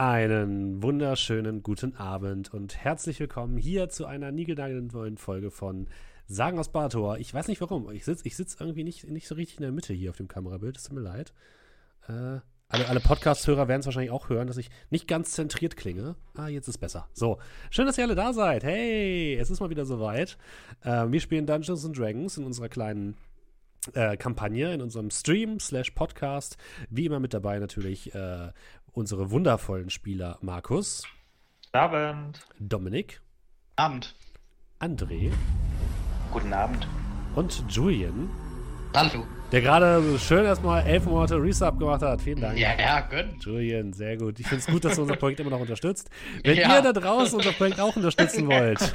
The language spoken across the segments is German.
Einen wunderschönen guten Abend und herzlich willkommen hier zu einer niegelnagelnden neuen Folge von Sagen aus Bartor. Ich weiß nicht warum, ich sitze ich sitz irgendwie nicht, nicht so richtig in der Mitte hier auf dem Kamerabild, es tut mir leid. Äh, alle, alle Podcast-Hörer werden es wahrscheinlich auch hören, dass ich nicht ganz zentriert klinge. Ah, jetzt ist besser. So, schön, dass ihr alle da seid. Hey, es ist mal wieder soweit. Äh, wir spielen Dungeons and Dragons in unserer kleinen äh, Kampagne, in unserem Stream slash Podcast. Wie immer mit dabei natürlich äh, unsere wundervollen Spieler Markus. Abend. Dominik. Abend. André. Guten Abend. Und Julian. Hallo. Der gerade schön erstmal elf Monate Resub gemacht hat. Vielen Dank. Ja, ja, gönn. Julian, sehr gut. Ich finde es gut, dass du unser Projekt immer noch unterstützt. Wenn ja. ihr da draußen unser Projekt auch unterstützen wollt,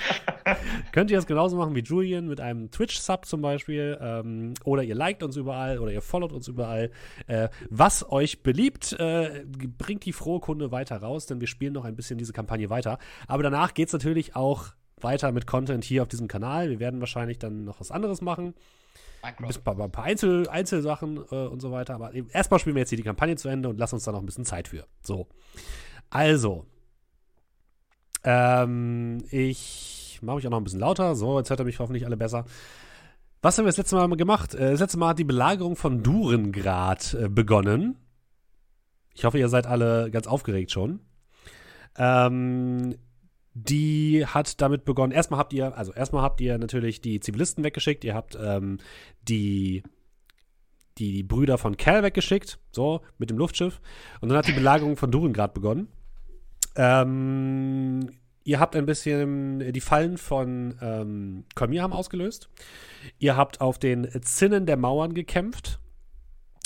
könnt ihr das genauso machen wie Julian mit einem Twitch-Sub zum Beispiel. Ähm, oder ihr liked uns überall oder ihr followt uns überall. Äh, was euch beliebt, äh, bringt die frohe Kunde weiter raus, denn wir spielen noch ein bisschen diese Kampagne weiter. Aber danach geht es natürlich auch weiter mit Content hier auf diesem Kanal. Wir werden wahrscheinlich dann noch was anderes machen. Ein paar, ein paar Einzel, Einzelsachen äh, und so weiter. Aber erstmal spielen wir jetzt hier die Kampagne zu Ende und lassen uns da noch ein bisschen Zeit für. So. Also. Ähm, ich mache mich auch noch ein bisschen lauter. So, jetzt hört ihr mich hoffentlich alle besser. Was haben wir das letzte Mal gemacht? Äh, das letzte Mal hat die Belagerung von Durengrad äh, begonnen. Ich hoffe, ihr seid alle ganz aufgeregt schon. Ähm, die hat damit begonnen. Erstmal habt ihr, also erstmal habt ihr natürlich die Zivilisten weggeschickt, ihr habt ähm, die, die, die Brüder von Cal weggeschickt, so, mit dem Luftschiff. Und dann hat die Belagerung von Durengrad begonnen. Ähm, ihr habt ein bisschen die Fallen von ähm, haben ausgelöst. Ihr habt auf den Zinnen der Mauern gekämpft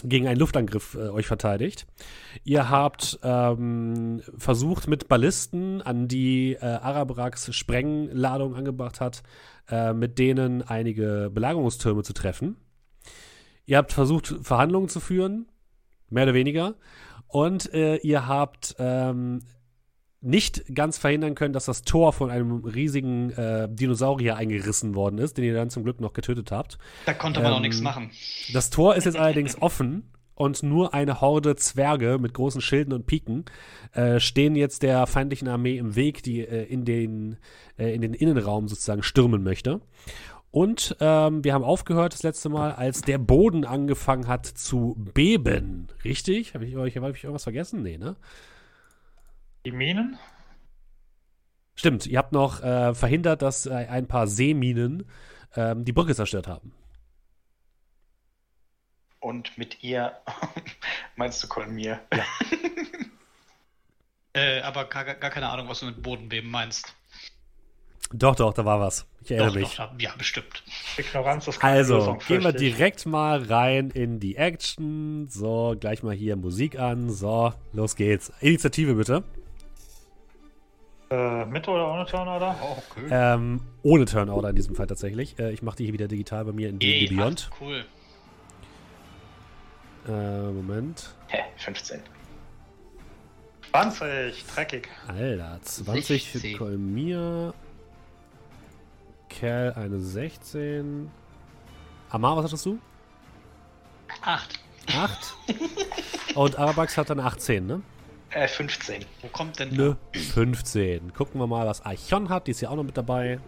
gegen einen Luftangriff äh, euch verteidigt. Ihr habt ähm, versucht, mit Ballisten, an die äh, Arabrax Sprengladung angebracht hat, äh, mit denen einige Belagerungstürme zu treffen. Ihr habt versucht, Verhandlungen zu führen, mehr oder weniger. Und äh, ihr habt ähm, nicht ganz verhindern können, dass das Tor von einem riesigen äh, Dinosaurier eingerissen worden ist, den ihr dann zum Glück noch getötet habt. Da konnte man ähm, auch nichts machen. Das Tor ist jetzt allerdings offen und nur eine Horde Zwerge mit großen Schilden und Piken äh, stehen jetzt der feindlichen Armee im Weg, die äh, in, den, äh, in den Innenraum sozusagen stürmen möchte. Und ähm, wir haben aufgehört das letzte Mal, als der Boden angefangen hat zu beben. Richtig? Habe ich, hab ich irgendwas vergessen? Nee, ne? Die Minen? Stimmt, ihr habt noch äh, verhindert, dass äh, ein paar Seeminen ähm, die Brücke zerstört haben. Und mit ihr meinst du Kolmir? Ja. äh, aber gar, gar, keine Ahnung, was du mit Bodenbeben meinst. Doch, doch, da war was. Ich erinnere doch, mich. Doch, ja, bestimmt. Ignoranz ist keine Also, Lösung, gehen wir direkt mal rein in die Action. So, gleich mal hier Musik an. So, los geht's. Initiative bitte. Äh, mit oder ohne Turnorder? Oh, okay. Ähm, ohne Turnorder in diesem Fall tatsächlich. Äh, ich mache die hier wieder digital bei mir in D&D Beyond. Ach, cool. Äh, Moment. Hä, 15. 20, dreckig. Alter, 20 16. für Kolmir. Kerl eine 16. Amar, was hattest du? 8. 8? Und Arabax hat dann 18, ne? Äh, 15. Wo kommt denn Nö, 15. Gucken wir mal, was Archon hat. Die ist ja auch noch mit dabei.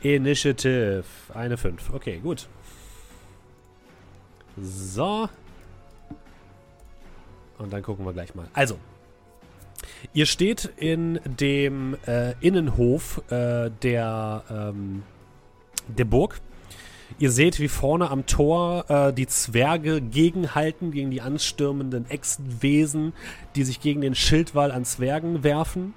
Initiative. Eine 5. Okay, gut. So. Und dann gucken wir gleich mal. Also, ihr steht in dem äh, Innenhof äh, der, ähm, der Burg. Ihr seht, wie vorne am Tor äh, die Zwerge gegenhalten gegen die anstürmenden Echsenwesen, die sich gegen den Schildwall an Zwergen werfen.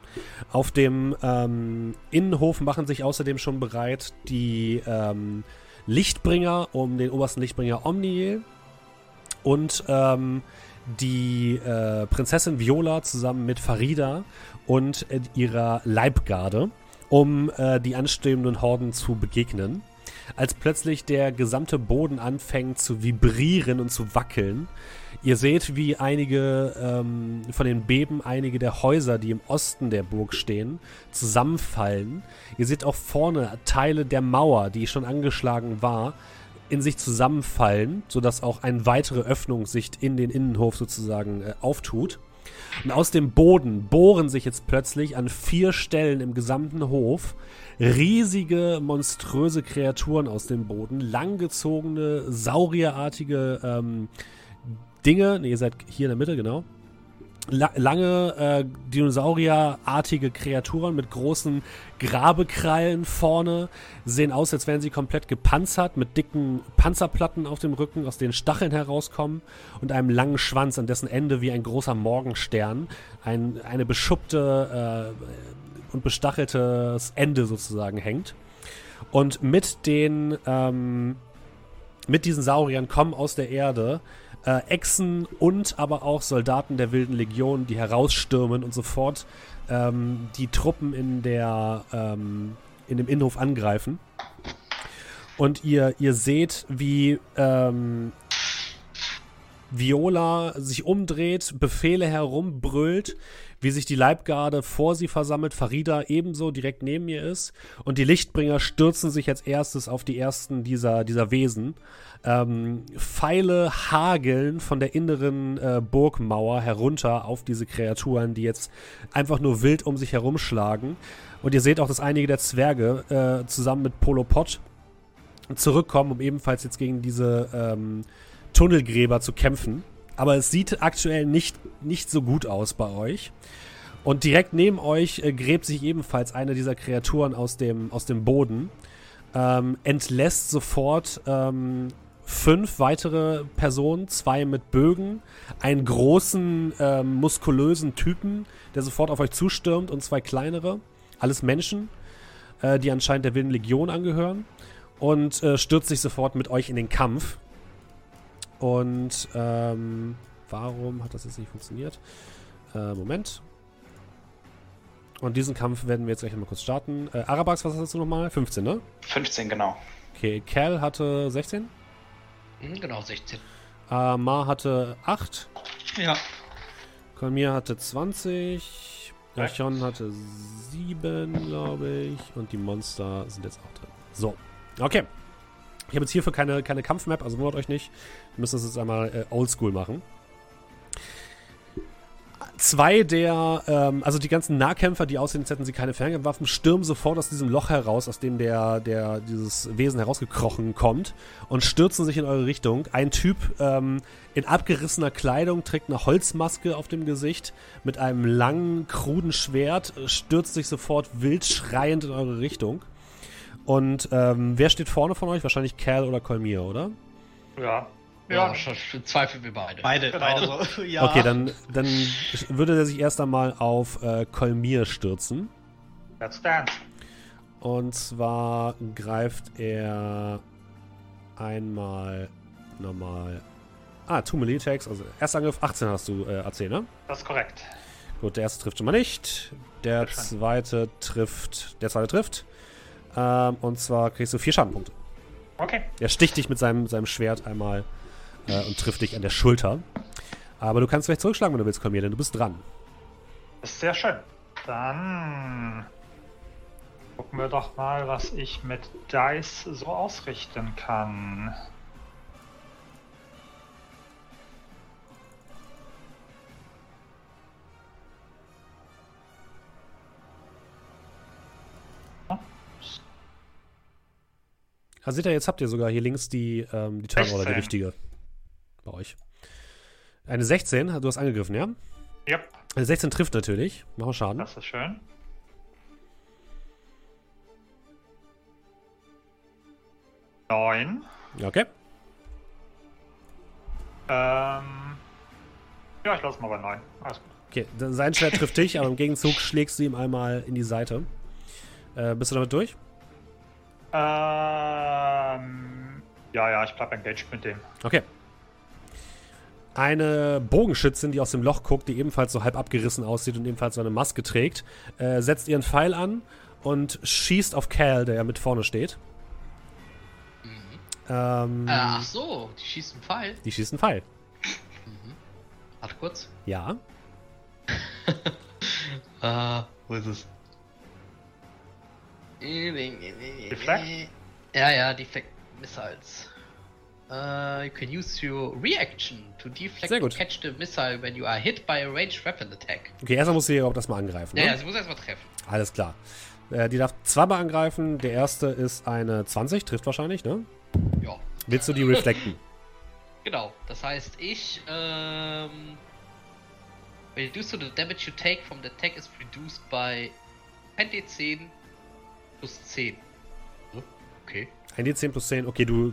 Auf dem ähm, Innenhof machen sich außerdem schon bereit die ähm, Lichtbringer um den obersten Lichtbringer Omniel und ähm, die äh, Prinzessin Viola zusammen mit Farida und äh, ihrer Leibgarde, um äh, die anstrebenden Horden zu begegnen. Als plötzlich der gesamte Boden anfängt zu vibrieren und zu wackeln. Ihr seht, wie einige ähm, von den Beben, einige der Häuser, die im Osten der Burg stehen, zusammenfallen. Ihr seht auch vorne Teile der Mauer, die schon angeschlagen war, in sich zusammenfallen, sodass auch eine weitere Öffnung sich in den Innenhof sozusagen äh, auftut. Und aus dem Boden bohren sich jetzt plötzlich an vier Stellen im gesamten Hof riesige, monströse Kreaturen aus dem Boden, langgezogene, saurierartige ähm, Dinge. Ne, ihr seid hier in der Mitte, genau. La lange äh, Dinosaurierartige Kreaturen mit großen Grabekrallen vorne sehen aus, als wären sie komplett gepanzert mit dicken Panzerplatten auf dem Rücken, aus denen Stacheln herauskommen und einem langen Schwanz, an dessen Ende wie ein großer Morgenstern ein, eine beschuppte äh, und bestacheltes Ende sozusagen hängt. Und mit den ähm, mit diesen Sauriern kommen aus der Erde äh, Echsen und aber auch Soldaten der Wilden Legion, die herausstürmen und sofort ähm, die Truppen in der ähm, in dem Innenhof angreifen. Und ihr, ihr seht, wie ähm, Viola sich umdreht, Befehle herumbrüllt, wie sich die Leibgarde vor sie versammelt, Farida ebenso direkt neben ihr ist und die Lichtbringer stürzen sich als erstes auf die ersten dieser, dieser Wesen. Ähm, Pfeile hageln von der inneren äh, Burgmauer herunter auf diese Kreaturen, die jetzt einfach nur wild um sich herumschlagen. Und ihr seht auch, dass einige der Zwerge äh, zusammen mit Polopod zurückkommen, um ebenfalls jetzt gegen diese ähm, Tunnelgräber zu kämpfen. Aber es sieht aktuell nicht, nicht so gut aus bei euch. Und direkt neben euch äh, gräbt sich ebenfalls eine dieser Kreaturen aus dem, aus dem Boden. Ähm, entlässt sofort ähm, fünf weitere Personen, zwei mit Bögen, einen großen, ähm, muskulösen Typen, der sofort auf euch zustürmt und zwei kleinere. Alles Menschen, äh, die anscheinend der Wilden Legion angehören. Und äh, stürzt sich sofort mit euch in den Kampf. Und ähm, warum hat das jetzt nicht funktioniert? Äh, Moment. Und diesen Kampf werden wir jetzt gleich mal kurz starten. Äh, Arabax, was hast du nochmal? 15, ne? 15, genau. Okay, Cal hatte 16. Mhm, genau, 16. Äh, Ma hatte 8. Ja. Kolmir hatte 20. Rachon hatte 7, glaube ich. Und die Monster sind jetzt auch drin. So. Okay. Ich habe jetzt hierfür keine, keine Kampfmap, also wundert euch nicht. Müssen das jetzt einmal äh, oldschool machen. Zwei der, ähm, also die ganzen Nahkämpfer, die aussehen, als hätten sie keine Fernwaffen, stürmen sofort aus diesem Loch heraus, aus dem der, der dieses Wesen herausgekrochen kommt und stürzen sich in eure Richtung. Ein Typ ähm, in abgerissener Kleidung trägt eine Holzmaske auf dem Gesicht mit einem langen, kruden Schwert, stürzt sich sofort wild schreiend in eure Richtung. Und ähm, wer steht vorne von euch? Wahrscheinlich Cal oder Kolmir, oder? Ja. Ja, ja zweifeln wir beide. Beide, Genau. beide so. Ja. Okay, dann, dann würde er sich erst einmal auf äh, Kolmir stürzen. Let's dance. Und zwar greift er einmal normal. Ah, two Melee Attacks. Also Erstangriff 18 hast du äh, AC, ne? Das ist korrekt. Gut, der erste trifft schon mal nicht. Der zweite trifft. Der zweite trifft. Ähm, und zwar kriegst du vier Schadenpunkte. Okay. Er sticht dich mit seinem, seinem Schwert einmal äh, und trifft dich an der Schulter. Aber du kannst gleich zurückschlagen, wenn du willst, Kolmir, denn du bist dran. Das ist sehr schön. Dann gucken wir doch mal, was ich mit Dice so ausrichten kann. Also seht ihr, jetzt habt ihr sogar hier links die, ähm, die Turnorder, die 16. richtige. Bei euch. Eine 16, du hast angegriffen, ja? Ja, Eine 16 trifft natürlich. Machen wir Schaden. das ist schön. Neun. Okay. Ähm. Ja, ich lasse mal bei neun. Alles gut. Okay, sein Schwert trifft dich, aber im Gegenzug schlägst du ihm einmal in die Seite. Äh, bist du damit durch? Ähm. Ja, ja, ich bleib engaged mit dem. Okay. Eine Bogenschützin, die aus dem Loch guckt, die ebenfalls so halb abgerissen aussieht und ebenfalls so eine Maske trägt, äh, setzt ihren Pfeil an und schießt auf Cal, der ja mit vorne steht. Ähm, Äh, ach so, die schießt einen Pfeil. Die schießt einen Pfeil. Warte kurz. Ja. Äh, wo ist es? Deflect? Ja, ja, Deflect Missiles. Uh, you can use your reaction to deflect Sehr gut. catch the missile when you are hit by a ranged weapon attack. Okay, erstmal muss sie überhaupt das mal angreifen. Ne? Ja, ja, sie muss erstmal treffen. Alles klar. Äh, die darf zweimal angreifen. Der erste ist eine 20, trifft wahrscheinlich, ne? Ja. Willst du die reflekten? Genau, das heißt, ich, ähm. When you do so, the damage you take from the attack is reduced by 1d10 plus 10. Hm, Okay. 1d10 plus 10. Okay, du.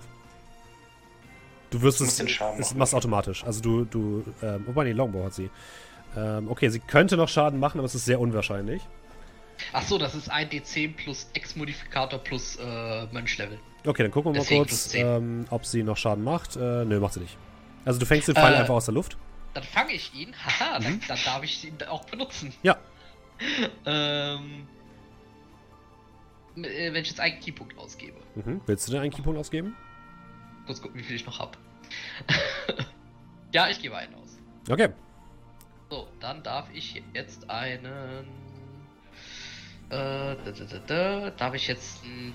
Du wirst Du es. Es machst automatisch. Also du. du ähm, wobei, nee, Longbow hat sie. Ähm, okay, sie könnte noch Schaden machen, aber es ist sehr unwahrscheinlich. Ach so, das ist 1d10 plus X-Modifikator plus äh, Mönchlevel. Okay, dann gucken wir mal Deswegen kurz, 10. ähm, ob sie noch Schaden macht. Äh, nö, macht sie nicht. Also du fängst den Pfeil Äh. einfach aus der Luft. Dann fange ich ihn. Haha, Mhm. dann, dann darf ich ihn auch benutzen. Ja. ähm. äh, Wenn ich jetzt einen Keypunkt ausgebe. Mhm. Willst du denn einen Keypunkt ausgeben? Kurz gucken, wie viel ich noch hab. ja, ich gebe einen aus. Okay. So, dann darf ich jetzt einen. Äh, da, da, da, da, darf ich jetzt einen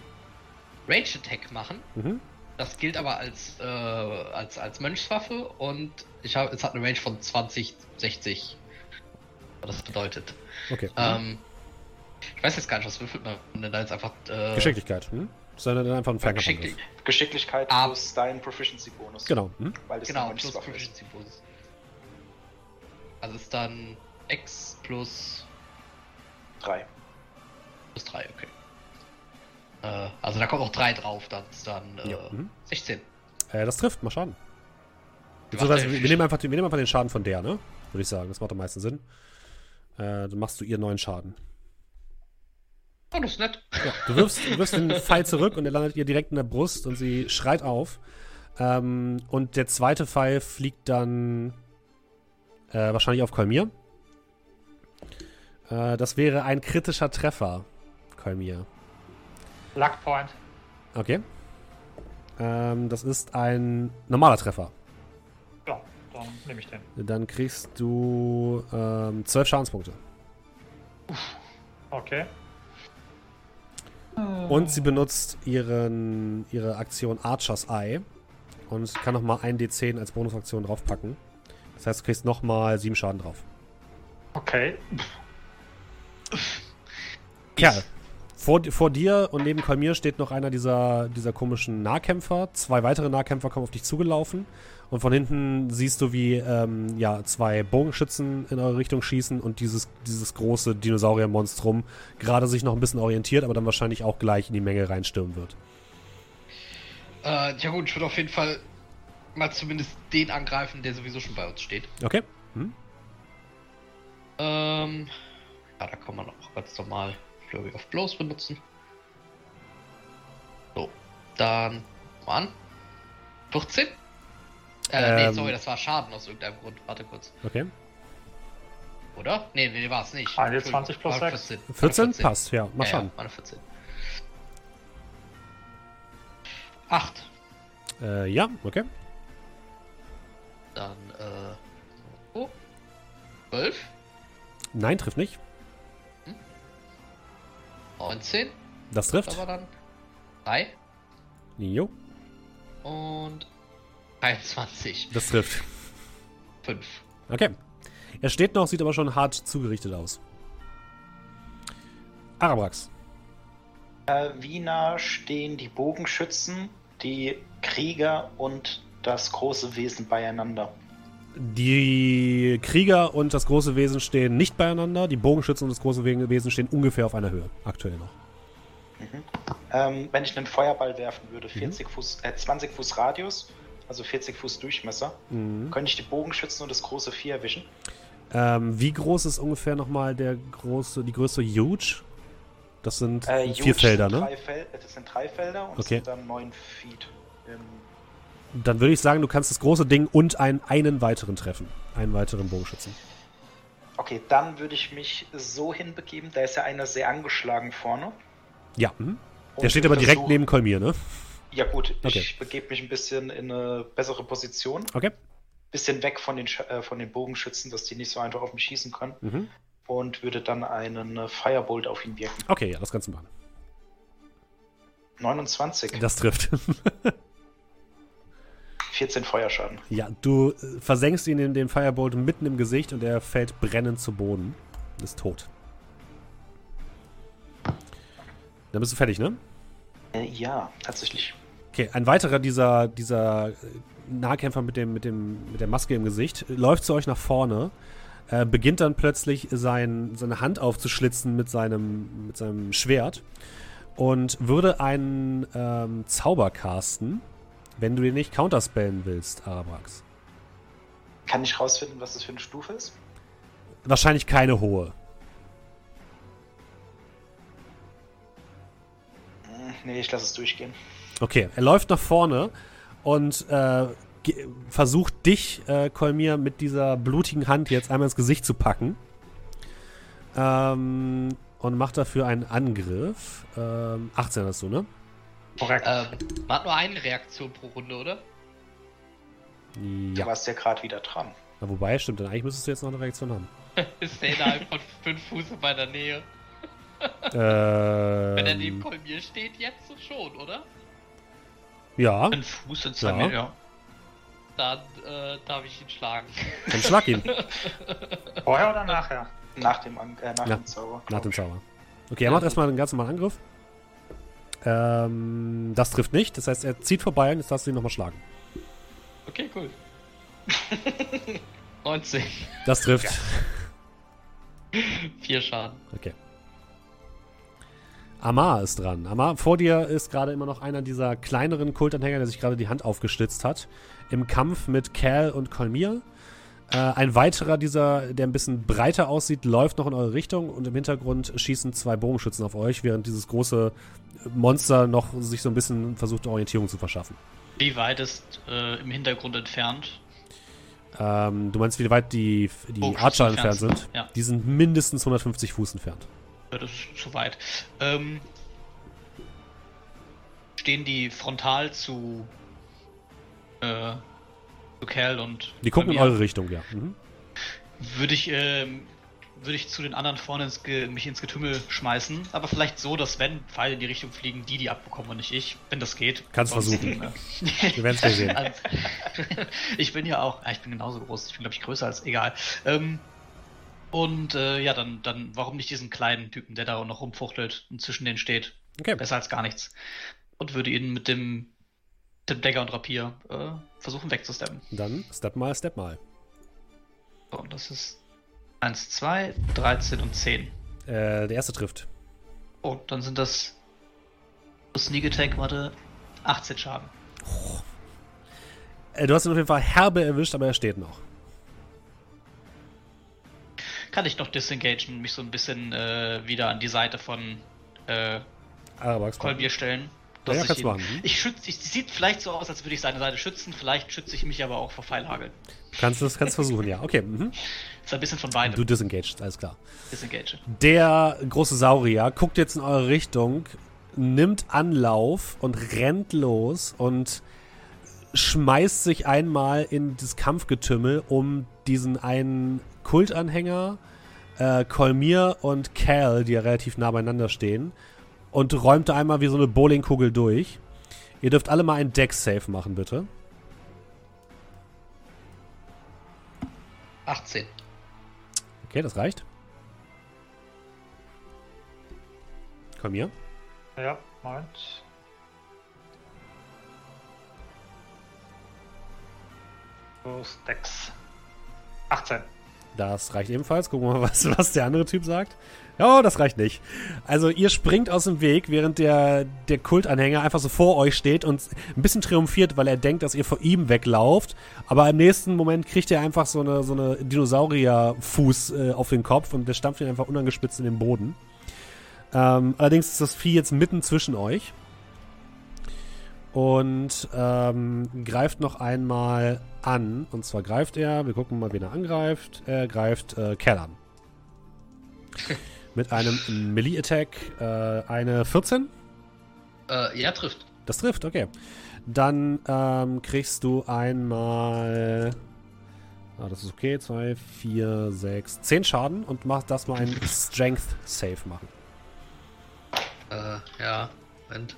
Range Attack machen. Mhm. Das gilt aber als, äh, als, als Mönchswaffe und ich habe, es hat eine Range von 20, 60. Was das bedeutet. Okay. Ähm, ich weiß jetzt gar nicht, was würfelt man denn da jetzt einfach. Äh, Geschicklichkeit. Hm? Sondern dann einfach ein Fernkampfangriff. Geschicklich. Geschicklichkeit Ah. plus dein Proficiency-Bonus. Genau. Hm? Weil das Genau, plus Mönchswaffe ist. Proficiency Bonus. Also ist dann X plus, Drei. plus 3, okay. Äh, also da kommt noch 3 drauf, dann ist dann äh, Ja. Mhm. 16. Äh, das trifft, mal schaden. Beziehungsweise, wir, wir, nehmen einfach, den- wir nehmen einfach den Schaden von der, ne? Würde ich sagen. Das macht am meisten Sinn. Äh, dann machst du ihr neuen Schaden. Oh, das ist nett. Ja, du wirfst, du wirfst den Pfeil zurück und er landet ihr direkt in der Brust und sie schreit auf. Ähm, und der zweite Pfeil fliegt dann äh, wahrscheinlich auf Kolmir. Äh, das wäre ein kritischer Treffer, Kolmir. Luck Point. Okay. Ähm, das ist ein normaler Treffer. Ja, dann nehme ich den. Dann kriegst du ähm, 12 Schadenspunkte. Okay. Und sie benutzt ihren, ihre Aktion Archer's Eye und kann nochmal ein D10 als Bonusaktion draufpacken. Das heißt, du kriegst nochmal 7 Schaden drauf. Okay. Kerl, vor, vor dir und neben Kolmir steht noch einer dieser, dieser komischen Nahkämpfer. Zwei weitere Nahkämpfer kommen auf dich zugelaufen. Und von hinten siehst du, wie ähm, ja, zwei Bogenschützen in eure Richtung schießen und dieses, dieses große Dinosaurier-Monstrum gerade sich noch ein bisschen orientiert, aber dann wahrscheinlich auch gleich in die Menge reinstürmen wird. Äh, ja gut, ich würde auf jeden Fall mal zumindest den angreifen, der sowieso schon bei uns steht. Okay? Hm? Ähm, ja, da kann man auch ganz normal Flurry of Blows benutzen. So, dann an. 14? Äh, nee, Ähm. sorry, das war Schaden aus irgendeinem Grund. Warte kurz. Okay. Oder? Nee, nee, war es nicht. 21 plus War 6. 14? War Passt, ja. Mach ja, schon. Ja, meine 14. 8. Äh, ja, okay. Dann, äh. Oh. 12. Nein, trifft nicht. 19. Das trifft. Aber dann 3. Jo, Und 23. das trifft. 5. Okay. Er steht noch, sieht aber schon hart zugerichtet aus. Arabrax. Äh, wie nah stehen die Bogenschützen, die Krieger und das große Wesen beieinander? Die Krieger und das große Wesen stehen nicht beieinander. Die Bogenschützen und das große We- Wesen stehen ungefähr auf einer Höhe. Aktuell noch. Ähm, wenn ich einen Feuerball werfen würde, 40 Fuß, äh, 20 Fuß Radius, also 40 Fuß Durchmesser, Mhm. könnte ich die Bogenschützen und das große Vieh erwischen. Ähm, wie groß ist ungefähr nochmal der große, die größte Huge? Das sind Äh, vier Huge Felder, sind ne? Fel äh, das sind drei Felder und Okay. sind dann neun Feet. Ähm, Dann würde ich sagen, du kannst das große Ding und einen, einen weiteren treffen. Einen weiteren Bogenschützen. okay, dann würde ich mich so hinbegeben, da ist ja einer sehr angeschlagen vorne. Ja. Mhm. Der steht aber direkt neben Kolmir, ne? Ja gut, Okay. ich begebe mich ein bisschen in eine bessere Position. Okay. Bisschen weg von den, äh, von den Bogenschützen, dass die nicht so einfach auf mich schießen können. Mhm. Und würde dann einen äh, Firebolt auf ihn wirken. Okay, ja, das kannst du machen. 29. Das trifft. 14 Feuerschaden. Ja, du äh, versenkst ihn in den Firebolt mitten im Gesicht und er fällt brennend zu Boden. Ist tot. Dann bist du fertig, ne? Äh, ja, tatsächlich. Okay, ein weiterer dieser, dieser Nahkämpfer mit, dem, mit, dem, mit der Maske im Gesicht läuft zu euch nach vorne, äh, beginnt dann plötzlich sein, seine Hand aufzuschlitzen mit seinem, mit seinem Schwert und würde einen ähm, Zauber casten, wenn du den nicht counterspellen willst, Arabrax. Kann ich rausfinden, was das für eine Stufe ist? Wahrscheinlich keine hohe. Nee, ich lasse es durchgehen. Okay, er läuft nach vorne und äh, versucht dich, äh, Kolmir, mit dieser blutigen Hand jetzt einmal ins Gesicht zu packen. Ähm, und macht dafür einen Angriff. Ähm, 18 hast du, ne? Korrekt. Ähm, man hat nur eine Reaktion pro Runde, oder? Du Ja. warst ja gerade wieder dran. Na, wobei, stimmt, dann eigentlich müsstest du jetzt noch eine Reaktion haben. Ist der innerhalb von 5 Fuß in meiner Nähe? Ähm, Wenn er neben Kolmir steht, jetzt so schon, oder? Ja, Ein Fuß in zwei Ja. Meter, ja. Dann äh, darf ich ihn schlagen. dann schlag ihn Vorher oder nachher? Nach dem, An äh, nach Ja, dem Zauber. nach dem Zauber. Okay, er macht erstmal einen ganz normalen Angriff. Ähm, das trifft nicht, das heißt, er zieht vorbei und jetzt darfst du ihn nochmal schlagen. Okay, cool. 19. Das trifft. 4 Schaden. Okay. Amar ist dran. Amar, vor dir ist gerade immer noch einer dieser kleineren Kultanhänger, der sich gerade die Hand aufgestützt hat. Im Kampf mit Cal und Kolmir. Äh, ein weiterer dieser, der ein bisschen breiter aussieht, läuft noch in eure Richtung und im Hintergrund schießen zwei Bogenschützen auf euch, während dieses große Monster noch sich so ein bisschen versucht, Orientierung zu verschaffen. Wie weit ist äh, im Hintergrund entfernt? Ähm, du meinst, wie weit die, die Archer entfernt sind, ja. Die sind mindestens 150 Fuß entfernt. Das ist zu weit. Ähm, stehen die frontal zu, äh, zu Kerl und. Die gucken in eure Richtung, ja. Mhm. Würde ich, ähm, würde ich zu den anderen vorne ins mich ins Getümmel schmeißen, aber vielleicht so, dass wenn Pfeile in die Richtung fliegen, die die abbekommen und nicht ich, wenn das geht. Kannst versuchen. äh, Wir werden es gleich sehen. Also, ich bin ja auch, ja, ich bin genauso groß, ich bin glaube ich größer als, egal. Ähm, und äh, ja, dann, dann, warum nicht diesen kleinen Typen, der da noch rumfuchtelt und zwischen denen steht? Okay. Besser als gar nichts. Und würde ihn mit dem, dem Dagger und Rapier äh, versuchen wegzusteppen. Dann Step mal, Step mal. So, und das ist 1, 2, 13 und 10. Äh, der erste trifft. Oh, dann sind das Sneak Attack, warte, 18 Schaden. Äh, du hast ihn auf jeden Fall herbe erwischt, aber er steht noch. Kann ich noch disengagen und mich so ein bisschen äh, wieder an die Seite von äh, Arabax. Kolbier stellen. Ja, ja, ich, kannst du ihn, machen. Ich schütze, ich, sieht vielleicht so aus, als würde ich seine Seite schützen, vielleicht schütze ich mich aber auch vor Pfeilhagel. Kannst du das kannst versuchen, ja. Okay. Mhm. Ist ein bisschen von beidem. Du disengaged, alles klar. disengage. Der große Saurier guckt jetzt in eure Richtung, nimmt Anlauf und rennt los und schmeißt sich einmal in das Kampfgetümmel, um diesen einen Kultanhänger, äh, Kolmir und Cal, die ja relativ nah beieinander stehen, und räumt da einmal wie so eine Bowlingkugel durch. Ihr dürft alle mal einen Deck-Save machen, bitte. 18. Okay, das reicht. Kolmir. Ja, Moment. So, Stacks. 18. Das reicht ebenfalls. Gucken wir mal, was, was der andere Typ sagt. Ja, das reicht nicht. Also ihr springt aus dem Weg, während der, der Kultanhänger einfach so vor euch steht und ein bisschen triumphiert, weil er denkt, dass ihr vor ihm weglauft. Aber im nächsten Moment kriegt er einfach so eine, so eine Dinosaurierfuß äh, auf den Kopf und der stampft ihn einfach unangespitzt in den Boden. Ähm, allerdings ist das Vieh jetzt mitten zwischen euch. Und ähm, greift noch einmal an. Und zwar greift er, wir gucken mal, wen er angreift. Er greift äh, Cal an. Mit einem Melee-Attack. Äh, eine 14. Äh, ja, trifft. Das trifft, okay. Dann ähm, kriegst du einmal. Ah, das ist okay. 2, 4, 6, 10 Schaden und machst das mal einen Strength Save machen. Äh, ja, Moment.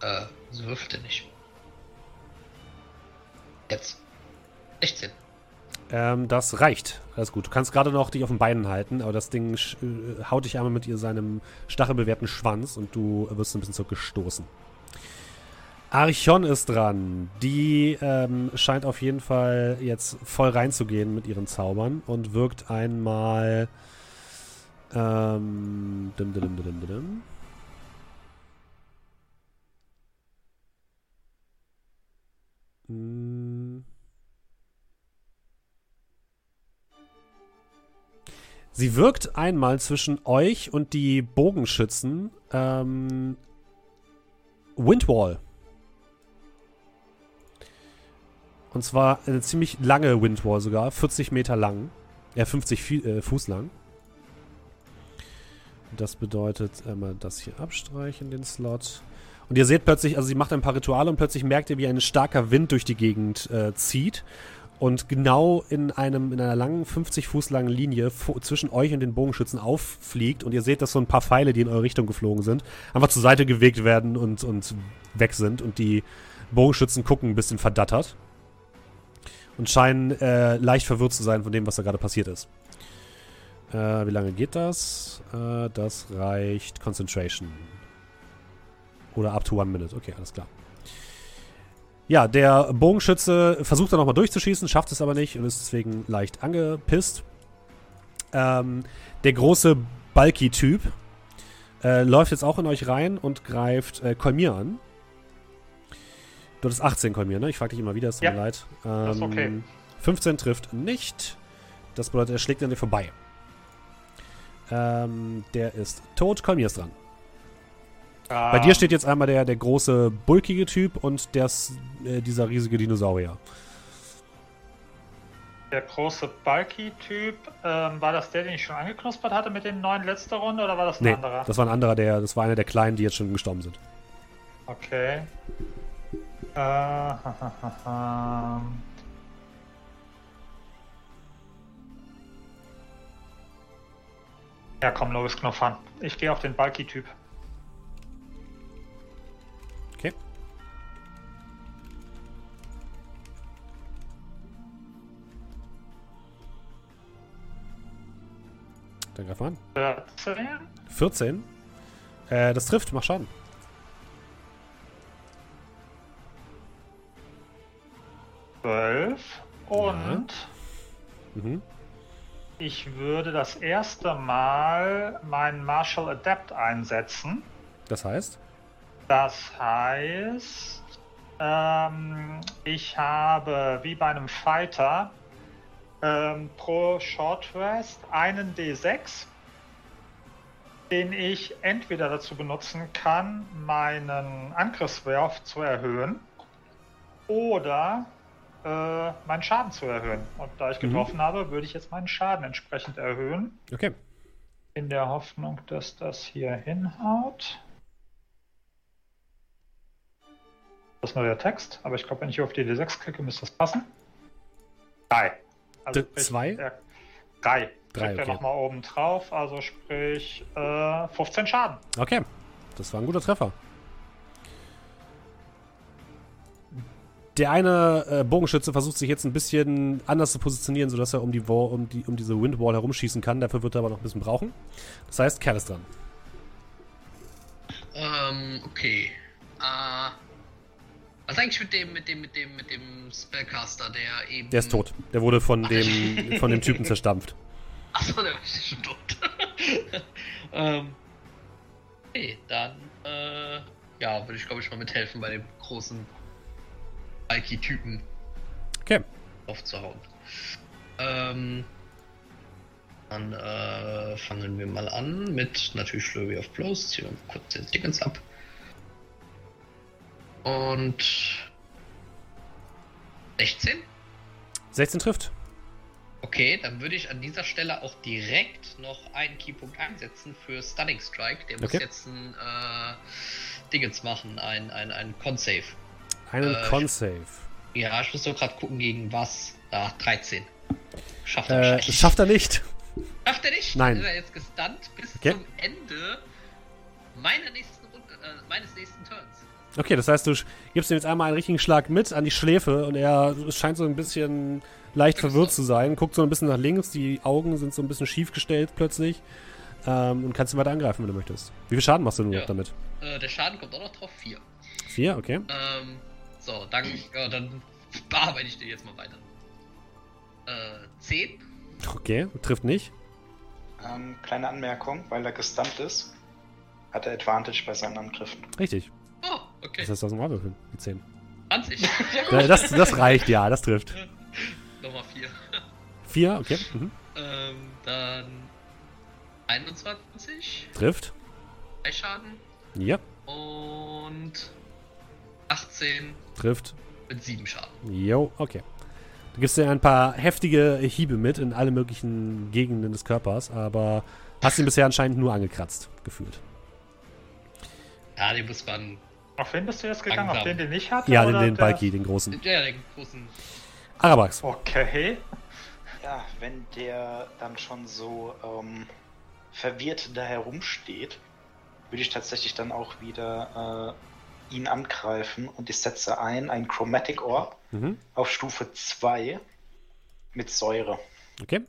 Äh, so würfelt er nicht. Jetzt. 16. Ähm, das reicht. Alles gut. Du kannst gerade noch dich auf den Beinen halten, aber das Ding äh, haut dich einmal mit ihr seinem stachelbewehrten Schwanz und du wirst ein bisschen zurückgestoßen. Archon ist dran. Die ähm, scheint auf jeden Fall jetzt voll reinzugehen mit ihren Zaubern und wirkt einmal. Ähm, dim, dim, dim, dim, dim, Sie wirkt einmal zwischen euch und die Bogenschützen ähm, Windwall. Und zwar eine ziemlich lange Windwall sogar, 40 Meter lang. Ja, 50 Fie äh, Fuß lang. Das bedeutet einmal das hier abstreichen, den Slot. Und ihr seht plötzlich, also sie macht ein paar Rituale und plötzlich merkt ihr, wie ein starker Wind durch die Gegend äh, zieht und genau in einem in einer langen 50 Fuß langen Linie zwischen euch und den Bogenschützen auffliegt und ihr seht, dass so ein paar Pfeile, die in eure Richtung geflogen sind, einfach zur Seite gewegt werden und, und weg sind und die Bogenschützen gucken ein bisschen verdattert und scheinen äh, leicht verwirrt zu sein von dem, was da gerade passiert ist. Äh, wie lange geht das? Äh, das reicht Concentration. Oder up to one minute. Okay, alles klar. Ja, der Bogenschütze versucht dann nochmal durchzuschießen, schafft es aber nicht und ist deswegen leicht angepisst. Ähm, der große Bulky-Typ äh, läuft jetzt auch in euch rein und greift äh, Kolmir an. Du hattest 18 Kolmir, ne? Ich frage dich immer wieder, es tut Ja, mir leid. das ist okay. Ähm, 15 trifft nicht. Das bedeutet, er schlägt an dir vorbei. Ähm, der ist tot. Kolmir ist dran. Bei Ah. dir steht jetzt einmal der, der große, bulkige Typ und das, äh, dieser riesige Dinosaurier. Der große Bulky-Typ, ähm, war das der, den ich schon angeknuspert hatte mit den neuen letzter Runde oder war das ein Nee, anderer? das war ein anderer, der, das war einer der Kleinen, die jetzt schon gestorben sind. Okay. Äh, ja, komm, Lois Knuffern. Ich gehe auf den Bulky-Typ. Dann greif mal an. 14, 14. Äh, das trifft, mach Schaden. zwölf und Mhm. ich würde das erste Mal meinen Martial Adept einsetzen. Das heißt? Das heißt, ähm, ich habe wie bei einem Fighter ähm, pro Short Rest einen D6, den ich entweder dazu benutzen kann, meinen Angriffswurf zu erhöhen oder äh, meinen Schaden zu erhöhen. Und da ich Mhm. getroffen habe, würde ich jetzt meinen Schaden entsprechend erhöhen. Okay. In der Hoffnung, dass das hier hinhaut. Das ist nur der Text, aber ich glaube, wenn ich hier auf die D6 klicke, müsste das passen. Drei. Also D- sprich, zwei? der- drei. Drei, Drei, okay. nochmal oben drauf, also sprich äh, 15 Schaden. Okay. Das war ein guter Treffer. Der eine äh, Bogenschütze versucht sich jetzt ein bisschen anders zu positionieren, sodass er um, die Wall, um, die, um diese Windwall herumschießen kann. Dafür wird er aber noch ein bisschen brauchen. Das heißt, Kerl ist dran. Ähm, okay. Äh, was eigentlich mit dem, mit dem, mit dem, mit dem Spellcaster, der eben. Der ist tot. Der wurde von dem, von dem Typen zerstampft. Achso, der ist schon tot. ähm. Okay, dann, äh, ja, würde ich glaube ich mal mithelfen bei dem großen Bulky-Typen Okay. aufzuhauen. Ähm. Dann äh, fangen wir mal an mit natürlich Flurry of Blows. Ziehen wir kurz den Dingens ab. Und 16? 16 trifft. Okay, dann würde ich an dieser Stelle auch direkt noch einen Keypunkt einsetzen für Stunning Strike. Der muss Okay. jetzt ein äh, Dingens machen, ein, ein, ein Con-Save. Einen Äh, Con-Save. Ja, ich muss nur gerade gucken, gegen was. Da, 13. Schafft er Äh, schafft er nicht. Schafft er nicht? Nein. Ist er jetzt gestunt bis Okay. zum Ende meiner nächsten Runde, äh, meines nächsten Turns. Okay, das heißt, du gibst ihm jetzt einmal einen richtigen Schlag mit an die Schläfe und er scheint so ein bisschen leicht verwirrt zu sein, guckt so ein bisschen nach links, die Augen sind so ein bisschen schief gestellt plötzlich ähm, und kannst ihn weiter angreifen, wenn du möchtest. Wie viel Schaden machst du nur Ja. noch damit? Äh, der Schaden kommt auch noch drauf. 4. Vier, okay. Ähm, so, dann, ja, dann bearbeite ich den jetzt mal weiter. Äh, 10? Okay, trifft nicht. Ähm, kleine Anmerkung, weil er gestunt ist, hat er Advantage bei seinen Angriffen. Richtig. Okay. Das heißt aus dem Würfeln, die 10. 20. Äh, das, das reicht, ja, das trifft. Nochmal 4. Vier, okay. Mhm. Ähm, dann 21. Trifft. 3 Schaden. Ja, Und 18 trifft. mit 7 Schaden. Jo, okay. Du gibst dir ein paar heftige Hiebe mit in alle möglichen Gegenden des Körpers, aber hast ihn bisher anscheinend nur angekratzt, gefühlt. Ja, den muss man. Auf wen bist du jetzt gegangen? Auf Langsam. den, den ich hatte? Ja, den, oder den der- Balki, den großen. Ja, den großen. Arabax. Okay. Ja, wenn der dann schon so ähm, verwirrt da herumsteht, würde ich tatsächlich dann auch wieder äh, ihn angreifen und ich setze ein, ein Chromatic Orb Mhm. auf Stufe 2 mit Säure. Okay,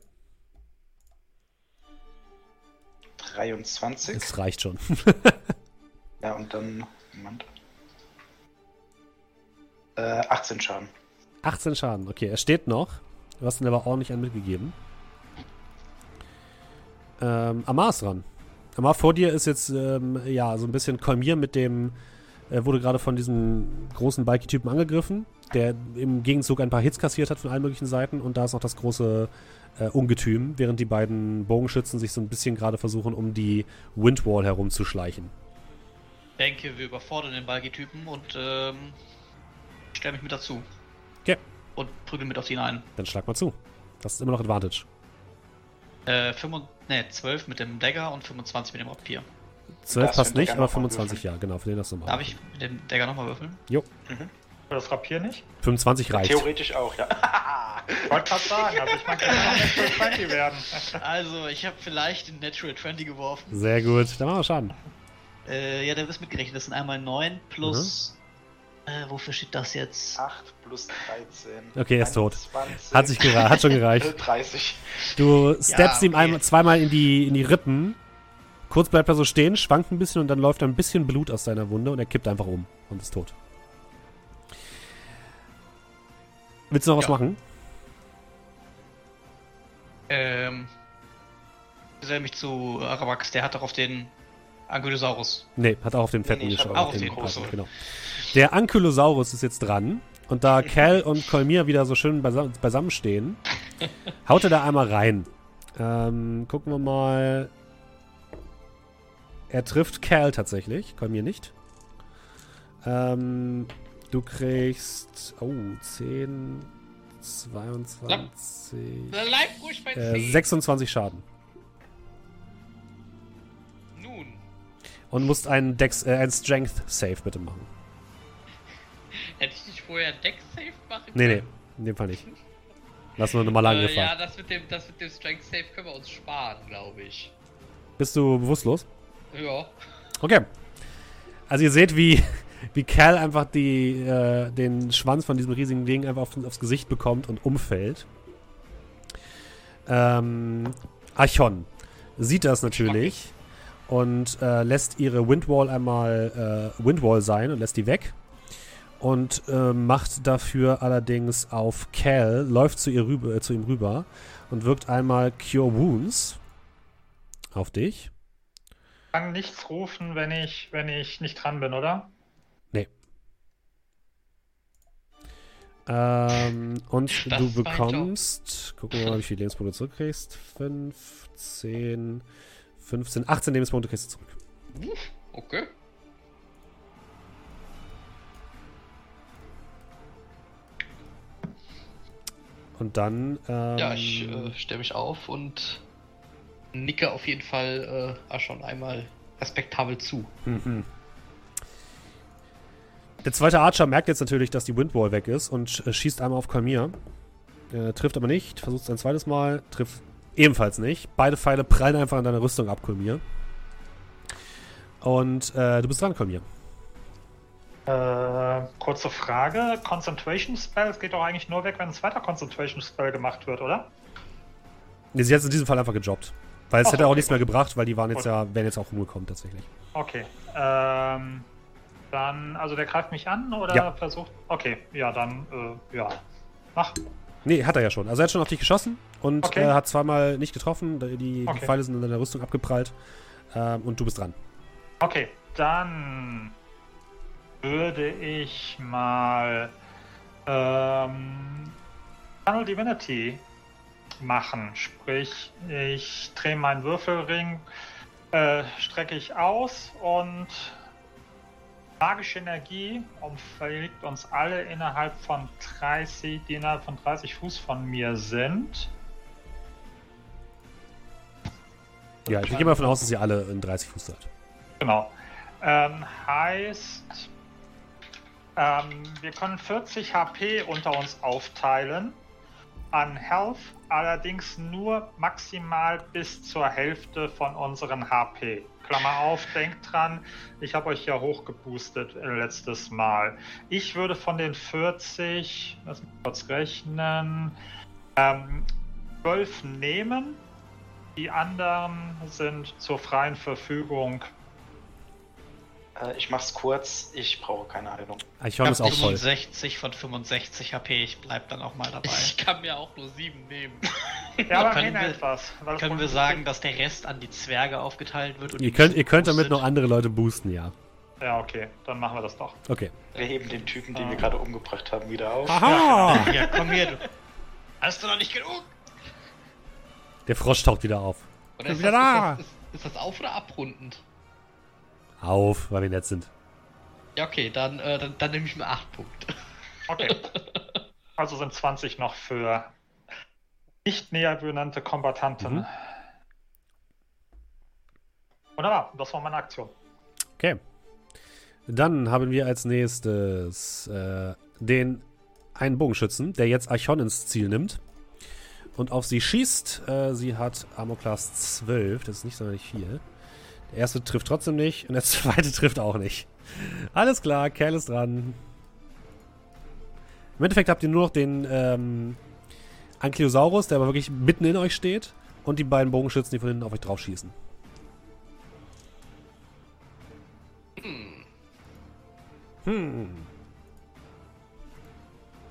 23. das reicht schon. Ja, und dann. Moment. Äh, 18 Schaden. 18 Schaden, okay, er steht noch. Du hast ihn aber ordentlich einen mitgegeben. Ähm, Amar ist dran. Amar, vor dir ist jetzt, ähm, ja, so ein bisschen Kolmir mit dem, äh, wurde gerade von diesem großen Balki-Typen angegriffen, der im Gegenzug ein paar Hits kassiert hat von allen möglichen Seiten und da ist noch das große äh, Ungetüm, während die beiden Bogenschützen sich so ein bisschen gerade versuchen, um die Windwall herumzuschleichen. Ich denke, wir überfordern den Balgi-Typen und ähm, stelle mich mit dazu. Okay. Und prügel mit auf ihn ein. Dann schlag mal zu. Das ist immer noch Advantage. Äh, 5, ne, 12 mit dem Dagger und 25 mit dem Rapier. 12 darfst passt nicht, aber noch mal 25 ja, genau, für den das nochmal. Darf ich mit dem Dagger nochmal würfeln? Für das Rapier nicht? 25 reicht. Theoretisch auch, ja. Ich wollte gerade sagen, also ich ja noch Natural 20 werden. Also, ich habe vielleicht den Natural 20 geworfen. Sehr gut, dann machen wir Schaden. Äh, ja, da ist mitgerechnet. Das sind einmal 9 plus. Äh, wofür steht das jetzt? 8 plus 13. Okay, er ist tot. 21, Hat sich gereicht, hat schon gereicht. 30. Du steppst ihm okay. einmal, zweimal in die, in die Rippen. Kurz bleibt er so stehen, schwankt ein bisschen und dann läuft ein bisschen Blut aus seiner Wunde und er kippt einfach um und ist tot. Willst du noch was Ja. machen? Ähm. Ich stelle mich zu Arabax, der hat doch auf den Ankylosaurus. Nee, hat auch auf den fetten nee, ich hab geschaut. auch auf den den großen, großen. genau. Der Ankylosaurus ist jetzt dran. Und da Cal und Kolmir wieder so schön beisam beisammen stehen, haut er da einmal rein. Ähm, gucken wir mal. Er trifft Cal tatsächlich, Kolmir nicht. Ähm, du kriegst. Oh, 10, 22. Bleib ruhig bei Äh, 10. 26 Schaden. Nun. Und musst einen, Dex, äh, einen Strength Save bitte machen. Hätte ich nicht vorher Deck Safe machen Nee, nee, können? in dem Fall nicht. Lass nur nochmal Äh, Angriff ja, ja, das mit, dem, das mit dem Strength Safe können wir uns sparen, glaube ich. Bist du bewusstlos? Ja. Okay. Also ihr seht, wie, wie Cal einfach die, äh, den Schwanz von diesem riesigen Ding einfach auf, aufs Gesicht bekommt und umfällt. Ähm, Archon sieht das natürlich und äh, lässt ihre Windwall einmal äh, Windwall sein und lässt die weg. Und äh, macht dafür allerdings auf Cal, läuft zu, ihr rüber, äh, zu ihm rüber und wirkt einmal Cure Wounds auf dich. Ich kann nichts rufen, wenn ich, wenn ich nicht dran bin, oder? Ähm, und Das du bekommst, gucken wir mal, wie viele Lebenspunkte du zurückkriegst. 15, 15, 18 Lebenspunkte kriegst du zurück. Okay. Und dann, ähm, Ja, ich äh, stelle mich auf und nicke auf jeden Fall äh, Aschon einmal respektabel zu. mhm. Der zweite Archer merkt jetzt natürlich, dass die Windwall weg ist und äh, schießt einmal auf Kalmir. Äh, trifft aber nicht, versucht es ein zweites Mal, trifft ebenfalls nicht. Beide Pfeile prallen einfach an deine Rüstung ab, Kalmir. Und äh, du bist dran, Kalmir. Äh, kurze Frage. Concentration Spell, es geht doch eigentlich nur weg, wenn ein zweiter Concentration Spell gemacht wird, oder? Nee, sie hat es in diesem Fall einfach gejobbt. Weil es Ach, hätte auch okay, nichts mehr gebracht, weil die waren jetzt Gut. ja, wären jetzt auch rumgekommen tatsächlich. Okay. Ähm, dann, also der greift mich an oder Ja. versucht. Okay, ja, dann, äh, ja. Mach. Nee, hat er ja schon. Also er hat schon auf dich geschossen und Okay. äh, hat zweimal nicht getroffen. Die, die Okay. Pfeile sind in deiner Rüstung abgeprallt. Ähm, und du bist dran. Okay, dann würde ich mal ähm, Tunnel Divinity machen. Sprich, ich drehe meinen Würfelring, äh, strecke ich aus und magische Energie umfliegt uns alle innerhalb von 30, die innerhalb von 30 Fuß von mir sind. Ja, ich gehe mal davon aus, dass ihr alle in 30 Fuß seid. Genau. Ähm, heißt, ähm, wir können 40 HP unter uns aufteilen an Health, allerdings nur maximal bis zur Hälfte von unseren HP. Klammer auf, denkt dran, ich habe euch ja hochgeboostet äh, letztes Mal. Ich würde von den 40, lass mich kurz rechnen, ähm, 12 nehmen. Die anderen sind zur freien Verfügung Äh, ich mach's kurz, ich brauche keine Heilung. Eichhorn Ich ist hab auch voll. 65 von 65 HP, ich bleib dann auch mal dabei. Ich kann mir auch nur sieben nehmen. Ja, aber Können wir- etwas. Können wir sagen, ist- dass der Rest an die Zwerge aufgeteilt wird? und Ihr die könnt, ihr könnt damit noch andere Leute boosten, ja. Ja, okay, dann machen wir das doch. Okay. Wir heben den Typen, den wir Ah. gerade umgebracht haben, wieder auf. Aha! Ja, komm her, du. Hast du noch nicht genug? Der Frosch taucht wieder auf. Oder ist Wieder das, da. ist, das, ist, ist das auf- oder abrundend? Auf, weil wir nett sind. Ja, okay, dann, äh, dann, dann nehme ich mir acht Punkte. Okay. also sind 20 noch für nicht näher benannte Kombattanten. Mhm. Wunderbar, das war meine Aktion. Okay. Dann haben wir als nächstes äh, den einen Bogenschützen, der jetzt Archon ins Ziel nimmt und auf sie schießt. Äh, sie hat Armor Class 12, das ist nicht sonderlich viel. Der erste trifft trotzdem nicht und der zweite trifft auch nicht. Alles klar, Kerl ist dran. Im Endeffekt habt ihr nur noch den ähm, Ankylosaurus, der aber wirklich mitten in euch steht und die beiden Bogenschützen, die von hinten auf euch drauf schießen. Hm.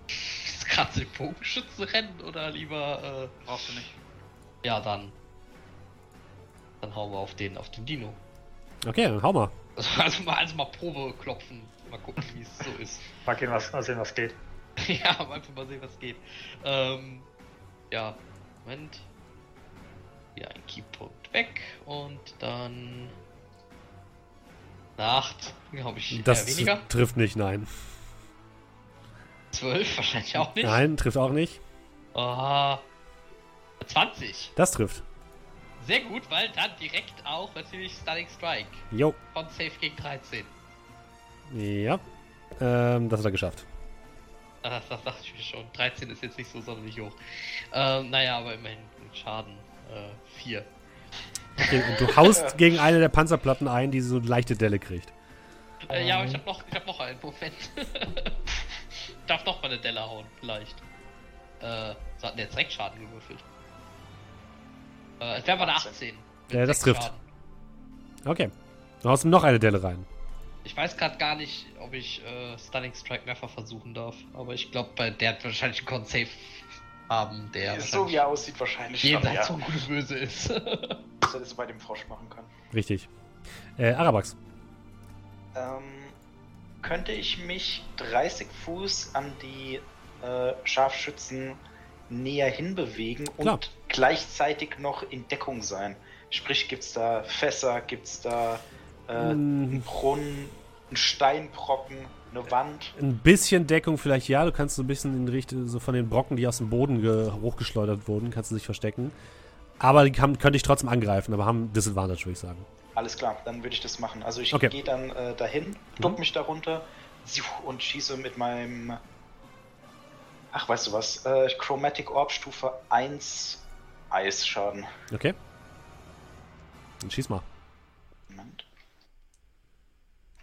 Ist gerade den Bogenschützen rennen oder lieber, äh, Brauchst du nicht. ja, dann. Dann hauen wir auf den, auf den Dino. Okay, dann hau mal. Also, also mal, also mal Probe klopfen. Mal gucken, wie es so ist. Mal, gehen, was, mal sehen, was geht. ja, einfach mal sehen, was geht. Ähm, ja, Moment. Hier ein Keypunkt weg und dann. 8, glaube ich. Das äh, weniger. trifft nicht, nein. 12, wahrscheinlich auch nicht. Nein, trifft auch nicht. Ah, 20. Das trifft. Sehr gut, weil dann direkt auch natürlich Stunning Strike. Jo. Von Safe gegen 13. Ja. Ähm, das hat er geschafft. Ah, Das, dachte ich mir schon. 13 ist jetzt nicht so sonderlich hoch. Ähm, naja, aber immerhin Schaden. Äh, 4. Okay, und du haust gegen eine der Panzerplatten ein, die so eine leichte Delle kriegt. Äh, ja, aber ich hab noch, ich hab noch einen Moment. ich darf noch mal eine Delle hauen, vielleicht. Äh, so hat der jetzt direkt Schaden gewürfelt. Äh, es wäre mal eine 18. mit Ja, das trifft. Schaden. Okay. Du haust ihm noch eine Delle rein. Ich weiß gerade gar nicht, ob ich äh, Stunning Strike mehrfach versuchen darf. Aber ich glaube, bei der hat wahrscheinlich einen Con-Save haben, der so wie er aussieht, wahrscheinlich jenseits ja. von gut und böse ist. Das hättest du bei dem Frosch machen können. Richtig. Äh, Arabax. Ähm, könnte ich mich 30 Fuß an die äh, Scharfschützen näher hinbewegen und Klar. Gleichzeitig noch in Deckung sein? Sprich, gibt's da Fässer, gibt's da äh, Mm. einen Brunnen, einen Steinbrocken, eine Wand? Ein bisschen Deckung vielleicht ja. Du kannst so ein bisschen in Richtung so von den Brocken, die aus dem Boden ge- hochgeschleudert wurden, kannst du dich verstecken. Aber die kann, könnte ich trotzdem angreifen, aber haben Disadvantage, würde ich sagen. Alles klar, dann würde ich das machen. Also ich Okay. gehe dann äh, dahin, duck mich darunter und schieße mit meinem. Ach, weißt du was? Äh, Chromatic Orb Stufe 1 Eisschaden. Okay. Dann schieß mal. Moment.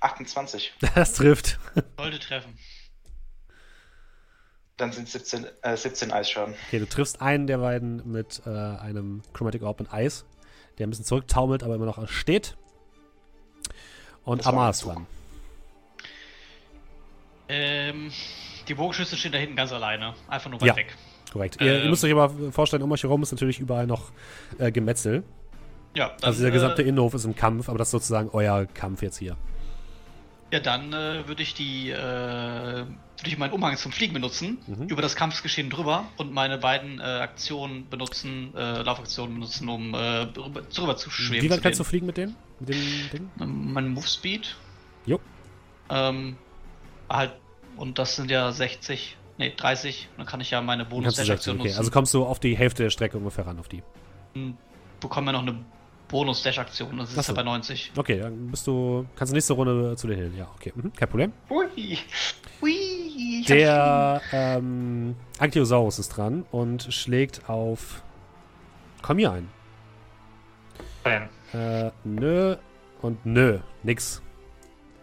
28. Das trifft. Sollte treffen. Dann sind 17, äh, 17 Eisschaden. Okay, du triffst einen der beiden mit äh, einem Chromatic Orb und Eis, der ein bisschen zurücktaumelt, aber immer noch steht. Und Zug. dran. Ähm, die Bogenschüsse stehen da hinten ganz alleine. Einfach nur weit Ja. weg. Korrekt. Ihr, ihr Ähm. müsst euch aber vorstellen, um euch herum ist natürlich überall noch äh, Gemetzel. Ja, dann, Also der gesamte äh, Innenhof ist im Kampf, aber das ist sozusagen euer Kampf jetzt hier. Ja, dann äh, würde ich die, äh, würde ich meinen Umhang zum Fliegen benutzen, Mhm. über das Kampfgeschehen drüber und meine beiden äh, Aktionen benutzen, äh, Laufaktionen benutzen, um rüber, zu schweben. Wie weit kannst du fliegen mit dem? Mit dem Ding? Ähm, Mein Move Speed. Jo. Ähm, halt, und das sind ja 60, nee, 30. Dann kann ich ja meine Dann kannst du 16, Bonus-Dash-Aktion okay. nutzen. Also kommst du auf die Hälfte der Strecke ungefähr ran auf die. und bekomme ja noch eine Bonus-Dash-Aktion. Das ist ja bei 90. Okay, dann bist du. Kannst du nächste Runde zu den hin. Ja, okay. Mhm, kein Problem. Hui. Hui, ich Der ähm, Ankylosaurus ist dran und schlägt auf. Komm hier ein. Äh, nö und nö. Nix.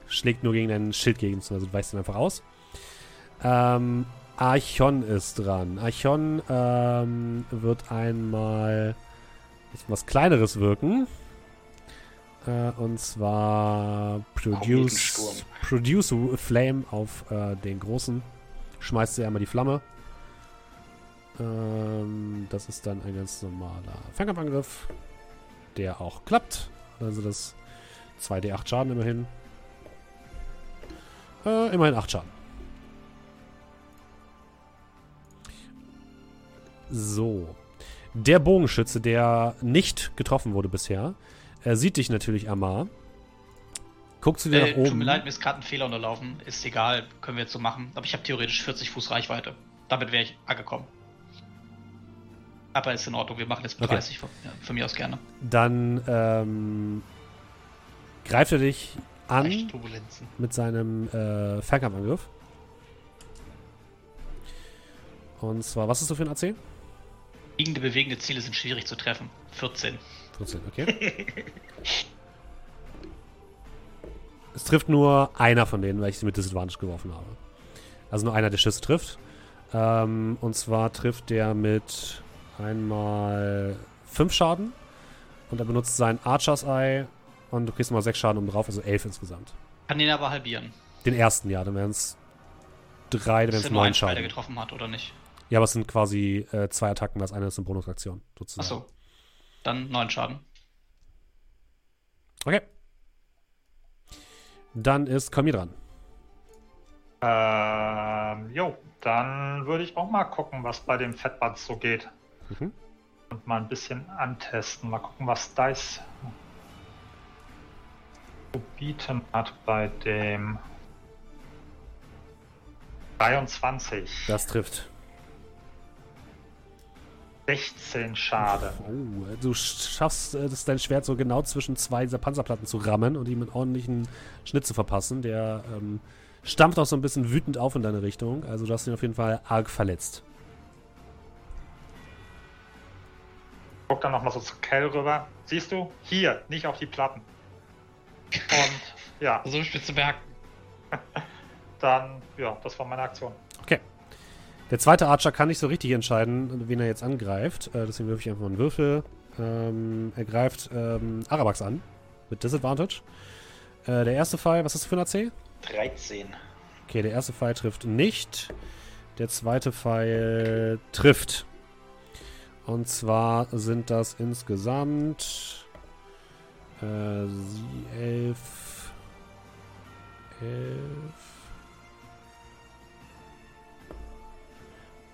Schlägt nur gegen dein Schild gegen, also du ihn einfach aus. Ähm, Archon ist dran. Archon ähm, wird einmal was Kleineres wirken. Äh, und zwar Produce. Produce Flame auf äh, den großen. Schmeißt sie einmal die Flamme. Ähm, das ist dann ein ganz normaler Fernkampfangriff, der auch klappt. Also das 2d8 Schaden immerhin. Äh, immerhin 8 Schaden. So. Der Bogenschütze, der nicht getroffen wurde bisher, er sieht dich natürlich, Amar. Guckt zu dir Äh, nach oben. tut mir leid, mir ist gerade ein Fehler unterlaufen. Ist egal, können wir jetzt so machen. Aber ich habe theoretisch 40 Fuß Reichweite. Damit wäre ich angekommen. Aber ist in Ordnung, wir machen jetzt mit Okay. 30 von, ja, von mir aus gerne. Dann ähm, greift er dich an mit seinem äh, Fernkampfangriff. Und zwar, was ist so für ein AC? Liegende, bewegende Ziele sind schwierig zu treffen. 14. 14, okay. es trifft nur einer von denen, weil ich sie mit Disadvantage geworfen habe. Also nur einer der Schüsse trifft. Ähm, und zwar trifft der mit einmal 5 Schaden. Und er benutzt sein Archer's Eye. Und du kriegst mal 6 Schaden um drauf, also 11 insgesamt. Kann den aber halbieren. Den ersten, ja, dann wären es 3, dann wären es ja nur 9 ein Teil, der Schaden. getroffen hat, oder nicht? Ja, aber es sind quasi äh, zwei Attacken, das eine ist eine Bonusaktion, sozusagen. Achso. Dann 9 Schaden. Okay. Dann ist Komi dran. Ähm, jo, dann würde ich auch mal gucken, was bei dem Fettband so geht. Mhm. Und mal ein bisschen antesten. Mal gucken, was Dice zu bieten hat bei dem 23. Das trifft. 16 Schade. Oh, du schaffst äh, das dein Schwert so genau zwischen zwei dieser Panzerplatten zu rammen und ihm einen ordentlichen Schnitt zu verpassen. Der ähm, stampft auch so ein bisschen wütend auf in deine Richtung. Also du hast ihn auf jeden Fall arg verletzt. Guck dann nochmal so zu Kell rüber. Siehst du? Hier, nicht auf die Platten. Und ja, So spitz zu merken. dann, ja, das war meine Aktion. Okay. Der zweite Archer kann nicht so richtig entscheiden, wen er jetzt angreift. Äh, deswegen wirf ich einfach mal einen Würfel. Ähm, er greift ähm, Arabax an. Mit Disadvantage. Äh, der erste Fall, was hast du für ein AC? 13. Okay, der erste Pfeil trifft nicht. Der zweite Pfeil trifft. Und zwar sind das insgesamt äh, 11, 11,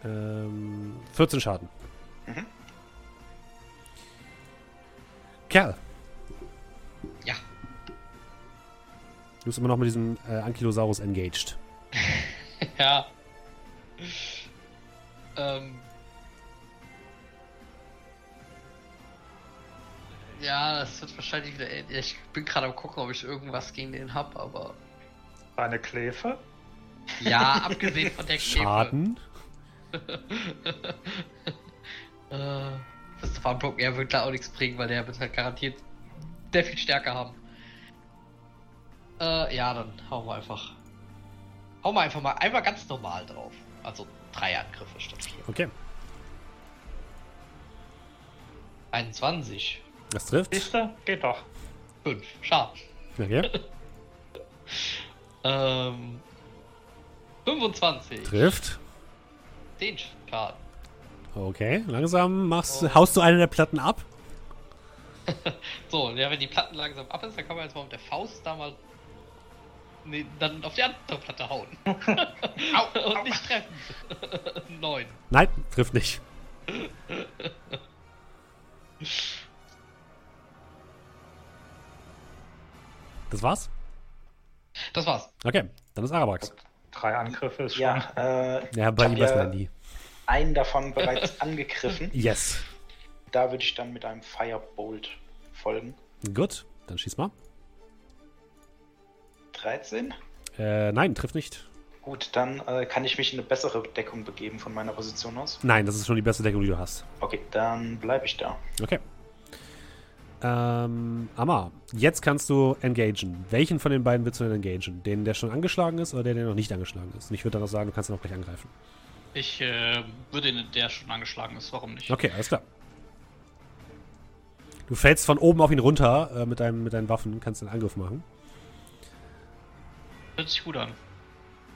ähm, 14 Schaden. Mhm. Kerl, Ja. du bist immer noch mit diesem äh, Ankylosaurus engaged. Ja. Ähm. Ja, das wird wahrscheinlich wieder. Ich bin gerade am gucken, ob ich irgendwas gegen den hab, aber. Deine Kläfe? Ja, abgesehen von der Käfer. Schaden? Äh, das Farmpoken, er wird da auch nichts bringen, weil der wird halt garantiert sehr viel stärker haben. Äh, ja, dann hauen wir einfach. Hauen wir einfach mal einfach ganz normal drauf. Also drei Angriffe statt vier. Okay, 21. das trifft. Siehste? Geht doch. 5. Schaden. Okay, Ähm. 25. trifft. 10 Schaden. Okay, langsam machst, haust du eine der Platten ab. So, ja, wenn die Platten langsam ab ist, dann kann man jetzt mal mit der Faust da mal. Nee, dann auf die andere Platte hauen. au, Und nicht treffen. 9. Nein, trifft nicht. Das war's? Das war's. Okay, dann ist Arabax. Drei Angriffe ist schon. Ja, äh, Ja, bei Ich hab ihm ja- ja nie. einen davon bereits angegriffen. Yes. Da würde ich dann mit einem Firebolt folgen. Gut, dann schieß mal. 13. Äh, nein, trifft nicht. Gut, dann äh, kann ich mich in eine bessere Deckung begeben von meiner Position aus. Nein, das ist schon die beste Deckung, die du hast. Okay, dann bleibe ich da. Okay. Ähm, Amma, jetzt kannst du engagen. Welchen von den beiden willst du denn engagen? Den, der schon angeschlagen ist oder der, der noch nicht angeschlagen ist? Und ich würde dann auch sagen, du kannst ihn auch gleich angreifen. Ich äh, würde den, der schon angeschlagen ist, warum nicht? Okay, alles klar. Du fällst von oben auf ihn runter äh, mit, deinem, mit deinen Waffen, kannst einen Angriff machen. Hört sich gut an.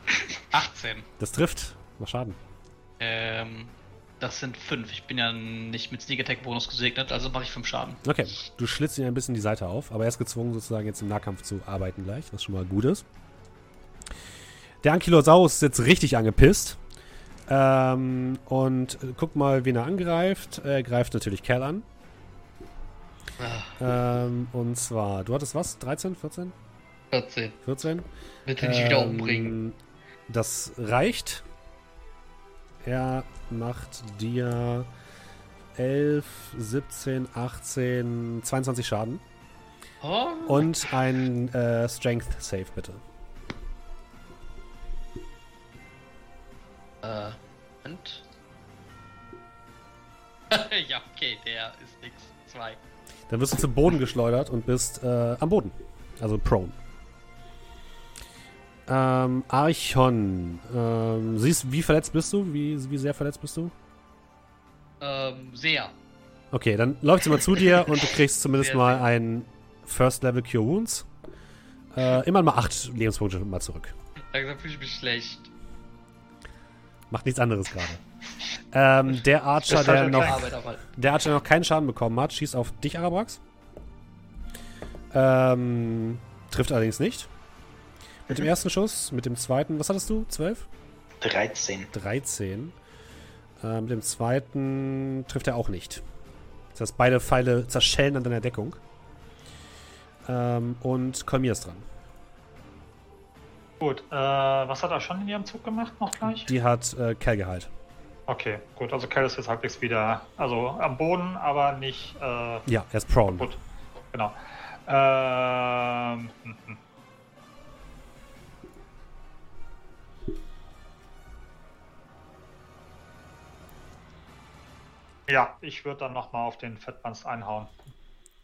18. Das trifft. Mach Schaden. Ähm, das sind 5. Ich bin ja nicht mit Sneak Attack Bonus gesegnet, also mache ich 5 Schaden. Okay, du schlitzt ihn ein bisschen die Seite auf, aber er ist gezwungen, sozusagen jetzt im Nahkampf zu arbeiten gleich, was schon mal gut ist. Der Ankylosaurus ist jetzt richtig angepisst. Ähm, und äh, guck mal, wen er angreift. Er greift natürlich Cal an. Ähm, und zwar, du hattest was? 13, 14, 14. 14? Bitte nicht wieder Ähm, umbringen. Das reicht. Er macht dir 11, 17, 18, 22 Schaden. Oh, Und ein äh, Strength Save, bitte. äh, und? ja, okay, der ist nix. 2. Dann wirst du zu Boden geschleudert und bist äh, am Boden. Also prone. Ähm, Archon. Ähm, siehst, wie verletzt bist du? Wie, wie sehr verletzt bist du? Ähm, sehr. Okay, dann läuft sie mal zu dir und du kriegst zumindest Sehr, mal sehr. ein First Level Cure Wounds. Äh, immer mal 8 Lebenspunkte mal zurück. Langsam fühle ich mich schlecht. Macht nichts anderes gerade. Ähm, der Archer, der er noch, der Archer, der noch keinen Schaden bekommen hat, schießt auf dich, Arabrax. Ähm, trifft allerdings nicht. Mit dem ersten Schuss, mit dem zweiten, was hattest du? 12? 13. 13. Äh, mit dem zweiten trifft er auch nicht. Das heißt, beide Pfeile zerschellen an deiner Deckung. Ähm, und Kolmir ist dran. Gut, äh, was hat er schon in ihrem Zug gemacht noch gleich? Die hat äh, Cal geheilt. Okay, gut, also Kell ist jetzt halbwegs wieder, also am Boden, aber nicht äh, Ja, er ist prone. gut. Genau. Ähm, Ja, ich würde dann nochmal auf den Fettpanz einhauen.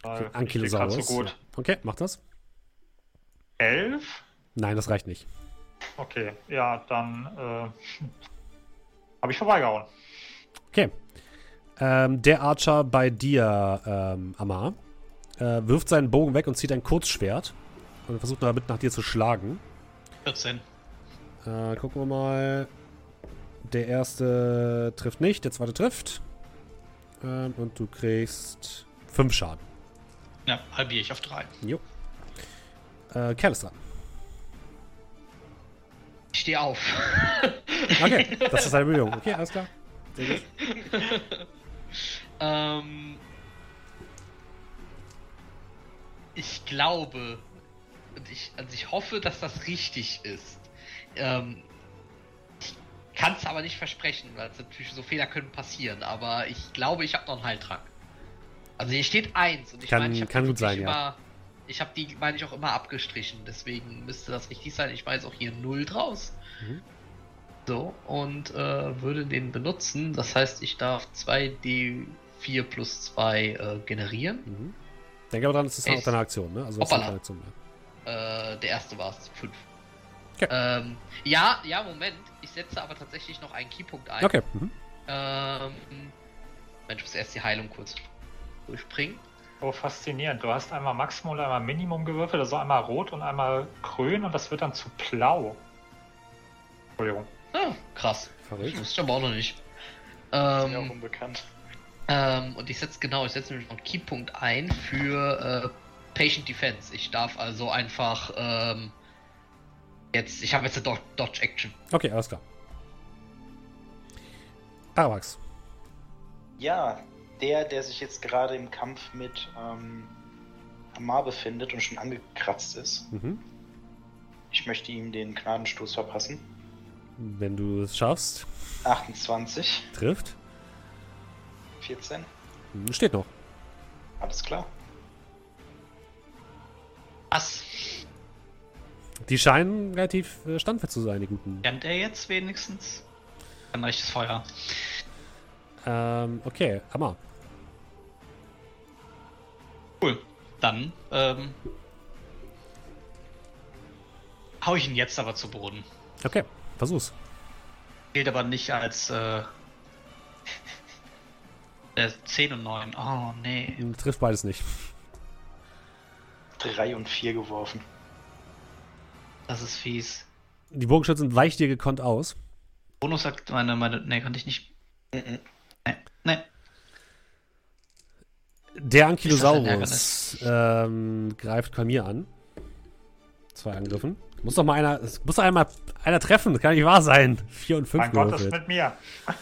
Okay, Ankylosaurus. so gut. Okay, mach das. Elf? Nein, das reicht nicht. Okay, ja, dann äh, habe ich vorbeigehauen. Okay. Ähm, der Archer bei dir, ähm, Amar, äh, wirft seinen Bogen weg und zieht ein Kurzschwert und versucht damit nach dir zu schlagen. 14. Äh, gucken wir mal. Der erste trifft nicht, der zweite trifft. Ähm, und du kriegst 5 Schaden. Ja, halbiere ich auf 3. Jo. Äh, Kerl ist dran. Ich stehe auf. Okay, das ist seine Bemühung. Okay, alles klar. Sehr gut. ähm, ich glaube und ich, also ich hoffe, dass das richtig ist. Ähm, kann es aber nicht versprechen, weil es natürlich so Fehler können passieren. Aber ich glaube, ich habe noch einen Heiltrank. Also hier steht eins und ich Kann- meine, ich habe kann die gut sein, ja. immer, ich habe die, meine ich, auch immer abgestrichen. Deswegen müsste das richtig sein. Ich weiß auch hier null draus. Mhm. So, und äh, würde den benutzen. Das heißt, ich darf 2d4 plus 2 äh, generieren. Mhm. Denke aber dran, das ist auch Ich- deine Aktion, ne? Also das ist deine Aktion. Äh, der erste war es, 5. Okay. Ähm, ja, ja, Moment. Ich setze aber tatsächlich noch einen Keypunkt ein. Okay. Mhm. Ähm, Mensch, ich muss erst die Heilung kurz durchbringen. Oh, faszinierend. Du hast einmal Maximum und einmal Minimum gewürfelt, also einmal rot und einmal grün und das wird dann zu blau. Entschuldigung. Ah, krass. Verrückt. Das wusste ich aber auch noch nicht. Ist mir auch Ähm, unbekannt. ähm, und ich setze genau, ich setze nämlich noch einen Keypunkt ein für äh, Patient Defense. Ich darf also einfach ähm, jetzt, ich habe jetzt eine Do Dodge Action. Okay, alles klar. Arawax. Ja, der, der sich jetzt gerade im Kampf mit ähm, Amar befindet und schon angekratzt ist. Mhm. Ich möchte ihm den Gnadenstoß verpassen. Wenn du es schaffst, 28, trifft. 14, Hm, Steht noch. alles klar. Was? Die scheinen relativ äh, standfest zu sein, die guten. Kennt er jetzt wenigstens? Ein rechtes Feuer. Ähm, okay, Hammer. Cool. Dann, ähm. Hau ich ihn jetzt aber zu Boden. Okay, versuch's. Gilt aber nicht als, äh. Der 10 und 9. Oh, nee. Hm, Trifft beides nicht. 3 und 4 geworfen. Das ist fies. Die Bogenschützen weicht dir gekonnt aus. Bonus sagt meine, meine. Nee, konnte ich nicht. Mhm. Nee. Nee. Der Ist das Ankylosaurus ähm, greift Kalmir an. Zwei Angriffen. Muss doch mal einer, es muss doch einmal einer treffen, das kann nicht wahr sein. Vier und fünf mein Gott ist gewürfelt. mit mir.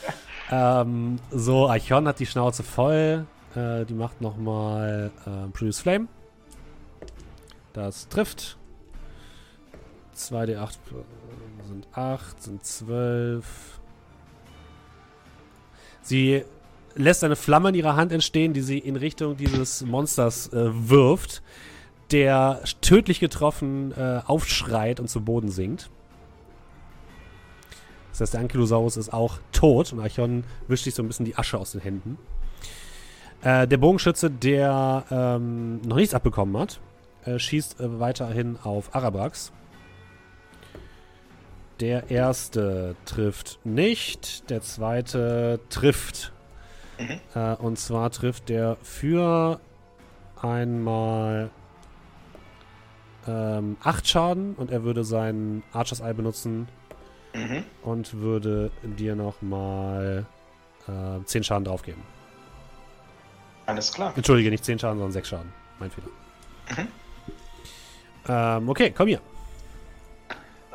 Ähm, so, Archon hat die Schnauze voll. Äh, die macht nochmal äh, Produce Flame. Das trifft. 2d8 sind 8, sind 12. Sie lässt eine Flamme in ihrer Hand entstehen, die sie in Richtung dieses Monsters äh, wirft, der tödlich getroffen äh, aufschreit und zu Boden sinkt. Das heißt, der Ankylosaurus ist auch tot und Archon wischt sich so ein bisschen die Asche aus den Händen. Äh, der Bogenschütze, der ähm, noch nichts abbekommen hat, äh, schießt äh, weiterhin auf Arabrax. Der erste trifft nicht, der zweite trifft. Mhm. Äh, und zwar trifft der für einmal ähm, 8 Schaden und er würde seinen Archers Eye benutzen Mhm. und würde dir nochmal äh, 10 Schaden draufgeben. Alles klar. Entschuldige, nicht 10 Schaden, sondern 6 Schaden. Mein Fehler. Mhm. Ähm, okay, komm hier.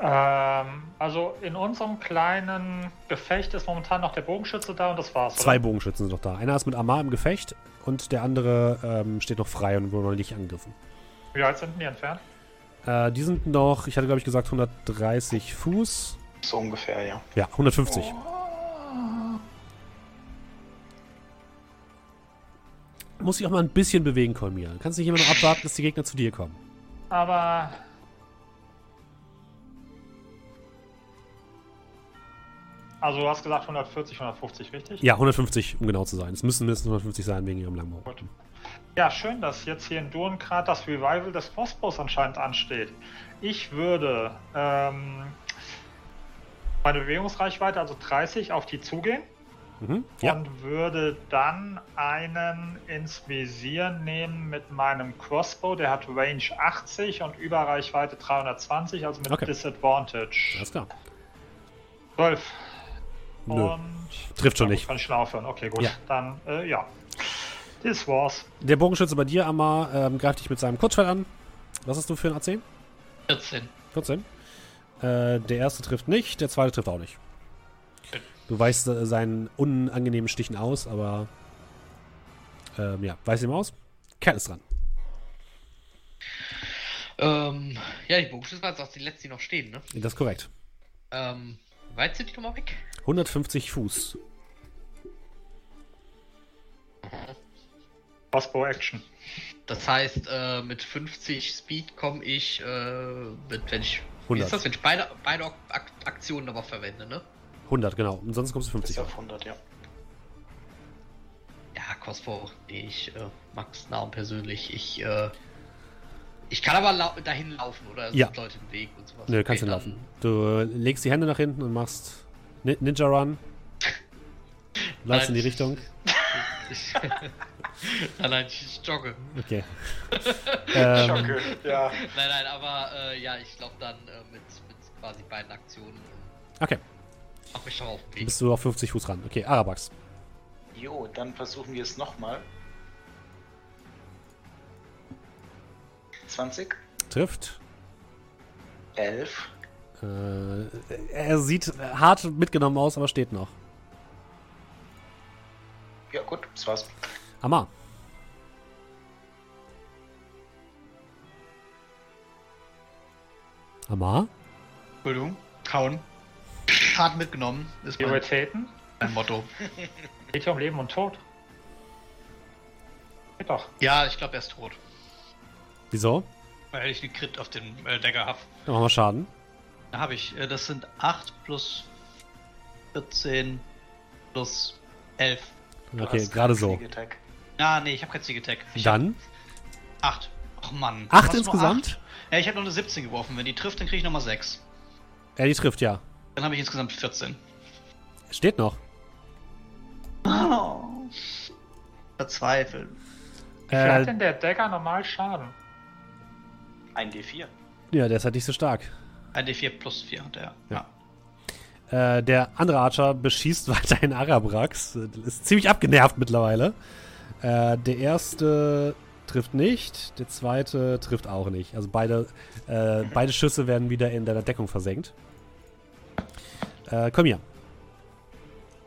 Ähm, also in unserem kleinen Gefecht ist momentan noch der Bogenschütze da und das war's. Zwei oder? Bogenschützen sind noch da. Einer ist mit Amar im Gefecht und der andere ähm, steht noch frei und wurde noch nicht angegriffen. Wie weit sind denn die entfernt? Äh, die sind noch, ich hatte glaube ich gesagt 130 Fuß. So ungefähr, ja. Ja, 150. Muss sich auch mal ein bisschen bewegen, Kolmir. Kannst nicht immer nur abwarten, bis die Gegner zu dir kommen. Aber. Also du hast gesagt 140, 150, richtig? Ja, 150, um genau zu sein. Es müssen mindestens 150 sein wegen ihrem Langbow. Gut. Ja, schön, dass jetzt hier in Durnkrat das Revival des Crossbows anscheinend ansteht. Ich würde ähm, meine Bewegungsreichweite, also 30, auf die zugehen Mhm. Ja, und würde dann einen ins Visier nehmen mit meinem Crossbow. Der hat Range 80 und Überreichweite 320, also mit Okay. Disadvantage. alles klar. 12. Nö. Und Trifft schon nicht. Kann ich schon aufhören. Okay, gut. Ja. Dann, äh, ja. Das war's. Der Bogenschütze bei dir, Amar, ähm, greift dich mit seinem Kurzschwert an. Was hast du für ein AC? 14. 14. Äh, der erste trifft nicht, der zweite trifft auch nicht. Du weichst äh, seinen unangenehmen Stichen aus, aber ähm, ja, weißt ihm aus. Kerl ist dran. Ähm, ja, die Bogenschüsse waren jetzt auch die letzten, die noch stehen, ne? Das ist korrekt. Ähm, weit sind die nochmal weg? 150 Fuß. Crossbow Action. Das heißt, äh, mit 50 Speed komme ich, äh, mit, wenn ich, wie 100. ist das, wenn ich beide, beide Ak Aktionen aber verwende, ne? 100, genau. Und sonst kommst du Bis 50 auf auf. 100, ja. Ja, Crossbow, nee, ich äh, mag's Namen persönlich. Ich, äh, Ich kann aber lau dahin laufen, oder Ja. sind Leute im Weg und sowas. Nö, kannst du Okay, laufen. Du legst die Hände nach hinten und machst Ninja Run. Läufst in die. Richtung. Ich, nein, nein, ich jogge. Okay. ähm, Schocke, ja. Nein, nein, aber äh, ja, ich laufe dann äh, mit, mit quasi beiden Aktionen. okay. Mach mich schon auf den Weg. Bist du auf 50 Fuß ran. Okay, Arabax. Jo, dann versuchen wir es nochmal. 20, Trifft. 11, Äh, er sieht hart mitgenommen aus, aber steht noch. ja gut, das war's. Amar. Amar? Entschuldigung. Kauen. Hart mitgenommen. Ist mein, Prioritäten? mein Motto. Geht ja um Leben und Tod. Geht doch. Ja, ich glaube, er ist tot. Wieso? Weil ich einen Crit auf den äh, Dagger habe. Dann machen wir Schaden. Da habe ich. Äh, das sind 8 plus 14 plus 11. Du Okay, gerade so. Attack. Ah, nee, ich habe kein Sneak Attack. Ich Dann 8. Ach Mann. acht Was, nur insgesamt? acht? Ja, ich habe noch eine 17 geworfen. Wenn die trifft, dann kriege ich nochmal 6. Ja, die trifft, ja. Dann habe ich insgesamt 14. Steht noch. Oh. Verzweifeln. Wie viel hat Äh, denn der Dagger normal Schaden? Ein D4. ja, der ist halt nicht so stark. Ein D4 plus 4 hat er. Ja. Äh, der andere Archer beschießt weiterhin Arabrax. Ist ziemlich abgenervt mittlerweile. Äh, der erste trifft nicht, der zweite trifft auch nicht. Also beide, äh, beide Schüsse werden wieder in deiner Deckung versenkt. Äh, komm hier.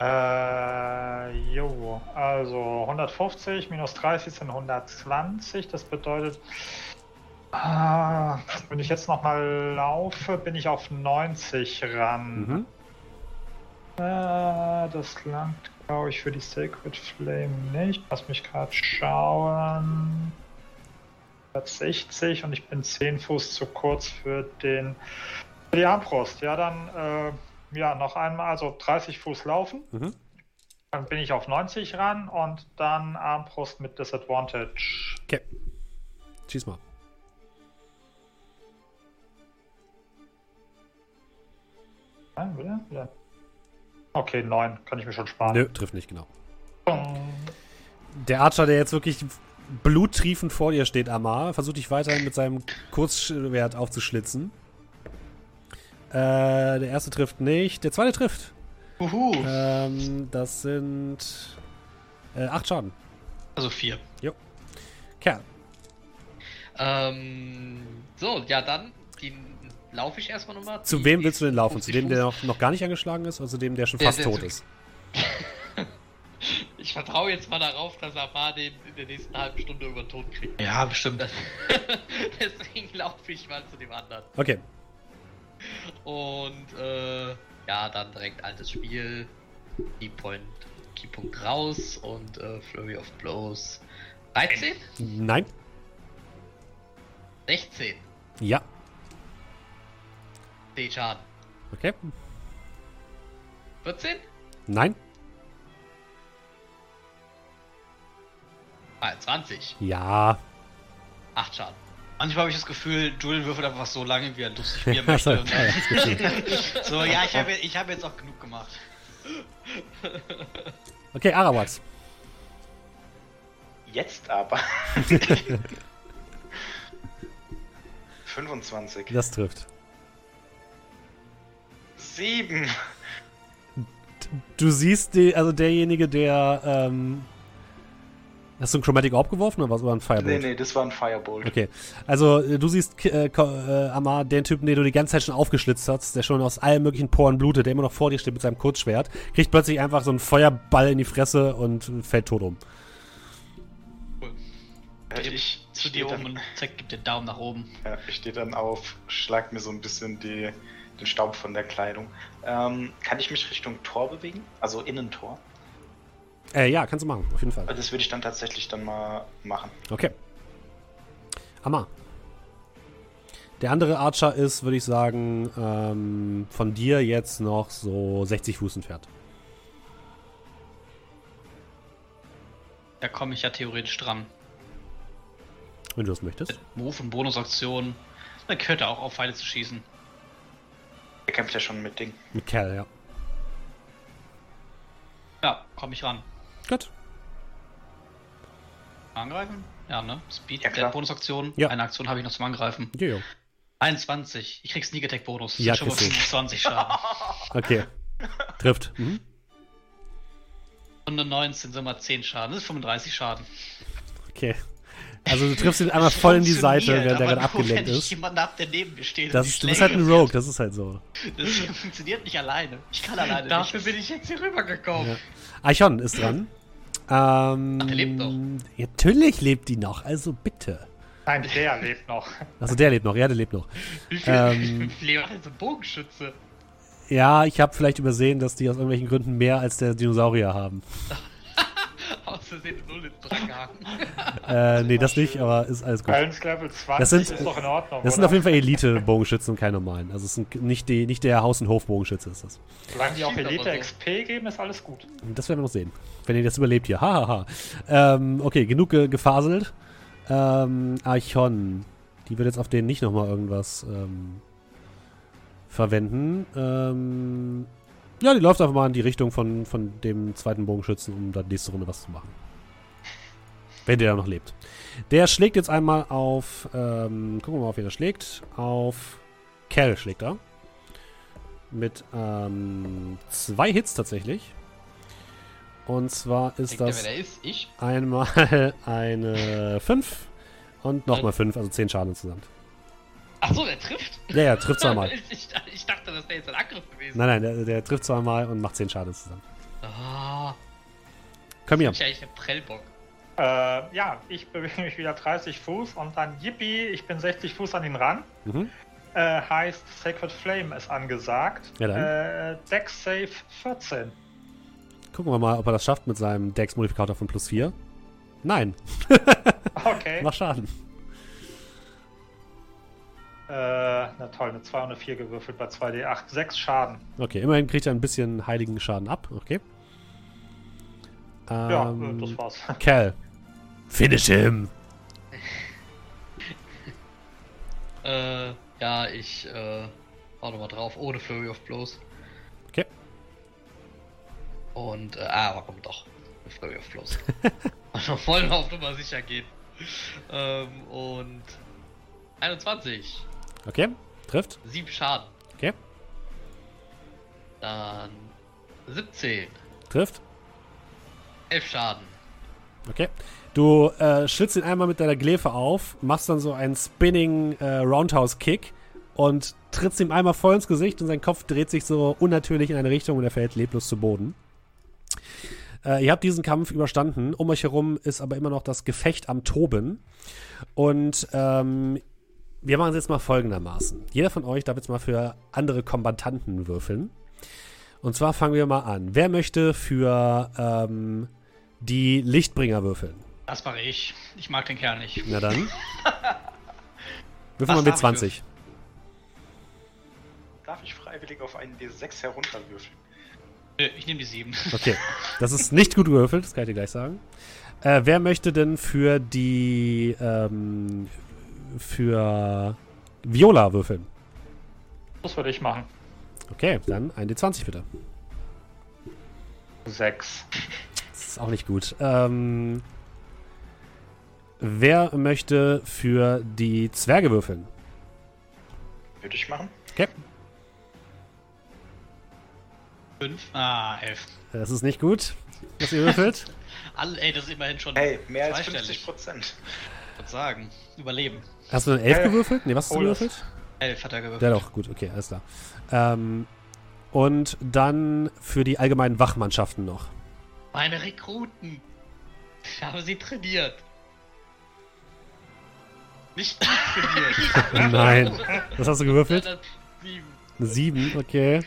Äh, jo, also 150 minus 30 sind 120. Das bedeutet, ah, wenn ich jetzt nochmal laufe, bin ich auf 90 ran. Mhm. Äh, das langt, glaube ich, für die Sacred Flame nicht. Lass mich gerade schauen. 60 und ich bin 10 Fuß zu kurz für den für die Armbrust. Ja, dann äh, ja noch einmal, also 30 Fuß laufen. Mhm. Dann bin ich auf 90 ran und dann Armbrust mit Disadvantage. Okay. Schieß mal. Ja, wieder? Ja. Okay, 9, kann ich mir schon sparen. Nö, trifft nicht, genau. Der Archer, der jetzt wirklich bluttriefend vor dir steht, Amar, versucht dich weiterhin mit seinem Kurzschwert aufzuschlitzen. Äh, der erste trifft nicht, der zweite trifft. Uhu. Ähm, das sind äh, acht Schaden. Also 4. Kerl. Ähm, so, ja, dann laufe ich erstmal nochmal. Zu wem willst du denn laufen? Zu 50 dem, der noch, noch gar nicht angeschlagen ist, oder zu dem, der schon Der- fast der tot ist-? Ich vertraue jetzt mal darauf, dass Amar den in der nächsten halben Stunde über den Tod kriegt. Ja, bestimmt. Deswegen laufe ich mal zu dem anderen. Okay. Und äh, ja, dann direkt altes Spiel. Keypoint, Keypunkt raus und äh, Flurry of Blows. 13? Nein. 16. Ja. 10 Schaden. Okay. 14? Nein. Ah, 20. Ja. 8 Schaden. Manchmal habe ich das Gefühl, Julian würfelt einfach so lange, wie er lustig wie er Das möchte. so, ja, ich habe ich hab jetzt auch genug gemacht. okay, Arawax. Jetzt aber. 25. Das trifft. 7. Du siehst, die, also derjenige, der, ähm, Hast du ein Chromatic Orb geworfen oder was? Oder ein Firebolt? Nee, nee, das war ein Firebolt. Okay, also äh, du siehst äh, äh, Amar, den Typen, den du die ganze Zeit schon aufgeschlitzt hast, der schon aus allen möglichen Poren blutet, der immer noch vor dir steht mit seinem Kurzschwert, kriegt plötzlich einfach so einen Feuerball in die Fresse und fällt tot um. Ja, ich zu dir dann, um und zeig, gib den Daumen nach oben. Ja, ich stehe dann auf, schlag mir so ein bisschen die, den Staub von der Kleidung. Ähm, kann ich mich Richtung Tor bewegen? Also Innentor? Äh, ja, kannst du machen, auf jeden Fall. Das würde ich dann tatsächlich dann mal machen. Okay. Amar. Der andere Archer ist, würde ich sagen, ähm, von dir jetzt noch so 60 Fuß entfernt. Da komme ich ja theoretisch dran. Wenn du das möchtest. Move und Bonusaktion. Dann könnte er auch auf Pfeile zu schießen. Er kämpft ja schon mit Ding. Mit Kerl, ja. Ja, komme ich ran. Gut. Angreifen? Ja, ne? Speed, Ja. Bonusaktion. Ja. Eine Aktion habe ich noch zum Angreifen. Jojo. 21. Ich krieg Sneak Attack Bonus. Ja, schon mal kriegst du. 25 Schaden. Okay. Trifft. Mhm. Und eine 19 sind mal 10 Schaden. Das ist 35 Schaden. Okay. Also du triffst ihn einmal voll in die Seite, während er gerade abgelenkt ist. jemanden hab, der neben mir steht. Das ist, du bist halt ein. Rogue, das ist halt so. Das funktioniert nicht alleine. Ich kann alleine Dafür nicht. bin ich jetzt hier rübergekommen. Ja. Eichhon ist dran. Ähm, Ach, der lebt noch. Natürlich lebt die noch, also bitte. Nein, der lebt noch. Also der lebt noch, ja, der lebt noch. Wie viel, Ähm. wie viel Leben hat denn so ein Bogenschütze? Ja, ich habe vielleicht übersehen, dass die aus irgendwelchen Gründen mehr als der Dinosaurier haben. Aus Versehen null ins Dranghaken. Äh, nee, das nicht, aber ist alles gut. Balance Level 20 Das sind- ist doch in Ordnung. Das sind oder? auf jeden Fall Elite-Bogenschützen und keine normalen. Also es sind nicht, die, nicht der Haus- und Hof-Bogenschütze ist das. Solange die auch Schießt aber Elite so. XP geben, ist alles gut. Das werden wir noch sehen. Wenn ihr das überlebt hier. Hahaha. ähm, okay, genug ge gefaselt. Ähm, Archon. Die wird jetzt auf den nicht nochmal irgendwas ähm, verwenden. Ähm, ja, die läuft einfach mal in die Richtung von, von dem zweiten Bogenschützen, um dann nächste Runde was zu machen. Wenn der noch lebt. Der schlägt jetzt einmal auf. Ähm, gucken wir mal, auf wen er schlägt. Auf Cal schlägt er. Mit ähm, zwei Hits tatsächlich. Und zwar ist das der ist? Ich? einmal eine 5 und nochmal 5, also 10 Schaden insgesamt. Achso, der trifft? Ja, ja, trifft zweimal. ich, ich, dachte, das wäre jetzt ein Angriff gewesen. Nein, nein, der, der trifft zweimal und macht 10 Schaden insgesamt. Ah, Komm hier. ich eigentlich einen Prellbock. Äh, ja, ich bewege mich wieder 30 Fuß und dann Yippie, ich bin 60 Fuß an ihn ran. Mhm. Äh, heißt Sacred Flame ist angesagt. Ja, dann. Äh, Deck Save 14. Gucken wir mal, ob er das schafft mit seinem Dex-Modifikator von plus 4. Nein, Okay. macht Schaden. Äh, na toll, eine 204 gewürfelt bei 2D8. 6 Schaden. Okay, immerhin kriegt er ein bisschen heiligen Schaden ab. Okay. Ja, Ähm, äh, das war's. Cal. Finish him. Äh, ja, ich, äh, hau nochmal drauf, ohne Flurry of Blows. Okay. Und, äh, ah, aber komm doch. Mit Flurry of Blows. Und noch voll auf Nummer sicher gehen. Ähm, und 21. Okay, trifft. 7 Schaden. Okay, Dann 17. trifft. 11 Schaden. Okay. Du äh, schützt ihn einmal mit deiner Glefe auf, machst dann so einen Spinning äh, Roundhouse-Kick und trittst ihm einmal voll ins Gesicht und sein Kopf dreht sich so unnatürlich in eine Richtung und er fällt leblos zu Boden. Äh, ihr habt diesen Kampf überstanden. Um euch herum ist aber immer noch das Gefecht am Toben. Und ähm, wir machen es jetzt mal folgendermaßen. Jeder von euch darf jetzt mal für andere Kombattanten würfeln. Und zwar fangen wir mal an. Wer möchte für ähm, die Lichtbringer würfeln? Das mache ich. Ich mag den Kerl nicht. Na dann. Würfel mal mit darf ich 20. Darf ich freiwillig auf einen D6 herunterwürfeln? Nö, Ich nehme die 7. Okay. Das ist nicht gut gewürfelt, das kann ich dir gleich sagen. Äh, wer möchte denn für die ähm, für Viola würfeln? Das würde ich machen. Okay, dann ein D20 bitte. 6. Das ist auch nicht gut. Ähm, wer möchte für die Zwerge würfeln? Würde ich machen. Okay. 5. Ah, 11. Das ist nicht gut, was ihr würfelt. Alle, ey, das ist immerhin schon Hey, mehr als zweistellig. 50 Prozent. Ich würd sagen. Überleben. Hast du eine 11 Äh, gewürfelt? Nee, was hast du das. gewürfelt? 11 hat er Ja, gewürfelt. doch, gut, okay, alles klar. Ähm, und dann für die allgemeinen Wachmannschaften noch. Meine Rekruten. Ich habe sie trainiert. Nicht trainiert. Nein. Was hast du gewürfelt? Sieben. 7, okay.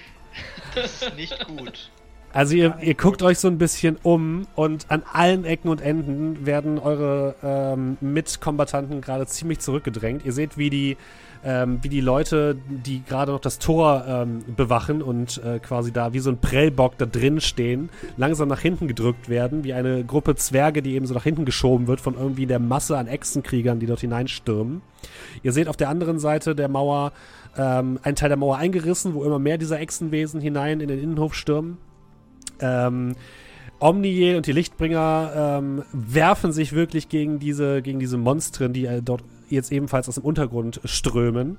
Das ist nicht gut. Also ihr, ihr guckt euch so ein bisschen um und an allen Ecken und Enden werden eure ähm, Mitkombattanten gerade ziemlich zurückgedrängt. Ihr seht, wie die, ähm, wie die Leute, die gerade noch das Tor ähm, bewachen und äh, quasi da wie so ein Prellbock da drin stehen, langsam nach hinten gedrückt werden, wie eine Gruppe Zwerge, die eben so nach hinten geschoben wird von irgendwie der Masse an Echsenkriegern, die dort hineinstürmen. Ihr seht auf der anderen Seite der Mauer ähm, einen Teil der Mauer eingerissen, wo immer mehr dieser Echsenwesen hinein in den Innenhof stürmen. Ähm, Omniel und die Lichtbringer ähm, werfen sich wirklich gegen diese, gegen diese Monstren, die äh, dort jetzt ebenfalls aus dem Untergrund strömen,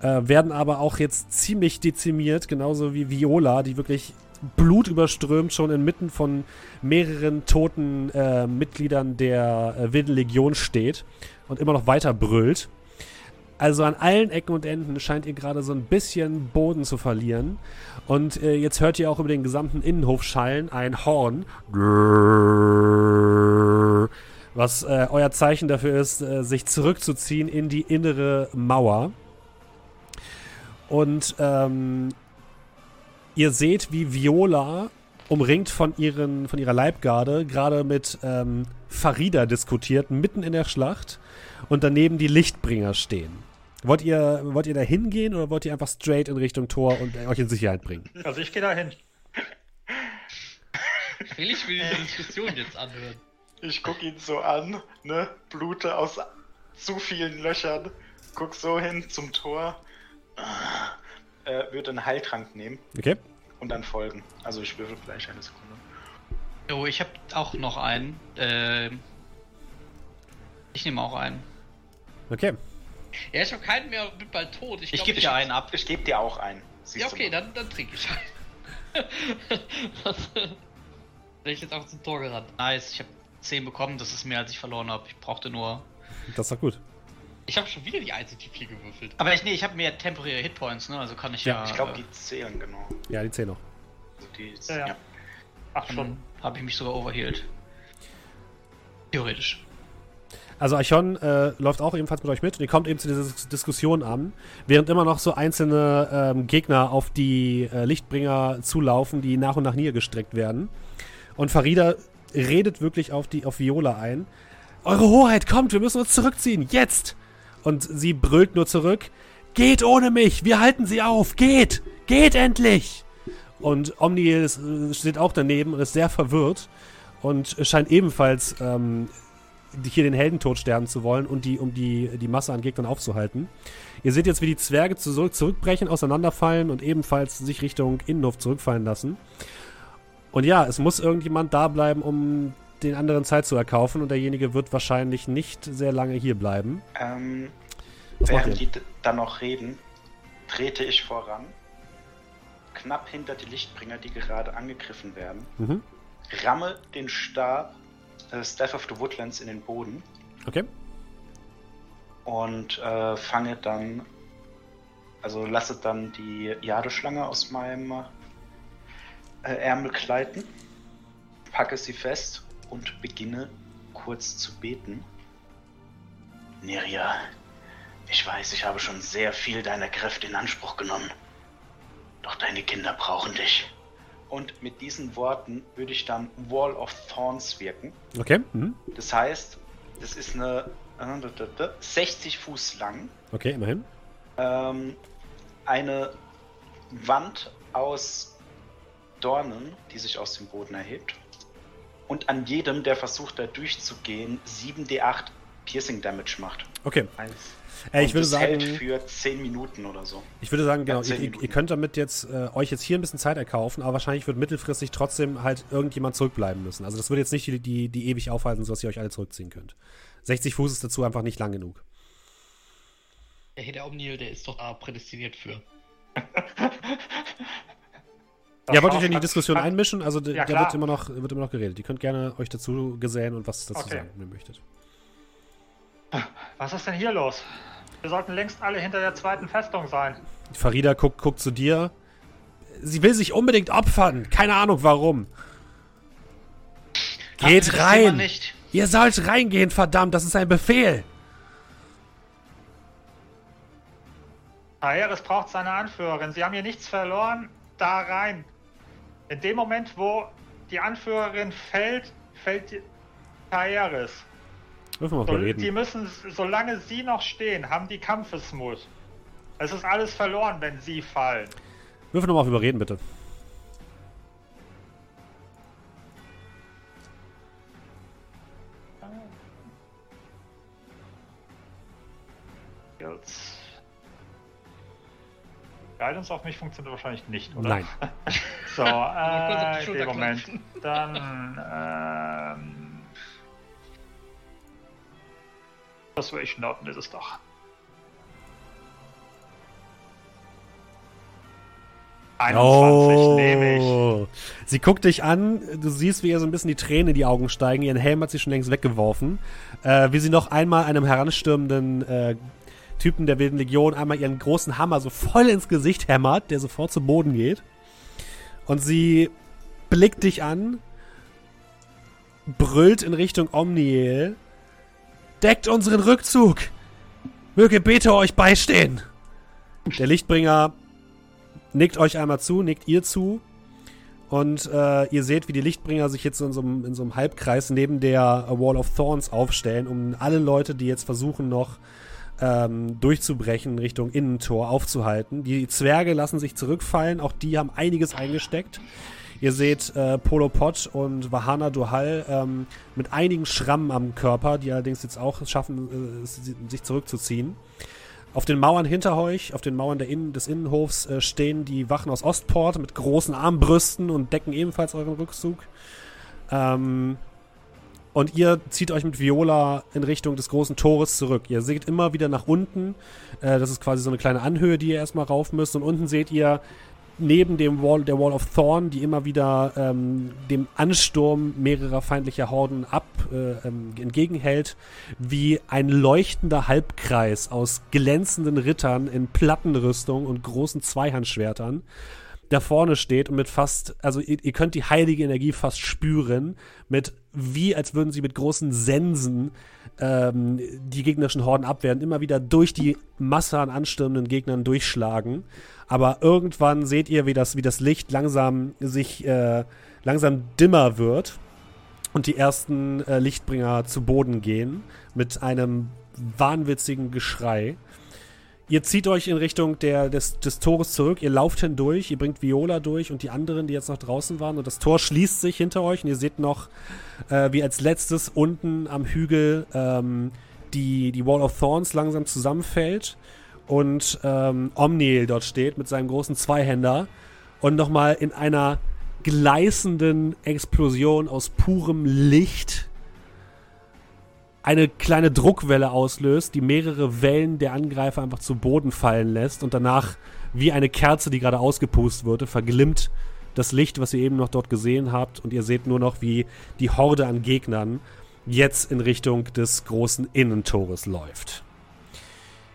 äh, werden aber auch jetzt ziemlich dezimiert, genauso wie Viola, die wirklich blutüberströmt schon inmitten von mehreren toten äh, Mitgliedern der äh, Wilden Legion steht und immer noch weiter brüllt. Also an allen Ecken und Enden scheint ihr gerade so ein bisschen Boden zu verlieren. Und äh, jetzt hört ihr auch über den gesamten Innenhof schallen ein Horn. Was äh, euer Zeichen dafür ist, äh, sich zurückzuziehen in die innere Mauer. Und ähm, ihr seht, wie Viola, umringt von, ihren, von ihrer Leibgarde, gerade mit ähm, Farida diskutiert, mitten in der Schlacht. Und daneben die Lichtbringer stehen. Wollt ihr, wollt ihr da hingehen oder wollt ihr einfach straight in Richtung Tor und euch in Sicherheit bringen? Also ich gehe da hin. Will ich mir die Diskussion jetzt anhören? Ich guck ihn so an, ne? Blute aus zu vielen Löchern. Guck so hin zum Tor. Äh, würde einen Heiltrank nehmen Okay. und dann folgen. Also ich würfel vielleicht eine Sekunde. Jo, ich habe auch noch einen. Ähm, ich nehme auch einen. Okay. Ja, ich habe keinen mehr und bin bald tot. Ich glaub, gebe dir einen ab. Ich gebe dir auch einen. Siehst Ja, okay, dann, dann trinke ich einen. das, Wäre ich jetzt auch zum Tor gerannt. Nice, ich habe 10 bekommen, das ist mehr als ich verloren habe. Ich brauchte nur. Das ist doch gut. Ich habe schon wieder die 1 und die 4 gewürfelt. Aber ich, nee, ich habe mehr temporäre Hitpoints, ne? Also kann ich ja. Ja, Ich glaube, die zählen genau. Ja, die 10 noch. Also die, Ja, ja. Ach schon. habe ich mich sogar overhealed. Theoretisch. Also Archon äh, läuft auch ebenfalls mit euch mit und ihr kommt eben zu dieser Dis- Diskussion an, während immer noch so einzelne ähm, Gegner auf die äh, Lichtbringer zulaufen, die nach und nach niedergestreckt werden. Und Farida redet wirklich auf die auf Viola ein. Eure Hoheit, kommt, wir müssen uns zurückziehen, jetzt! Und sie brüllt nur zurück. Geht ohne mich, wir halten sie auf, geht! Geht endlich! Und ist, äh, steht auch daneben und ist sehr verwirrt und scheint ebenfalls ähm, hier den Heldentod sterben zu wollen und die, um die, die Masse an Gegnern aufzuhalten. Ihr seht jetzt, wie die Zwerge zurück, zurückbrechen, auseinanderfallen und ebenfalls sich Richtung Innenhof zurückfallen lassen. Und ja, es muss irgendjemand da bleiben, um den anderen Zeit zu erkaufen und derjenige wird wahrscheinlich nicht sehr lange hier bleiben. Ähm, Was während die dann noch reden, trete ich voran. Knapp hinter die Lichtbringer, die gerade angegriffen werden. Mhm. Ramme den Stab äh, Staff of the Woodlands in den Boden Okay. und äh, fange dann, also lasse dann die Jadeschlange aus meinem äh, Ärmel gleiten, packe sie fest und beginne kurz zu beten. Niria, ich weiß, ich habe schon sehr viel deiner Kräfte in Anspruch genommen. Doch deine Kinder brauchen dich. Und mit diesen Worten würde ich dann Wall of Thorns wirken. Okay. Mhm. Das heißt, das ist eine äh, 60 Fuß lang, Okay, immerhin. ähm, eine Wand aus Dornen, die sich aus dem Boden erhebt. Und an jedem, der versucht, da durchzugehen, 7d8 Piercing Damage macht. Okay. Eins. Äh, ich Und würde das sagen, hält für 10 Minuten oder so. ich würde sagen, genau, Ja, ihr, ihr, könnt damit jetzt äh, euch jetzt hier ein bisschen Zeit erkaufen, aber wahrscheinlich wird mittelfristig trotzdem halt irgendjemand zurückbleiben müssen. Also das würde jetzt nicht die, die, die ewig aufhalten, sodass ihr euch alle zurückziehen könnt. 60 Fuß ist dazu einfach nicht lang genug. Der Omniel, der ist doch da prädestiniert für. ja, wollt ihr euch in die Diskussion einmischen? Also Ja, da wird immer, noch, wird immer noch geredet. Ihr könnt gerne euch dazu gesellen und was dazu Okay. sagen, wenn ihr möchtet. Was ist denn hier los? Wir sollten längst alle hinter der zweiten Festung sein. Farida guckt, guckt zu dir. Sie will sich unbedingt opfern. Keine Ahnung warum. Geht das Thema rein. Nicht. Ihr sollt reingehen, verdammt. Das ist ein Befehl. Aeris braucht seine Anführerin. Sie haben hier nichts verloren. Da rein. In dem Moment, wo die Anführerin fällt, fällt die Würfel mal So, überreden. die müssen, solange sie noch stehen, haben die Kampfesmut. Es ist alles verloren, wenn sie fallen. Würfel nochmal auf Überreden, bitte. Jetzt. Guidance auf mich funktioniert wahrscheinlich nicht, oder? Nein. So, äh, Moment. Dann, ähm. Persuasion Noten ist es doch. 21 nehme ich. Oh. Sie guckt dich an, du siehst, wie ihr so ein bisschen die Tränen in die Augen steigen. Ihren Helm hat sie schon längst weggeworfen. Äh, wie sie noch einmal einem heranstürmenden äh, Typen der Wilden Legion einmal ihren großen Hammer so voll ins Gesicht hämmert, der sofort zu Boden geht. Und sie blickt dich an, brüllt in Richtung Omniel. Deckt unseren Rückzug! Möge Bete euch beistehen! Der Lichtbringer nickt euch einmal zu, nickt ihr zu. Und äh, ihr seht, wie die Lichtbringer sich jetzt in so, einem, in so einem Halbkreis neben der Wall of Thorns aufstellen, um alle Leute, die jetzt versuchen, noch ähm, durchzubrechen Richtung Innentor aufzuhalten. Die Zwerge lassen sich zurückfallen, auch die haben einiges eingesteckt. Ihr seht äh, Polo Pot und Vahana Duhal ähm, mit einigen Schrammen am Körper, die allerdings jetzt auch schaffen, äh, si- sich zurückzuziehen. Auf den Mauern hinter euch, auf den Mauern Innen, des Innenhofs, äh, stehen die Wachen aus Ostport mit großen Armbrüsten und decken ebenfalls euren Rückzug. Ähm, und ihr zieht euch mit Viola in Richtung des großen Tores zurück. Ihr seht immer wieder nach unten. Äh, das ist quasi so eine kleine Anhöhe, die ihr erstmal rauf müsst. Und unten seht ihr neben dem Wall, der Wall of Thorn, die immer wieder ähm, dem Ansturm mehrerer feindlicher Horden ab äh, ähm, entgegenhält, wie ein leuchtender Halbkreis aus glänzenden Rittern in Plattenrüstung und großen Zweihandschwertern da vorne steht und mit fast, also ihr, ihr könnt die heilige Energie fast spüren, mit wie als würden sie mit großen Sensen ähm, die gegnerischen Horden abwehren, immer wieder durch die Masse an anstürmenden Gegnern durchschlagen. Aber irgendwann seht ihr, wie das, wie das Licht langsam sich äh, langsam dimmer wird und die ersten äh, Lichtbringer zu Boden gehen mit einem wahnwitzigen Geschrei. Ihr zieht euch in Richtung der, des, des Tores zurück, ihr lauft hindurch, ihr bringt Viola durch und die anderen, die jetzt noch draußen waren. Und das Tor schließt sich hinter euch und ihr seht noch, äh, wie als letztes unten am Hügel ähm, die, die Wall of Thorns langsam zusammenfällt und ähm, Omniel dort steht mit seinem großen Zweihänder und nochmal in einer gleißenden Explosion aus purem Licht eine kleine Druckwelle auslöst, die mehrere Wellen der Angreifer einfach zu Boden fallen lässt und danach wie eine Kerze, die gerade ausgepustet wurde, verglimmt das Licht, was ihr eben noch dort gesehen habt und ihr seht nur noch, wie die Horde an Gegnern jetzt in Richtung des großen Innentores läuft.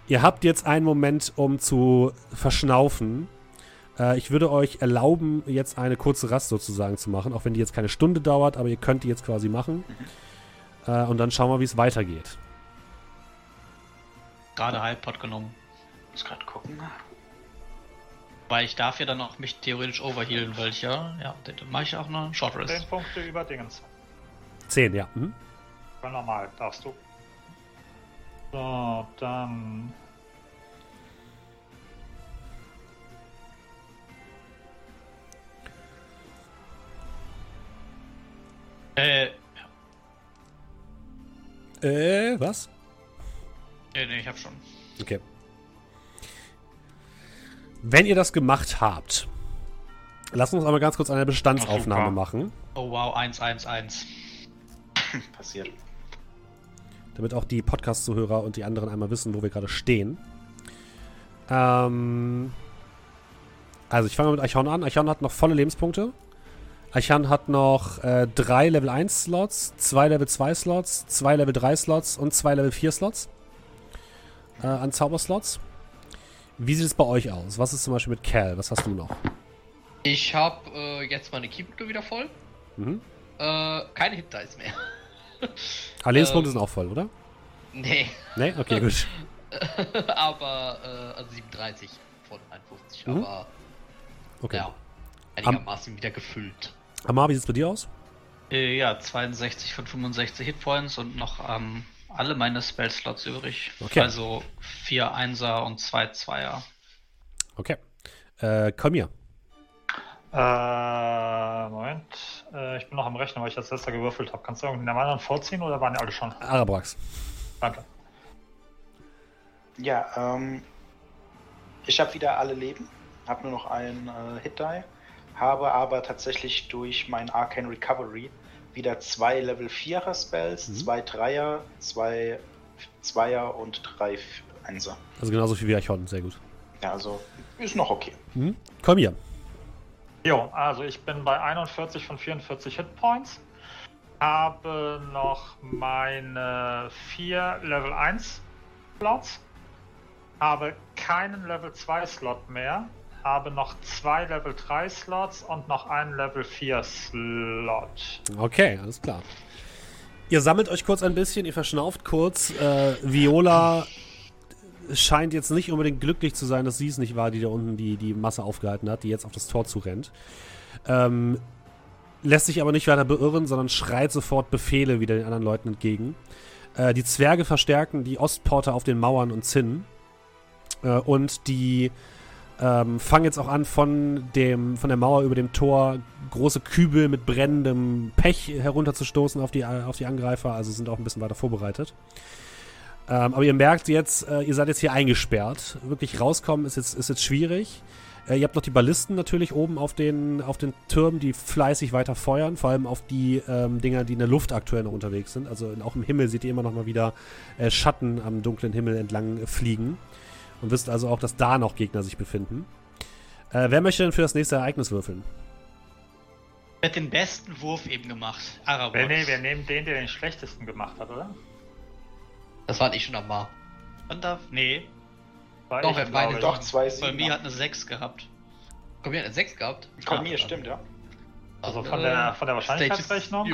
Ihr habt jetzt einen Moment, um zu verschnaufen. Äh, ich würde euch erlauben, jetzt eine kurze Rast sozusagen zu machen, auch wenn die jetzt keine Stunde dauert, aber ihr könnt die jetzt quasi machen. Äh, und dann schauen wir, wie es weitergeht. Gerade Halbpot genommen. muss gerade gucken. Weil ich darf ja dann auch mich theoretisch overhealen, weil ich ja, ja, dann mache ich auch eine Short 10 Rest. Punkte über Dingens. Zehn, ja. Ja, normal, darfst du. So, dann. Äh, Äh, was? nee, nee, ich hab schon. Okay. Wenn ihr das gemacht habt, lasst uns einmal ganz kurz eine Bestandsaufnahme machen, Oh wow, 111. Passiert. damit auch die Podcast-Zuhörer und die anderen einmal wissen, wo wir gerade stehen. Ähm, also ich fange mit Eichhorn an. Eichhorn hat noch volle Lebenspunkte. Eichhorn hat noch äh, drei Level 1 Slots, zwei Level 2 Slots, zwei Level 3 Slots und zwei Level 4 Slots äh, an Zauberslots. Wie sieht es bei euch aus? Was ist zum Beispiel mit Cal? Was hast du noch? Ich habe äh, jetzt meine Keypunkte wieder voll. Mhm. Äh, keine Hit Dice mehr. Ah, Lebenspunkte Ähm. sind auch voll, oder? nee, Nee? Okay, gut. aber äh, also 37 von 51. Mhm. Aber Okay. ja. einigermaßen wieder gefüllt. Amar, wie sieht's bei dir aus? Äh, ja, 62 von 65 Hitpoints und noch ähm, alle meine Spellslots übrig. Okay. Also 4 Einser und 2 Zweier. Okay. Äh, komm hier. Äh, Moment. Äh, ich bin noch am Rechnen, weil ich das letzte gewürfelt habe. Kannst du irgendeinen anderen vorziehen oder waren die alle schon? Arabrax. Danke. Ja, ähm, ich habe wieder alle Leben, habe nur noch einen äh, Hit Die, habe aber tatsächlich durch mein Arcane Recovery wieder zwei Level 4er Spells, Mhm. zwei Dreier, zwei Zweier und drei Einser. Also genauso viel wie Eichhorn, sehr gut. Ja, also ist noch okay. Mhm. Komm hier. Jo, also ich bin bei 41 von 44 Hitpoints. Habe noch meine vier Level 1 Slots. Habe keinen Level 2 Slot mehr. Habe noch zwei Level 3 Slots und noch einen Level 4 Slot. Okay, alles klar. Ihr sammelt euch kurz ein bisschen, ihr verschnauft kurz. Äh, Viola scheint jetzt nicht unbedingt glücklich zu sein, dass sie es nicht war, die da unten die, die Masse aufgehalten hat, die jetzt auf das Tor zurennt. Ähm, lässt sich aber nicht weiter beirren, sondern schreit sofort Befehle wieder den anderen Leuten entgegen. Äh, die Zwerge verstärken die Ostporte auf den Mauern und Zinnen. Äh, und die ähm, fangen jetzt auch an, von, dem, von der Mauer über dem Tor große Kübel mit brennendem Pech herunterzustoßen auf die, auf die Angreifer, also sind auch ein bisschen weiter vorbereitet. Ähm, aber ihr merkt jetzt, äh, ihr seid jetzt hier eingesperrt. Wirklich rauskommen ist jetzt, ist jetzt schwierig. Äh, ihr habt noch die Ballisten natürlich oben auf den, auf den Türmen, die fleißig weiter feuern, vor allem auf die ähm, Dinger, die in der Luft aktuell noch unterwegs sind. Also in, auch im Himmel seht ihr immer noch mal wieder äh, Schatten am dunklen Himmel entlang fliegen. Und wisst also auch, dass da noch Gegner sich befinden. Äh, wer möchte denn für das nächste Ereignis würfeln? Wer hat den besten Wurf eben gemacht? Arabox. Wir, nee, wir nehmen den, der den schlechtesten gemacht hat, oder? Das war nicht schon am Mar. Und da, nee, War Doch, ich, er meine ich. Doch, zwei bei mir hat eine 6 gehabt. Komm, wir hatten eine 6 gehabt. Von Ah, mir, stimmt, ja. Also von der- von der Wahrscheinlichkeitsrechnung?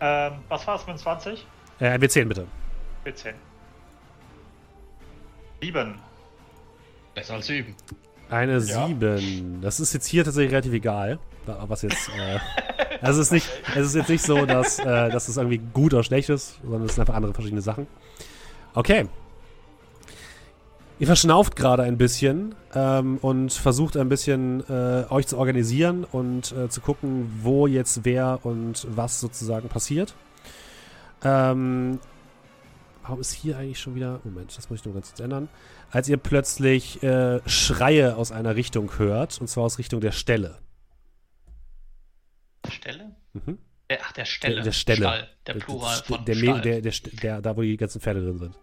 Ähm, was war es mit 20? Äh, W10 bitte. B10. 7. Besser als üben. Eine Ja. 7. Das ist jetzt hier tatsächlich relativ egal. wa- Was jetzt. Äh, also es ist nicht, es ist jetzt nicht so, dass, äh, dass es irgendwie gut oder schlecht ist, sondern es sind einfach andere verschiedene Sachen. Okay. Ihr verschnauft gerade ein bisschen ähm, und versucht ein bisschen äh, euch zu organisieren und äh, zu gucken, wo jetzt wer und was sozusagen passiert. Ähm, warum ist hier eigentlich schon wieder. Moment, das muss ich nur ganz kurz ändern als ihr plötzlich äh, Schreie aus einer Richtung hört, und zwar aus Richtung der Stelle. Der Stelle? Mhm. Der, ach, der Stelle. Der, der Stelle. Stall, der Plural der, von der, Stall. der, der, der, der, da, wo die ganzen Pferde drin sind.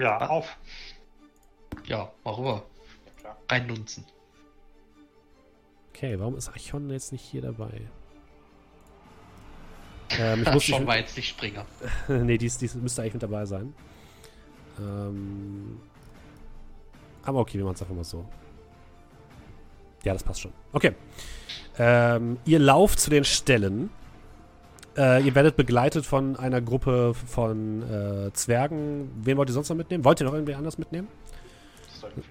Ja, auf. Ja, mach rüber. Klar. Reinnunzen. Okay, warum ist Archon jetzt nicht hier dabei? Ähm, ich muss Schon war jetzt nicht Springer. nee, dies, dies müsste eigentlich mit dabei sein. Ähm, aber okay, wir machen es einfach mal so. Ja, das passt schon. Okay. Ähm, ihr lauft zu den Stellen. Äh, ihr werdet begleitet von einer Gruppe von äh, Zwergen. Wen wollt ihr sonst noch mitnehmen? Wollt ihr noch irgendwie anders mitnehmen?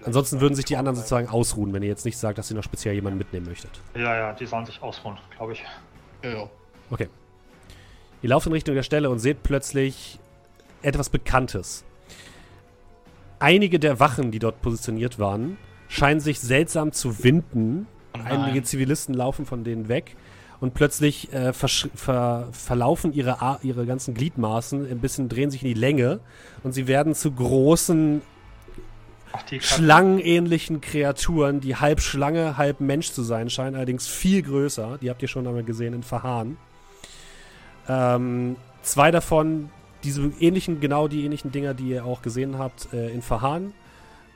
Ansonsten würden sich die anderen sein. sozusagen ausruhen, wenn ihr jetzt nicht sagt, dass ihr noch speziell jemanden mitnehmen möchtet. Ja, ja, die sollen sich ausruhen, glaube ich. Ja, ja. Okay. Ihr lauft in Richtung der Stelle und seht plötzlich etwas Bekanntes. Einige der Wachen, die dort positioniert waren, scheinen sich seltsam zu winden. Oh. Einige Zivilisten laufen von denen weg und plötzlich äh, ver verlaufen ihre, A ihre ganzen Gliedmaßen ein bisschen, drehen sich in die Länge und sie werden zu großen, schlangenähnlichen Kreaturen, die halb Schlange, halb Mensch zu sein scheinen, allerdings viel größer. Die habt ihr schon einmal gesehen in Verhahn. Ähm, zwei davon, diese ähnlichen, genau die ähnlichen Dinger, die ihr auch gesehen habt äh, in Verhahn.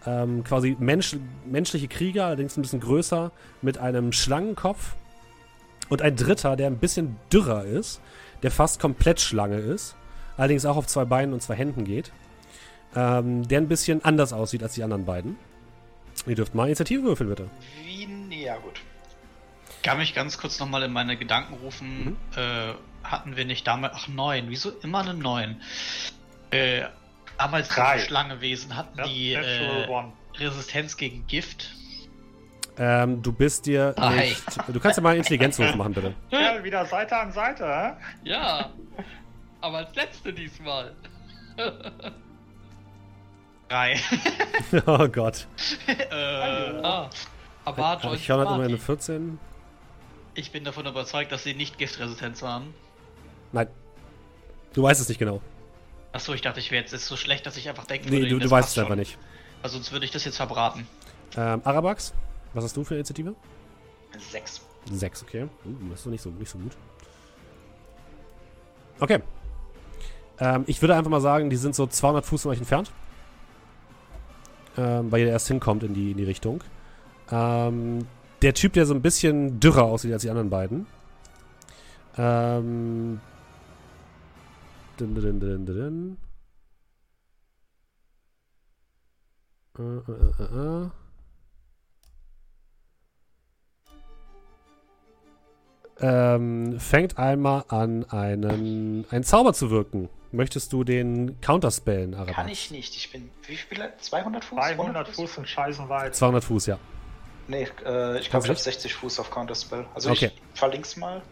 Ähm, quasi Mensch, menschliche Krieger, allerdings ein bisschen größer, mit einem Schlangenkopf. Und ein dritter, der ein bisschen dürrer ist, der fast komplett Schlange ist, allerdings auch auf zwei Beinen und zwei Händen geht. Ähm, der ein bisschen anders aussieht als die anderen beiden. Ihr dürft mal Initiative würfeln, bitte. Wie, ja gut. Kann mich ganz kurz nochmal in meine Gedanken rufen. Mhm. Äh, hatten wir nicht damals. Ach, neun. Wieso immer eine neun? Äh, damals Drei. Schlangewesen hatten Ja, die äh. Resistenz gegen Gift. Ähm, du bist dir nicht. Du kannst ja mal einen Intelligenzwurf machen, bitte. Ja, wieder Seite an Seite, hä? Ja. Aber als letzte diesmal. Drei. oh Gott. äh, ah. Aber Ich halt immer eine 14. ich bin davon überzeugt, dass sie nicht giftresistent waren. Nein. Du weißt es nicht genau. Achso, ich dachte, ich wäre jetzt ist so schlecht, dass ich einfach denken Nee, würde, du, das du weißt es einfach schon. nicht. Also sonst würde ich das jetzt verbraten. Ähm, Arabax, was hast du für Initiative? Sechs. Sechs, okay. Uh, das ist doch nicht so, nicht so gut. Okay. Ähm, ich würde einfach mal sagen, die sind so 200 Fuß von euch entfernt. Ähm, weil ihr erst hinkommt in die, in die Richtung. Ähm, der Typ, der so ein bisschen dürrer aussieht als die anderen beiden. Ähm. Din, din, din, din, din. Äh, äh, äh, äh. ähm, fängt einmal an, einen, einen Zauber zu wirken. Möchtest du den counterspellen, Arabax? Kann ich nicht. Ich bin. Wie viele? 200 Fuß? 300 Fuß und scheißen weit. 200 Fuß, ja. Nee, äh, ich glaube, ich habe nicht? 60 Fuß auf Counterspell. Also Okay. ich verlink's mal.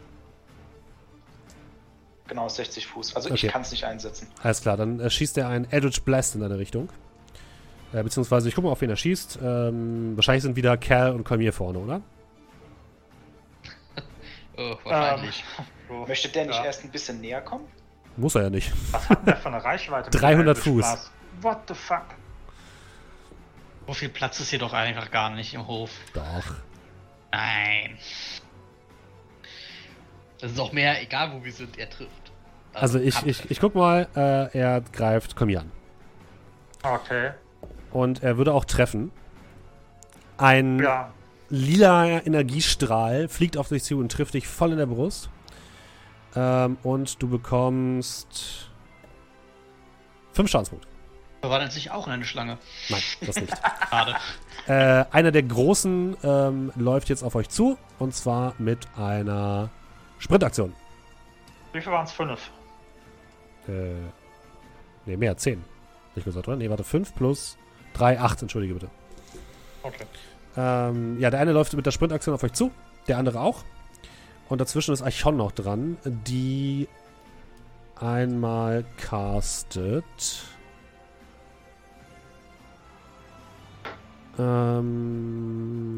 Genau, 60 Fuß. Also Okay. ich kann es nicht einsetzen. Alles klar, dann äh, schießt er einen Eldritch Blast in deine Richtung. Äh, beziehungsweise, ich gucke mal, auf wen er schießt. Ähm, wahrscheinlich sind wieder Cal und Colmier vorne, oder? Oh, wahrscheinlich. So. Möchte der nicht Ja. erst ein bisschen näher kommen? Muss er ja nicht. Was hat der für eine Reichweite? mit 300 dem Fuß. Spaß? What the fuck? So viel Platz ist hier doch einfach gar nicht im Hof. Doch. Nein. Das ist auch mehr, egal wo wir sind, er trifft. Also ich, ich, ich guck mal, äh, er greift Colmier an. Okay. Und er würde auch treffen. Ein Ja. lila Energiestrahl fliegt auf dich zu und trifft dich voll in der Brust. Ähm, und du bekommst fünf Schadenspunkte. Verwandelt sich auch in eine Schlange. Nein, das nicht. Schade. äh, einer der Großen ähm, läuft jetzt auf euch zu. Und zwar mit einer Sprintaktion. Wie viel waren es? Fünf. Äh, ne, mehr, zehn. Ich gesagt, oder? Ne, warte, fünf plus drei, acht, entschuldige bitte. Okay. Ähm, ja, der eine läuft mit der Sprintaktion auf euch zu, der andere auch. Und dazwischen ist Archon noch dran, die einmal castet. Ähm,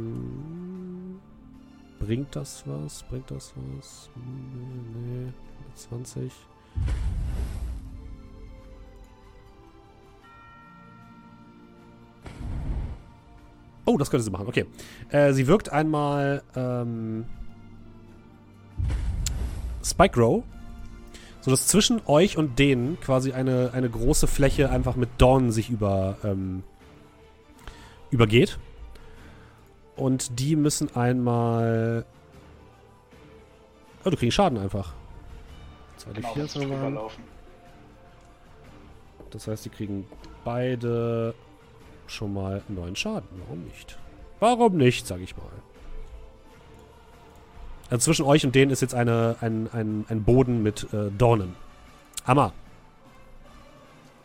bringt das was? Bringt das was? Nee, nee. 20. Oh, das könnte sie machen. Okay. Äh, sie wirkt einmal ähm, Spike Row, sodass zwischen euch und denen quasi eine, eine große Fläche einfach mit Dornen sich über, ähm, übergeht. Und die müssen einmal. Oh, du kriegst Schaden einfach. 2 Genau. Das heißt, die kriegen beide schon mal neun Schaden. Warum nicht? Warum nicht, sag ich mal. Also zwischen euch und denen ist jetzt eine, ein, ein, ein Boden mit äh, Dornen. Hammer.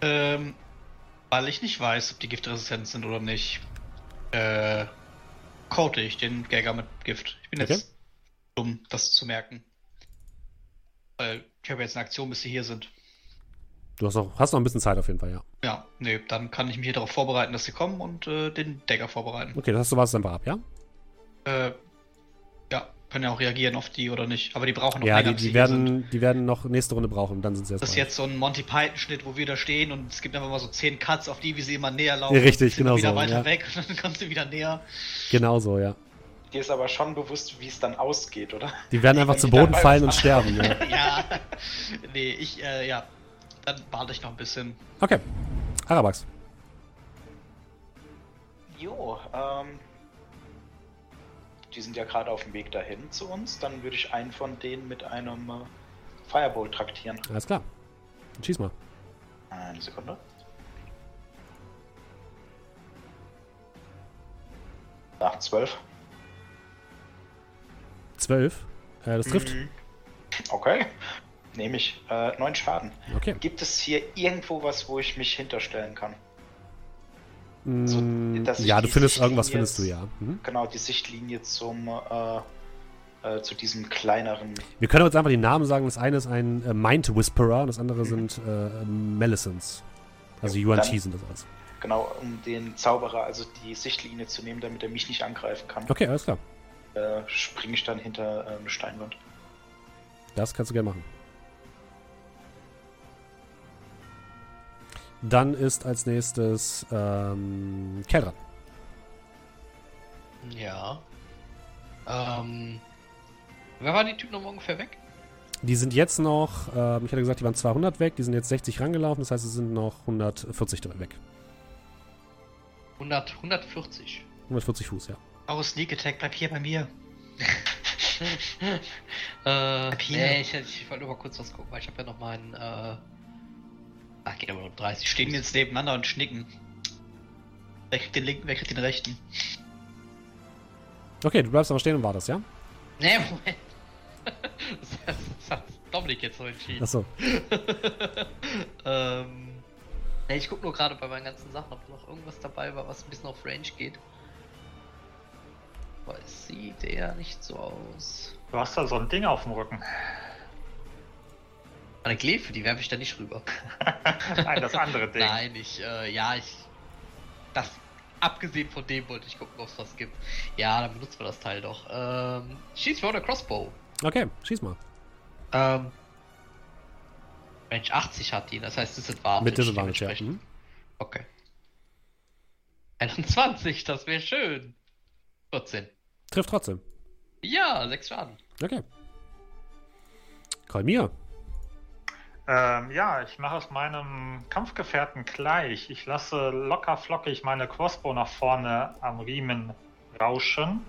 Ähm, weil ich nicht weiß, ob die giftresistent sind oder nicht, äh, coate ich den Gagger mit Gift. Ich bin Okay. jetzt dumm, das zu merken. Weil ich habe jetzt eine Aktion, bis sie hier sind. Du hast noch, hast noch ein bisschen Zeit auf jeden Fall, ja. Ja, nee, dann kann ich mich hier darauf vorbereiten, dass sie kommen und äh, den Dagger vorbereiten. Okay, das hast du warst einfach ab, ja? Äh, können ja auch reagieren auf die oder nicht. Aber die brauchen noch Ja, länger, die, bis die, sie hier sind. werden, die werden noch nächste Runde brauchen, dann sind sie erst Das ist jetzt so ein Monty Python-Schnitt, wo wir da stehen und es gibt einfach mal so 10 Cuts auf die, wie sie immer näher laufen. Ja, richtig, genau wieder so, weiter ja. weg und dann kommt sie wieder näher. Genau so, ja. Dir ist aber schon bewusst, wie es dann ausgeht, oder? Die werden einfach zu die Boden fallen und sterben, ja. ja. Nee, ich, äh, ja. Dann warte ich noch ein bisschen. Okay. Arabax. Jo, ähm. Die sind ja gerade auf dem Weg dahin zu uns. Dann würde ich einen von denen mit einem äh, Firebolt traktieren. Alles klar. Dann schieß mal. Eine Sekunde. Ach, 12. Zwölf. Äh, das trifft. Mhm. Okay. Nehme ich. Äh, 9 Schaden. Okay. Gibt es hier irgendwo was, wo ich mich hinterstellen kann? So, Mm, ja, du findest irgendwas, Sichtlinie findest du ja. Mhm. Genau, die Sichtlinie zum äh, äh, zu diesem kleineren. Wir können uns einfach die Namen sagen. Das eine ist ein äh, Mind Whisperer und das andere sind äh, Melisons. Also Jo, UNT sind das alles. Genau, um den Zauberer, also die Sichtlinie zu nehmen, damit er mich nicht angreifen kann, Okay, alles klar. äh, springe ich dann hinter eine Steinwand. Das kannst du gerne machen. Dann ist als nächstes ähm, Kell dran. Ja. Ähm. Wer waren die Typen noch ungefähr weg? Die sind jetzt noch, ähm, ich hatte gesagt, die waren 200 weg, die sind jetzt 60 rangelaufen, das heißt, es sind noch 140 drin weg. 100, 140. 140 Fuß, ja. Oh, Sneak Attack, bleib hier bei mir. äh, hier. nee, ich, ich wollte nur mal kurz was gucken, weil ich habe ja noch meinen, äh. Ach, geht aber nur um 30 Stehen jetzt nebeneinander und schnicken. Wer kriegt den linken, wer kriegt den rechten? Okay, du bleibst aber stehen und wartest, ja? Nee, Moment. das, das hat Dominik jetzt so entschieden. Achso. ähm. Nee, ich guck nur gerade bei meinen ganzen Sachen, ob noch irgendwas dabei war, was ein bisschen auf Range geht. Aber es sieht eher nicht so aus. Du hast da so ein Ding auf dem Rücken. Meine Glefe, die werfe ich da nicht rüber. Nein, das andere Ding. Nein, ich, äh, ja, ich. Das. Abgesehen von dem wollte ich gucken, ob es was gibt. Ja, dann benutzen wir das Teil doch. Ähm, schieß für eine Crossbow. Okay, schieß mal. Ähm. Range 80 hat die, das heißt, Warnung. Mit Disadvantage, ja. Mhm. Okay. 21, das wäre schön. 14. Trifft trotzdem. Ja, 6 Schaden. Okay. Kolmir. Ähm, ja, ich mache es meinem Kampfgefährten gleich. Ich lasse locker flockig meine Crossbow nach vorne am Riemen rauschen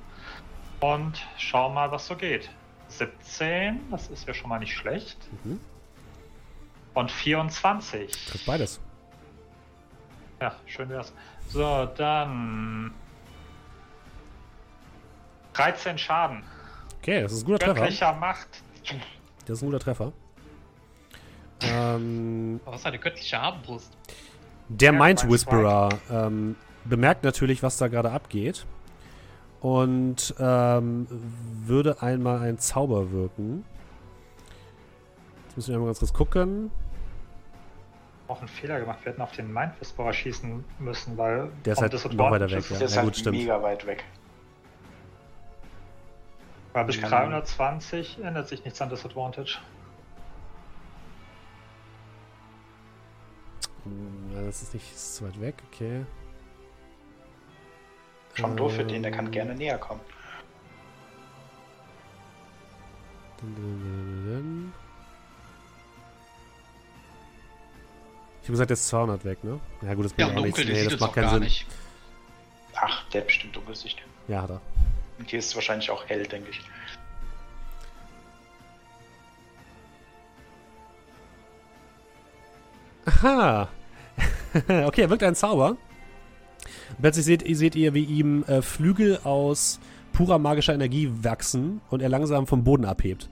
und schau mal, was so geht. 17, das ist ja schon mal nicht schlecht. Mhm. Und 24. Trifft beides. Ja, schön wär's. So, dann 13 Schaden. Okay, das ist ein guter Treffer. Göttlicher Macht. Das ist ein guter Treffer. Ähm, Aber was ist eine göttliche Armbrust? der Ja, Mind Whisperer ähm, bemerkt natürlich, was da gerade abgeht. Und ähm, würde einmal einen Zauber wirken. Jetzt müssen wir einmal ganz kurz gucken. Auch einen Fehler gemacht. Wir hätten auf den Mind Whisperer schießen müssen, weil. Der ist halt Disadvantage noch weiter weg, ist- ja. Der ist na halt gut, stimmt. mega weit weg. Weil bis Ja. 320 ändert sich nichts an Disadvantage. Das ist nicht ist zu weit weg, okay. Schon doof für den, der kann Ähm, gerne näher kommen. dun, dun, dun, dun. Ich habe gesagt, der ist 200 weg, ne? Ja gut, das Ja, bringt auch nichts. Nee, das macht keinen gar Sinn. nicht. Ach, der hat bestimmt Dunkelsicht. Ja, hat er. Und hier ist es wahrscheinlich auch hell, denke ich. Aha! okay, er wirkt ein Zauber. Plötzlich seht, seht ihr, wie ihm äh, Flügel aus purer magischer Energie wachsen und er langsam vom Boden abhebt.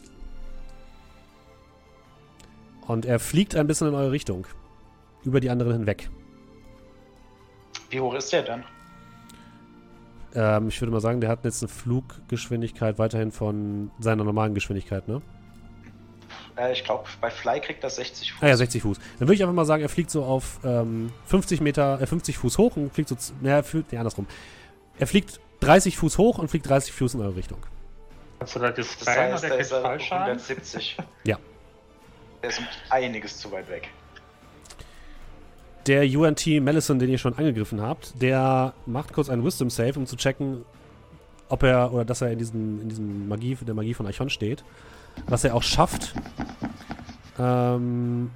Und er fliegt ein bisschen in eure Richtung. Über die anderen hinweg. Wie hoch ist der denn? Ähm, ich würde mal sagen, der hat jetzt eine Fluggeschwindigkeit weiterhin von seiner normalen Geschwindigkeit, ne? Äh, ich glaube, bei Fly kriegt er 60 Fuß. Ah ja, 60 Fuß. Dann würde ich einfach mal sagen, er fliegt so auf ähm, 50 Meter, äh, 50 Fuß hoch und fliegt so, naja, er fliegt, nee, andersrum. Er fliegt 30 Fuß hoch und fliegt 30 Fuß in eure Richtung. Kannst du da Das dispellen heißt, und da ist er Fallschaden? 170. Ja. Der ist um einiges zu weit weg. Der UNT Mellison, den ihr schon angegriffen habt, der macht kurz einen Wisdom Save, um zu checken, ob er oder dass er in diesem, in diesem Magie, der Magie von Archon steht. Was er auch schafft. Ähm,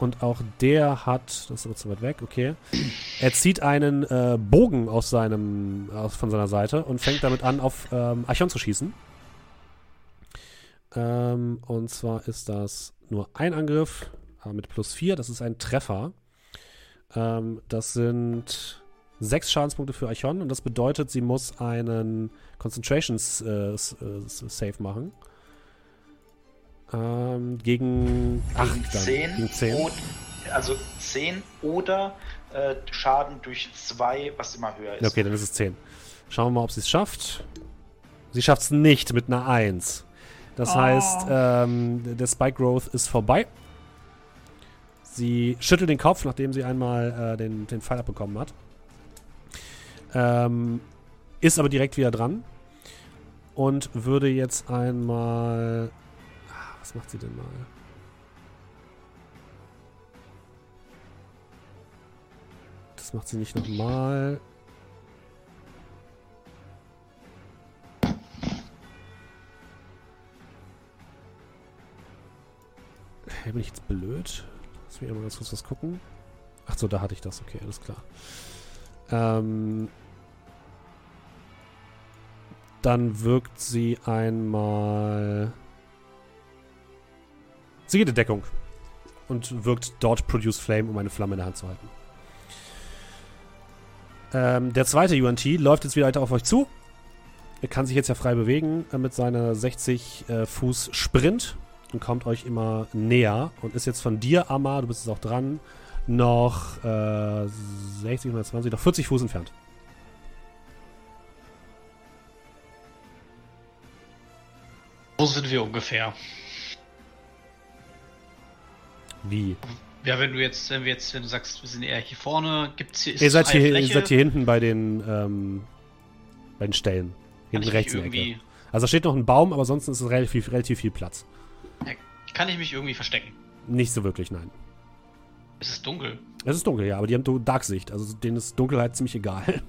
und auch der hat, das ist aber zu weit weg, okay. Er zieht einen äh, Bogen aus seinem, aus, von seiner Seite und fängt damit an, auf ähm, Archon zu schießen. Ähm, und zwar ist das nur ein Angriff äh, mit plus 4. Das ist ein Treffer. Ähm, das sind sechs Schadenspunkte für Archon und das bedeutet, sie muss einen Concentration äh, äh, Save machen. Ähm, gegen 8 Gegen dann. 10, Gegen 10. Und Also 10 oder äh, Schaden durch 2, was immer höher ist. Okay, dann ist es 10. Schauen wir mal, ob sie es schafft. Sie schafft es nicht mit einer 1. Das Oh. heißt, ähm, der Spike Growth ist vorbei. Sie schüttelt den Kopf, nachdem sie einmal äh, den, den Pfeil abbekommen hat. Ähm, ist aber direkt wieder dran. Und würde jetzt einmal. Was macht sie denn mal? Das macht sie nicht nochmal. Hey, bin ich jetzt blöd? Lass mich mal ganz kurz was gucken. Ach so, da hatte ich das. Okay, alles klar. Ähm, dann wirkt sie einmal. Sie geht in Deckung. Und wirkt dort Produce Flame, um eine Flamme in der Hand zu halten. Ähm, der zweite UNT läuft jetzt wieder weiter auf euch zu. Er kann sich jetzt ja frei bewegen äh, mit seiner 60 äh, Fuß Sprint und kommt euch immer näher und ist jetzt von dir, Amma, du bist jetzt auch dran, noch äh, 60, 120, noch 40 Fuß entfernt. Wo sind wir ungefähr? Wie? Ja, wenn du jetzt, wenn wir jetzt, wenn du sagst, wir sind eher hier vorne, gibt's hier. ist Ihr seid hier, ihr Fläche? seid hier hinten bei den, ähm, bei den Stellen. Hinten rechts in der Ecke. Also da steht noch ein Baum, aber sonst ist es relativ, relativ viel Platz. Kann ich mich irgendwie verstecken? Nicht so wirklich, nein. Es ist dunkel. Es ist dunkel, ja, aber die haben Darksicht. Also denen ist Dunkelheit ziemlich egal.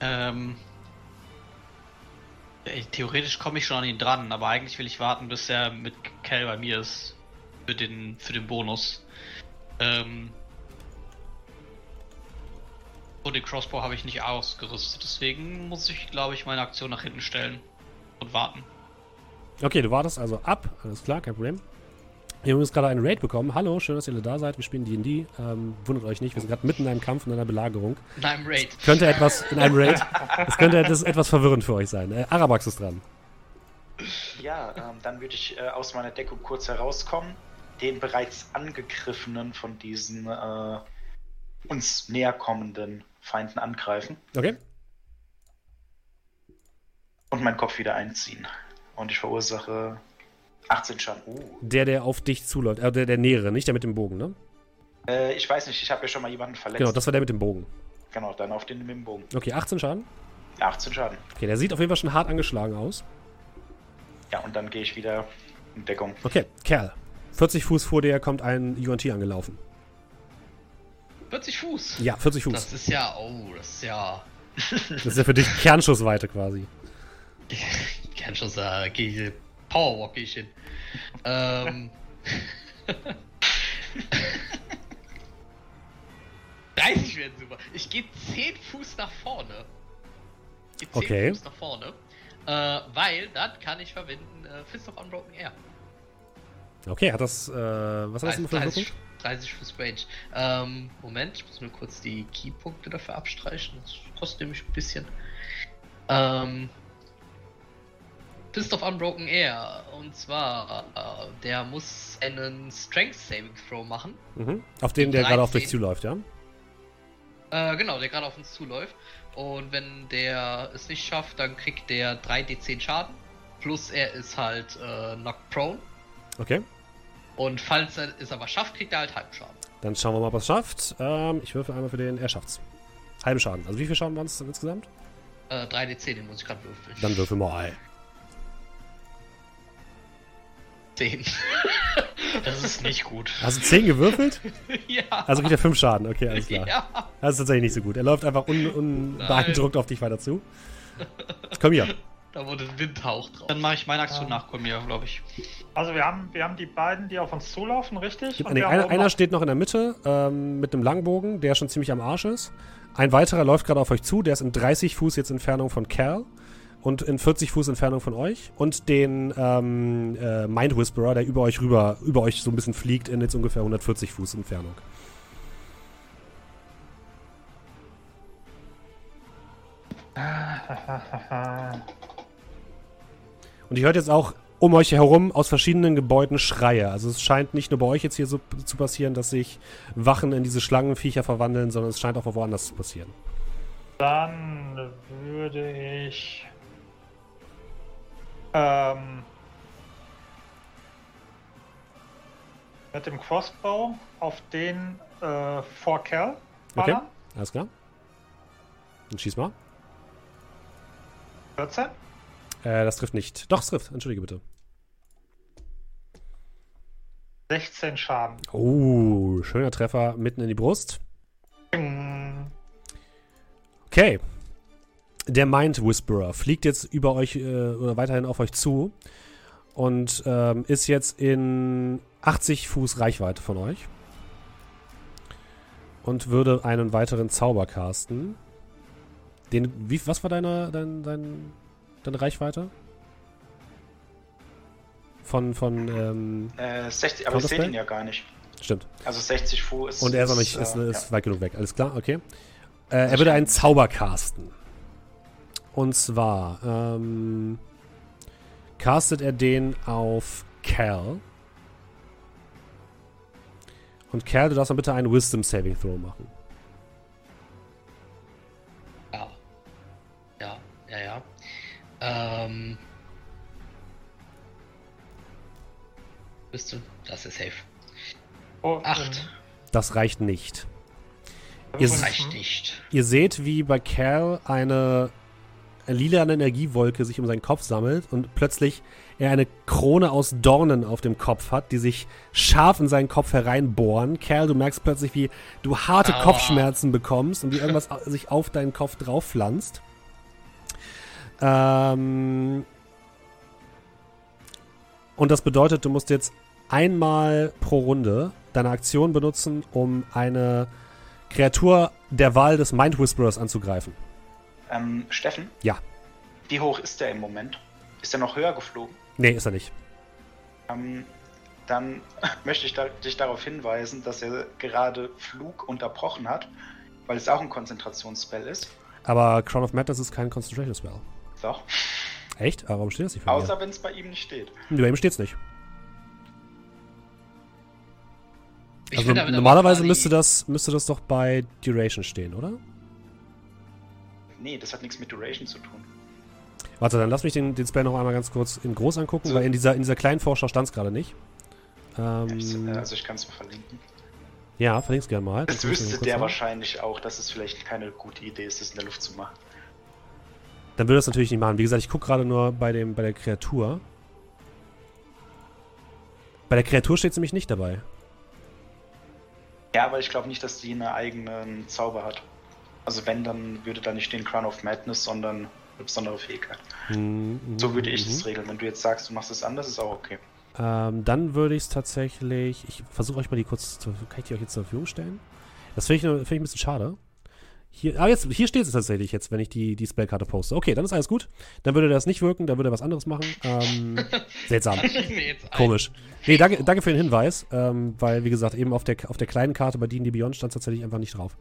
Ähm. Theoretisch komme ich schon an ihn dran, aber eigentlich will ich warten, bis er mit Cal bei mir ist. Für den, für den Bonus. Ähm. Und den Crossbow habe ich nicht ausgerüstet, deswegen muss ich, glaube ich, meine Aktion nach hinten stellen und warten. Okay, du wartest also ab. Alles klar, kein Problem. Wir haben jetzt gerade einen Raid bekommen. Hallo, schön, dass ihr alle da seid. Wir spielen D&D. Ähm, wundert euch nicht, wir sind gerade mitten in einem Kampf, in einer Belagerung. In einem Raid. Könnte etwas, in einem Raid, es könnte etwas, etwas verwirrend für euch sein. Äh, Arabax ist dran. Ja, ähm, dann würde ich äh, aus meiner Deckung kurz herauskommen, den bereits angegriffenen von diesen äh, uns näher kommenden Feinden angreifen Okay? und meinen Kopf wieder einziehen. Und ich verursache 18 Schaden. Uh. Der, der auf dich zuläuft. Äh, der, der nähere, nicht der mit dem Bogen, ne? Äh, ich weiß nicht, ich habe ja schon mal jemanden verletzt. Genau, das war der mit dem Bogen. Genau, dann auf den mit dem Bogen. Okay, 18 Schaden. 18 Schaden. Okay, der sieht auf jeden Fall schon hart angeschlagen aus. Ja, und dann gehe ich wieder in Deckung. Okay, Kerl. 40 Fuß vor dir kommt ein UNT angelaufen. 40 Fuß. Ja, 40 Fuß. Das ist ja, oh, das ist ja. Das ist ja für dich Kernschussweite quasi. Ich kann schon sagen, geh ich, hin. ähm. 30 werden super. Ich gehe 10 Fuß nach vorne. Ich geh 10 Okay. Fuß nach vorne. Äh, weil dann kann ich verwenden äh, Fist of Unbroken Air. Okay, hat das, äh, was hat das immer für eine 30, Wirkung? 30 Fuß Range. Ähm, Moment, ich muss mir kurz die Keypunkte dafür abstreichen. Das kostet nämlich ein bisschen. Ähm, Fist of Unbroken Air. Und zwar, äh, der muss einen Strength Saving Throw machen. Mhm. Auf den, der gerade auf dich 13. zuläuft, ja? Äh, genau, der gerade auf uns zuläuft. Und wenn der es nicht schafft, dann kriegt der 3d10 Schaden. Plus er ist halt äh, knocked prone. Okay. Und falls er es aber schafft, kriegt er halt Halbschaden. Dann schauen wir mal, ob er es schafft. Ähm, ich würfel einmal für den, er schafft's. Halben Schaden. Also wie viel Schaden waren es insgesamt? Äh, 3d10, den muss ich gerade würfeln. Dann würfel mal. 10. Das ist nicht gut. Hast du 10 gewürfelt? ja. Also kriegt er 5 Schaden. Okay, alles klar. Ja. Das ist tatsächlich nicht so gut. Er läuft einfach un unbeeindruckt auf dich weiter zu. Komm hier. Da wurde ein Windhauch drauf. Dann mache ich meine Aktion Ah. nach Kolmir, glaube ich. Also wir haben, wir haben die beiden, die auf uns zulaufen, richtig? Und Nee, einer, einer steht noch in der Mitte ähm, mit einem Langbogen, der schon ziemlich am Arsch ist. Ein weiterer läuft gerade auf euch zu, der ist in 30 Fuß jetzt Entfernung von Cal und in 40 Fuß Entfernung von euch. Und den ähm, äh, Mind Whisperer, der über euch rüber, über euch so ein bisschen fliegt, in jetzt ungefähr 140 Fuß Entfernung. Und ihr hört jetzt auch um euch herum aus verschiedenen Gebäuden Schreie. Also es scheint nicht nur bei euch jetzt hier so zu passieren, dass sich Wachen in diese Schlangenviecher verwandeln, sondern es scheint auch woanders zu passieren. Dann würde ich. Ähm, mit dem Crossbow auf den äh, vor Kerl Okay, alles klar. Dann schieß mal. 14. Äh, das trifft nicht. Doch, es trifft. Entschuldige bitte. 16 Schaden. Oh, schöner Treffer mitten in die Brust. Okay. Der Mind Whisperer fliegt jetzt über euch äh, oder weiterhin auf euch zu und ähm, ist jetzt in 80 Fuß Reichweite von euch. Und würde einen weiteren Zauber casten. Den, wie, was war deine, dein, dein, deine Reichweite? Von, von, ähm, Äh, 60, aber ich sehe ihn ja gar nicht. stimmt. Also 60 Fuß ist. Und er ist auch nicht, ist, ist, äh, ist weit genug weg. Alles klar, okay. Äh, er würde einen Zauber casten. Und zwar ähm, castet er den auf Cal. Und Cal, du darfst mal bitte einen Wisdom Saving Throw machen. Ja. Ja, ja, ja. Ähm. Bist du? Das ist safe. Oh, Acht. Das reicht nicht. Ihr Das reicht nicht. Ihr seht, wie bei Cal eine lilane Energiewolke sich um seinen Kopf sammelt und plötzlich er eine Krone aus Dornen auf dem Kopf hat, die sich scharf in seinen Kopf hereinbohren. Cal, du merkst plötzlich, wie du harte Aua. Kopfschmerzen bekommst und wie irgendwas sich auf deinen Kopf drauf pflanzt. Ähm und das bedeutet, du musst jetzt einmal pro Runde deine Aktion benutzen, um eine Kreatur der Wahl des Mind Whisperers anzugreifen. Ähm, Steffen? Ja. Wie hoch ist der im Moment? Ist er noch höher geflogen? Nee, ist er nicht. Ähm, dann möchte ich da, dich darauf hinweisen, dass er gerade Flug unterbrochen hat, weil es auch ein Konzentrationsspell ist. Aber Crown of Madness ist kein Concentration Spell. So. Echt? Aber warum steht das nicht für mir? Außer wenn es bei ihm nicht steht. Nee, Bei ihm steht's nicht. Ich also normalerweise müsste das, müsste das doch bei Duration stehen, oder? Nee, das hat nichts mit Duration zu tun. Warte, dann lass mich den, den Spell noch einmal ganz kurz in groß angucken, So. weil in dieser, in dieser kleinen Vorschau stand es gerade nicht. Ich, Ähm, äh, also ich kann es mir verlinken. ja, verlink's gerne mal. Das ich wüsste der sagen. wahrscheinlich auch, dass es vielleicht keine gute Idee ist, das in der Luft zu machen. Dann würde das natürlich nicht machen. Wie gesagt, ich gucke gerade nur bei, dem, bei der Kreatur. Bei der Kreatur steht es nämlich nicht dabei. Ja, aber ich glaube nicht, dass die einen eigenen Zauber hat. Also wenn, dann würde da nicht stehen Crown of Madness, sondern eine besondere Fähigkeit. Mhm, So würde ich mhm. das regeln. Wenn du jetzt sagst, du machst es anders, ist auch okay. Ähm, dann würde ich es tatsächlich. Ich versuche euch mal die kurz. Zu, kann ich die euch jetzt zur Verfügung stellen? Das finde ich, finde ich ein bisschen schade. Hier, ah, jetzt, hier steht es tatsächlich jetzt, wenn ich die, die Spellkarte poste. Okay, dann ist alles gut. Dann würde das nicht wirken, dann würde er was anderes machen. Ähm, seltsam. Komisch. Nee, danke, danke für den Hinweis, ähm, weil, wie gesagt, eben auf der, auf der kleinen Karte bei D&D Beyond stand es tatsächlich einfach nicht drauf.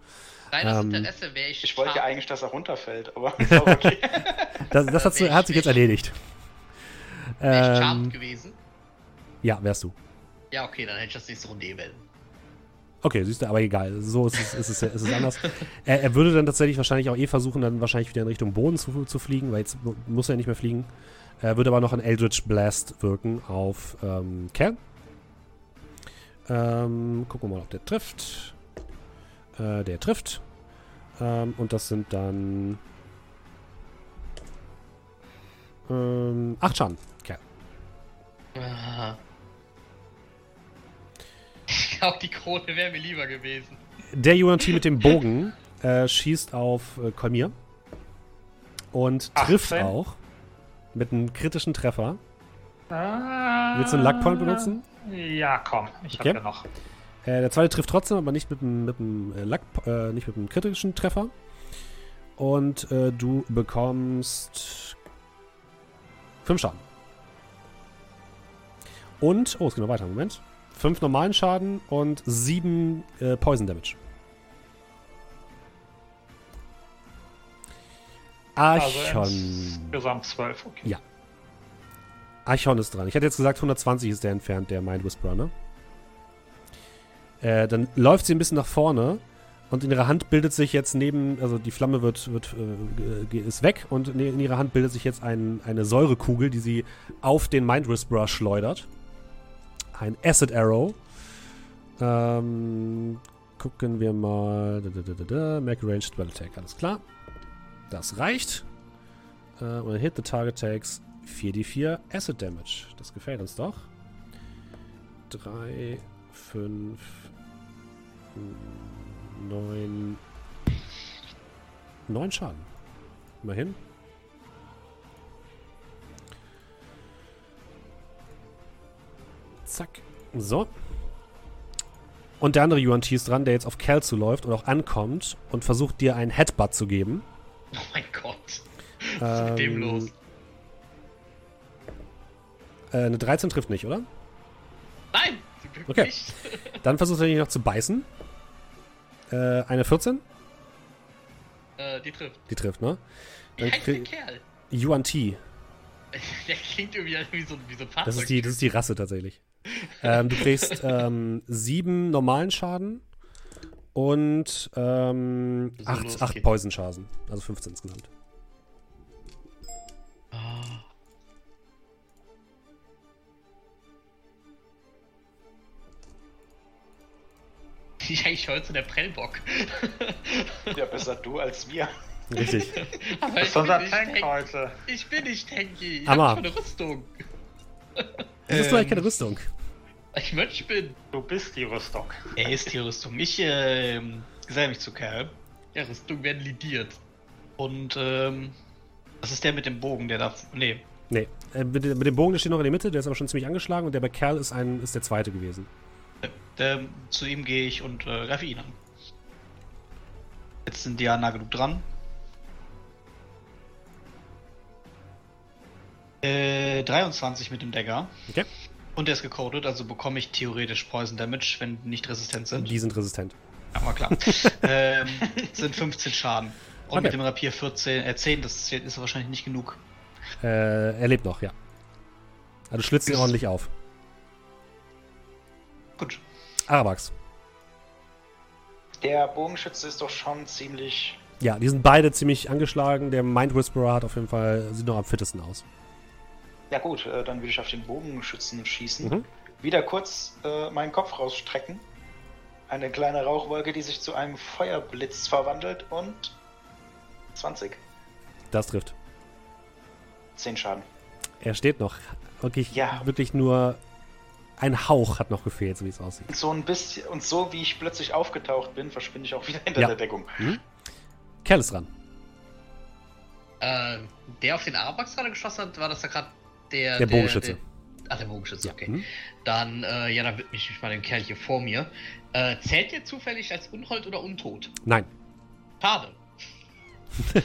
Rein aus Ähm, Interesse wäre ich. Ich wollte ja eigentlich, dass er runterfällt, aber okay. Das, das hat, hat sich ich- jetzt erledigt. Wäre ich Ähm, charmed gewesen. ja, wärst du. Ja, okay, dann hätte ich das nächste Runde wählen. Okay, siehst du, aber egal. So ist es, ist es, ist es anders. er, er würde dann tatsächlich wahrscheinlich auch eh versuchen, dann wahrscheinlich wieder in Richtung Boden zu, zu fliegen, weil jetzt mu- muss er nicht mehr fliegen. Er würde aber noch ein Eldritch Blast wirken auf ähm, Cal. Ähm, gucken wir mal, ob der trifft. Äh, der trifft. Ähm, und das sind dann ähm, acht Schaden. Cal. Ah. Ich glaube, die Krone wäre mir lieber gewesen. Der UNT mit dem Bogen äh, schießt auf äh, Kolmir und trifft 18. auch mit einem kritischen Treffer. Ah, Willst du einen Luckpoint benutzen? Ja, komm. Ich Okay. habe ja noch. Äh, der zweite trifft trotzdem, aber nicht mit einem mit einem, äh, Luck, äh, nicht mit einem kritischen Treffer. Und äh, du bekommst fünf Schaden. Und, oh, es geht noch weiter, Moment. Fünf normalen Schaden und sieben äh, Poison Damage. Also Archon. insgesamt 12, okay. Ja. Archon ist dran. Ich hätte jetzt gesagt, 120 ist der entfernt, der Mind Whisperer, ne? Äh, dann läuft sie ein bisschen nach vorne und in ihrer Hand bildet sich jetzt neben, also die Flamme wird, wird äh, ist weg und in ihrer Hand bildet sich jetzt ein, eine Säurekugel, die sie auf den Mind Whisperer schleudert. Ein Acid Arrow. Ähm, gucken wir mal. Da, da, a Range Spell Attack, alles klar. Das reicht. Äh, hit the target takes 4d4 Acid Damage. Das gefällt uns doch. 3, 5, 9. 9 Schaden. Immerhin. Zack. So. Und der andere Yuan Ti ist dran, der jetzt auf Cal zuläuft und auch ankommt und versucht dir einen Headbutt zu geben. Oh mein Gott. Was ist mit dem Ähm, los? Äh, eine 13 trifft nicht, oder? Nein! Okay. nicht. Dann versucht er dich noch zu beißen. Äh, eine 14? äh, die trifft. Die trifft, ne? Wie Dann heißt der Kerl? Yuan Ti. Der klingt irgendwie wie so, wie so ein Fahrzeug. Das ist die, das ist die Rasse tatsächlich. ähm, du kriegst ähm, sieben normalen Schaden und ähm, acht, acht. Poison-Schaden. Also 15 insgesamt. Ich eigentlich heute der Prellbock. Ja, besser du als wir. Richtig. Aber Das ich ist unser bin, nicht Tank tank heute. ich bin nicht tanky. Ich Hammer. hab schon eine Rüstung. Es ist vielleicht keine Rüstung. Ich Mönch bin. Du bist die Rüstung. Er ist die Rüstung. Ich ähm, geselle mich zu Kerl. Ja, Rüstungen werden lidiert. Und ähm, das ist der mit dem Bogen, der da. Nee. Nee. Äh, mit, dem- mit dem Bogen, der steht noch in der Mitte, der ist aber schon ziemlich angeschlagen und der bei Kerl ist, ein, ist der zweite gewesen. Der, zu ihm gehe ich und äh, greife ihn an. Jetzt sind die ja nah genug dran. Äh, 23 mit dem Dagger. Okay. Und der ist gecodet, also bekomme ich theoretisch Poison Damage, wenn die nicht resistent sind. Die sind resistent. Ja, war klar. ähm, sind 15 Schaden. Und Okay. mit dem Rapier 14, äh, 10, das zählt- ist wahrscheinlich nicht genug. Äh, er lebt noch, ja. Also schlitzt ihn Ist- ordentlich auf. Gut. Arabax. Der Bogenschütze ist doch schon ziemlich. Ja, die sind beide ziemlich angeschlagen. Der Mind Whisperer hat auf jeden Fall, sieht noch am fittesten aus. Ja gut, äh, dann würde ich auf den Bogenschützen schießen. Mhm. Wieder kurz äh, meinen Kopf rausstrecken. Eine kleine Rauchwolke, die sich zu einem Feuerblitz verwandelt und 20. Das trifft. 10 Schaden. Er steht noch. Wirklich, Ja. wirklich nur ein Hauch hat noch gefehlt, so wie es aussieht. Und so ein bisschen, und so wie ich plötzlich aufgetaucht bin, verschwinde ich auch wieder hinter Ja. der Deckung. Kerl ist dran. Äh, der auf den Arabax gerade geschossen hat, war das da gerade der. Der Bogenschütze. Der, ach, der Bogenschütze, okay. Mhm. Dann, äh, ja, dann widme ich mich mal dem Kerl hier vor mir. Äh, zählt der zufällig als Unhold oder Untot? Nein. Schade.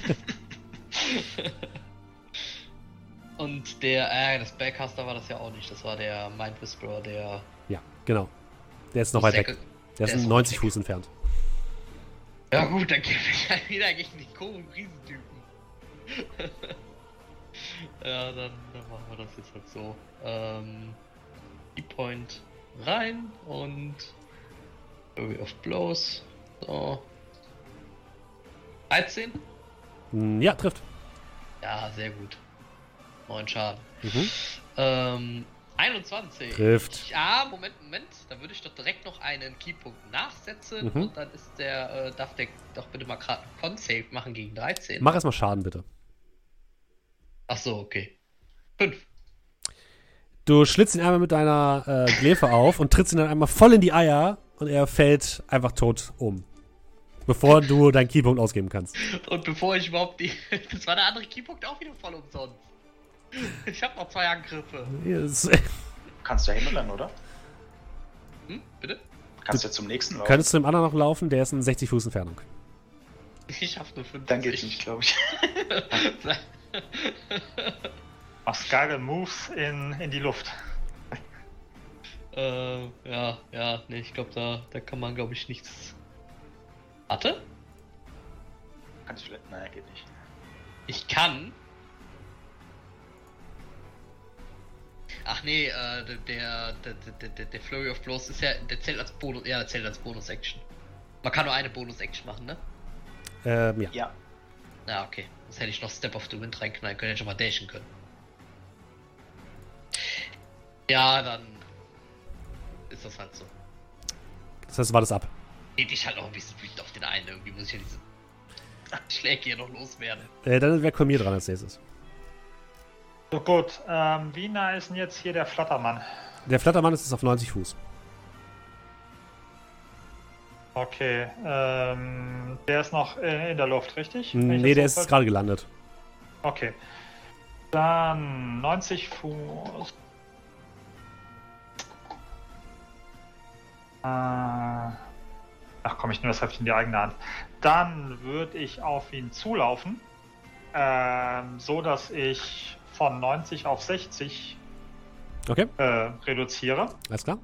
Und der, äh, das Backcaster war das ja auch nicht. Das war der Mind Whisperer, der. Ja, genau. Der ist noch weit weg. Der der ist ist 90 weg. Fuß entfernt. Ja, gut, dann kämpfe ich halt wieder gegen die komischen Riesentypen. ja, dann, dann machen wir das jetzt halt so. Ähm, die Point rein und Flurry of Blows. So. 13? Hm, Ja, trifft. Ja, sehr gut. 9 Schaden. Mhm. Ähm, 21. Trifft. Ja, Moment, Moment. Da würde ich doch direkt noch einen Keypunkt nachsetzen Mhm. und dann ist der, äh, darf der doch bitte mal gerade einen Con-Save machen gegen 13. Mach erstmal Schaden, bitte. Ach so, okay. 5. Du schlitzt ihn einmal mit deiner äh, Glefe auf und trittst ihn dann einmal voll in die Eier und er fällt einfach tot um. Bevor du deinen Keypunkt ausgeben kannst. Und bevor ich überhaupt die. Das war der andere Keypunkt auch wieder voll umsonst. Ich habe noch zwei Angriffe. Yes. Kannst du ja hinrennen, oder? Hm, bitte? Kannst du ja zum nächsten laufen. Könntest du dem anderen noch laufen? Der ist in 60 Fuß Entfernung. Ich hab nur 50. Dann geht's nicht, glaube ich. Geile Moves in, in die Luft. äh, ja, ja, nee, ich glaube, da, da kann man, glaube ich, nichts. Warte? Kannst du vielleicht. Nein, geht nicht. Ich kann. Ach nee, äh, der, der, der, der, der Flurry of Blows ist ja, der zählt als Bonus, ja, der zählt als Bonus-Action. Man kann nur eine Bonus-Action machen, ne? Ähm, ja. Ja, Ja, okay. Sonst hätte ich noch Step of the Wind reinknallen können, hätte ich schon mal dashen können. Ja, dann ist das halt so. Das heißt, war das ab. Geht ich halt noch ein bisschen wütend auf den einen. Irgendwie muss ich ja diese Schläge hier noch loswerden. Äh, dann wäre Kolmir dran als nächstes. So gut, ähm, wie nah ist denn jetzt hier der Flattermann? Der Flattermann ist jetzt auf 90 Fuß. Okay, ähm, der ist noch in, der Luft, richtig? Wenn Nee, der ist gerade gelandet. Okay. Dann 90 Fuß. Äh, ach komm, ich nehme das Heft in die eigene Hand. Dann würde ich auf ihn zulaufen, ähm, so dass ich von 90 auf 60 Okay, äh, reduziere alles klar.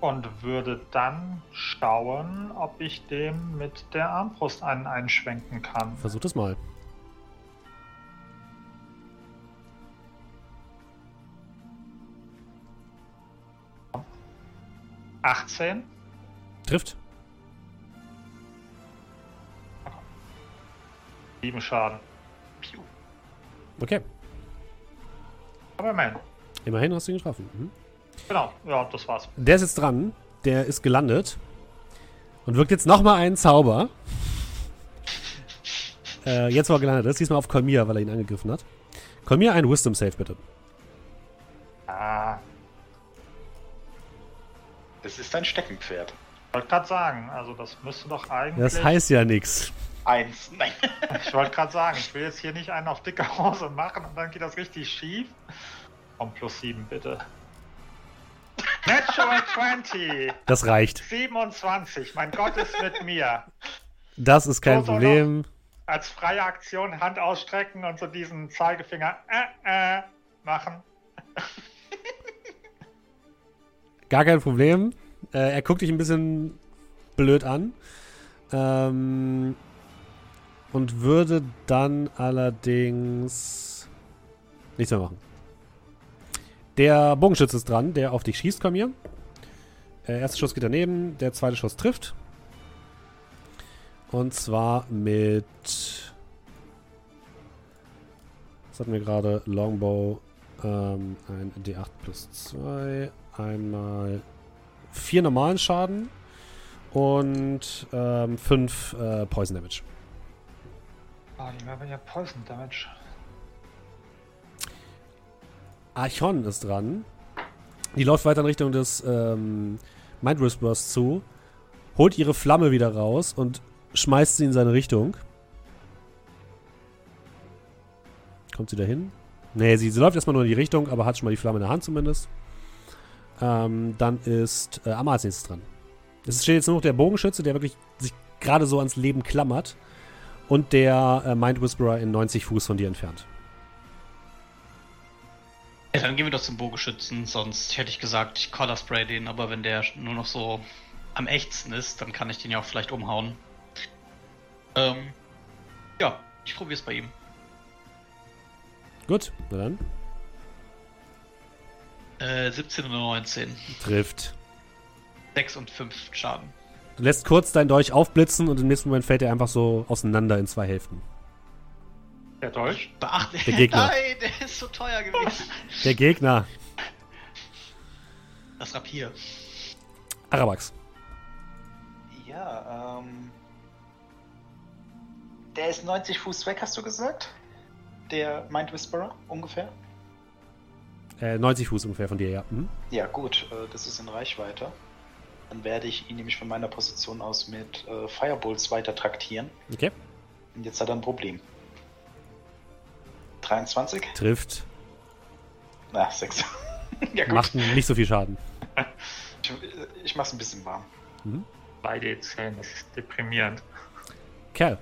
und würde dann schauen, ob ich dem mit der Armbrust einen einschwenken kann. Versuch das mal. Achtzehn. Trifft. Sieben Schaden. Okay, Aber man. immerhin hast du ihn getroffen. Mhm. Genau, ja, das war's. Der ist jetzt dran. Der ist gelandet. Und wirkt jetzt nochmal einen Zauber. äh, jetzt, wo er gelandet ist. Diesmal auf Kolmir, weil er ihn angegriffen hat. Kolmir, ein Wisdom Save, bitte. Ah, das ist ein Steckenpferd. wollte gerade sagen, also das müsste doch eigentlich. Das heißt ja nichts. Eins. Nein. ich wollte gerade sagen, ich will jetzt hier nicht einen auf dicke Hose machen und dann geht das richtig schief. Komm, plus sieben, bitte. Natural 20. Das reicht. 27. Mein Gott ist mit mir. Das ist kein So, so Problem. Als freie Aktion Hand ausstrecken und so diesen Zeigefinger äh, äh, machen. Gar kein Problem. Äh, er guckt dich ein bisschen blöd an. Ähm, und würde dann allerdings nichts mehr machen. Der Bogenschütze ist dran, der auf dich schießt, komm hier. Der erste Schuss geht daneben, der zweite Schuss trifft. Und zwar mit. Was hatten wir gerade? Longbow. Ähm, ein D8 plus 2. Einmal vier normalen Schaden und ähm, äh, Poison Damage. Oh, die haben ja Poison Damage. Archon ist dran. Die läuft weiter in Richtung des ähm, Mind Whisperers zu, holt ihre Flamme wieder raus und schmeißt sie in seine Richtung. Kommt sie dahin? Nee, sie, sie läuft erstmal nur in die Richtung, aber hat schon mal die Flamme in der Hand zumindest. Ähm, dann ist äh, nächstes dran. Es steht jetzt nur noch der Bogenschütze, der wirklich sich gerade so ans Leben klammert. Und der äh, Mind Whisperer in 90 Fuß von dir entfernt. Ja, dann gehen wir doch zum Bogenschützen, sonst hätte ich gesagt, ich Color Spray den, aber wenn der nur noch so am echtsten ist, dann kann ich den ja auch vielleicht umhauen. Ähm, ja, ich probiere es bei ihm. Gut, na dann. Äh, 17 und 19. Trifft. 6 und 5 Schaden. Du lässt kurz deinen Dolch aufblitzen und im nächsten Moment fällt er einfach so auseinander in zwei Hälften. Der Dolch? Beachte. Der Gegner. Nein, der ist so teuer gewesen. Der Gegner, Das Rapier. Arabax. Ja, ähm. Der ist 90 Fuß weg, hast du gesagt? Der Mind Whisperer, ungefähr? Äh, 90 Fuß ungefähr von dir, ja. Mhm. Ja, gut, äh, das ist in Reichweite. Dann werde ich ihn nämlich von meiner Position aus mit äh, Firebolts weiter traktieren. Okay. Und jetzt hat er ein Problem. 23? Trifft. Na, 6. ja, gut. Macht nicht so viel Schaden. Ich, ich mach's ein bisschen warm. Mhm. 2D10, das ist deprimierend. Kerl.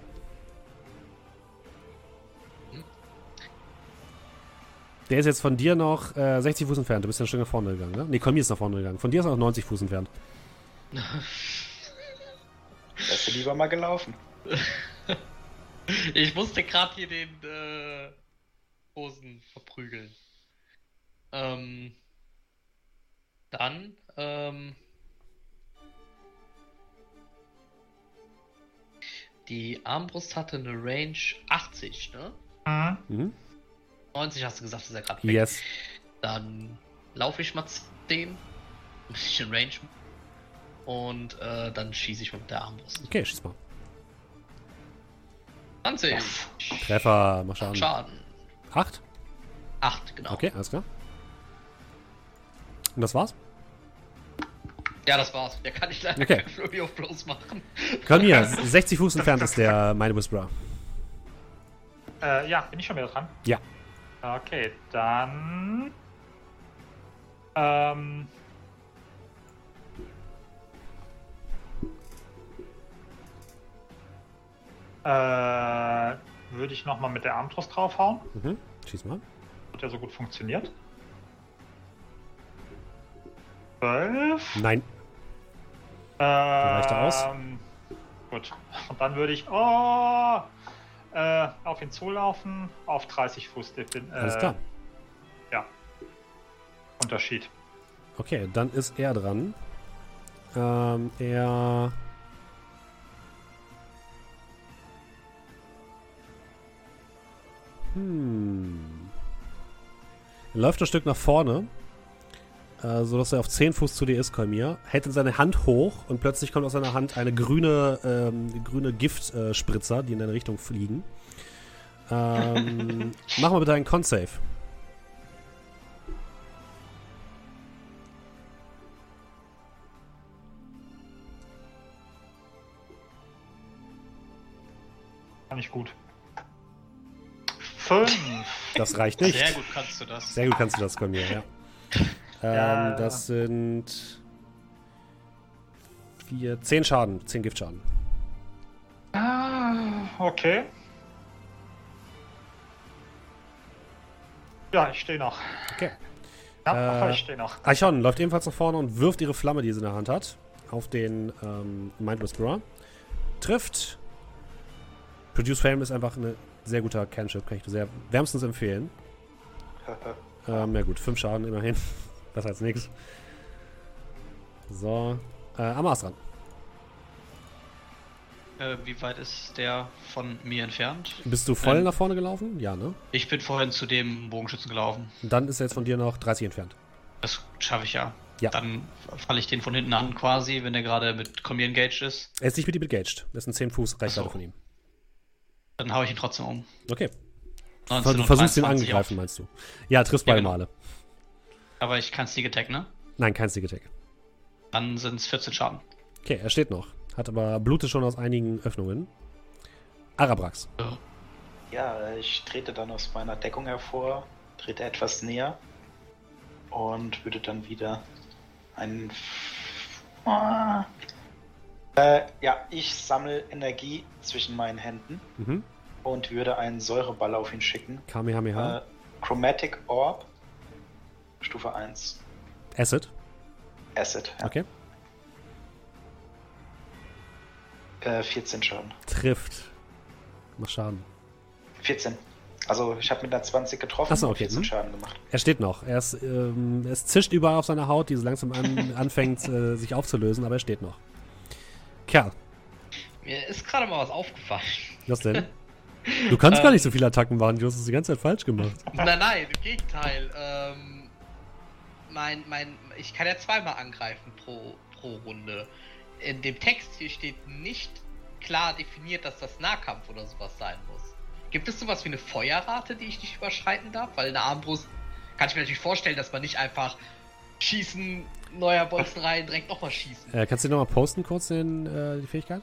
Der ist jetzt von dir noch äh, 60 Fuß entfernt. Du bist ja Stück nach vorne gegangen, ne? Nee, Kolmi ist nach vorne gegangen. Von dir ist er noch 90 Fuß entfernt. Wärst du lieber mal gelaufen? Ich musste gerade hier den äh, Hosen verprügeln. Ähm, dann, ähm, die Armbrust hatte eine Range 80, ne? Mhm. Mhm. 90 hast du gesagt, ist ja gerade weg. Yes. Dann laufe ich mal 10, ein bisschen Range und äh, dann schieße ich mit der Armbrust. Okay, schieß mal. 20. Treffer, mach Schaden. Schaden. Acht? 8, genau. Okay, alles klar. Und das war's? Ja, das war's. Der kann ich leider Okay. Flurry of Blows machen. Komm hier, 60 Fuß entfernt ist der Mind Whisperer. Äh, ja, bin ich schon wieder dran? Ja. Okay, dann. Ähm. Äh, würde ich nochmal mit der Armbrust draufhauen. Mhm. Schieß mal. Hat ja so gut funktioniert. 12. Nein. Reicht aus? Ähm, Gut. Und dann würde ich oh, äh, auf ihn zulaufen, auf 30 Fuß. Alles äh, klar. Ja. Unterschied. Okay, dann ist er dran. Ähm, er. Hm. Er läuft ein Stück nach vorne, äh, sodass er auf 10 Fuß zu dir ist, Kolmir. Hält in seine Hand hoch und plötzlich kommt aus seiner Hand eine grüne, ähm, grüne Giftspritzer, äh, die in deine Richtung fliegen. Ähm, mach mal bitte einen Con-Save. Ich gut. Fünf. Das reicht nicht. Sehr gut kannst du das. Sehr gut kannst du das, Kolmir, ja. Ähm, Ja. Das sind vier, zehn Schaden, zehn Giftschaden. Ah, okay. Ja, ich stehe noch. Okay. Ja, Äh, ich stehe noch. Archon läuft ebenfalls nach vorne und wirft ihre Flamme, die sie in der Hand hat, auf den ähm, Mind Whisperer. Trifft. Produce Flame ist einfach ein sehr guter Cantrip, kann ich dir sehr wärmstens empfehlen. Ähm, ja gut, fünf Schaden immerhin. Besser als nix. So. Äh, Amas dran. Äh, wie weit ist der von mir entfernt? Bist du voll Ähm. nach vorne gelaufen? Ja, ne? Ich bin vorhin zu dem Bogenschützen gelaufen. Und dann ist er jetzt von dir noch 30 entfernt. Das schaffe ich ja. Ja. Dann falle ich den von hinten an quasi, wenn der gerade mit Kommi engaged ist. Er ist nicht mit ihm engaged. Das sind 10 Fuß Reichweite Ach so. von ihm. Dann haue ich ihn trotzdem um. Okay. 19 Du versuchst ihn 23 angreifen, auf. meinst du? Ja, triffst Ja, beide genau. Male. Aber ich kann Sneak Attack, ne? Nein, kein Sneak Attack. Dann sind es 14 Schaden. Okay, er steht noch. Hat aber blutet schon aus einigen Öffnungen. Arabrax. Ja, ich trete dann aus meiner Deckung hervor, trete etwas näher und würde dann wieder einen. Äh, ja, ich sammle Energie zwischen meinen Händen Mhm. und würde einen Säureball auf ihn schicken. Kamehameha. Äh, Chromatic Orb, Stufe 1. Acid. Acid, ja. Okay. Äh, 14 Schaden. Trifft. Mach Schaden. 14. Also ich habe mit einer 20 getroffen Ach so, und okay, 14 hm. Schaden gemacht. Er steht noch. Er ist, ähm, es zischt überall auf seiner Haut, die so langsam an, anfängt, äh, sich aufzulösen, aber er steht noch. Kerl, Mir ist gerade mal was aufgefallen. was denn? Du kannst gar Ähm. nicht so viele Attacken machen, du hast es die ganze Zeit falsch gemacht. nein, nein, im Gegenteil. Ähm, mein, mein, ich kann ja zweimal angreifen pro, pro Runde. In dem Text hier steht nicht klar definiert, dass das Nahkampf oder sowas sein muss. Gibt es sowas wie eine Feuerrate, die ich nicht überschreiten darf? Weil eine Armbrust kann ich mir natürlich vorstellen, dass man nicht einfach schießen, neuer Bolzen rein, direkt nochmal schießen. Äh, kannst du nochmal posten kurz den, äh, die Fähigkeit?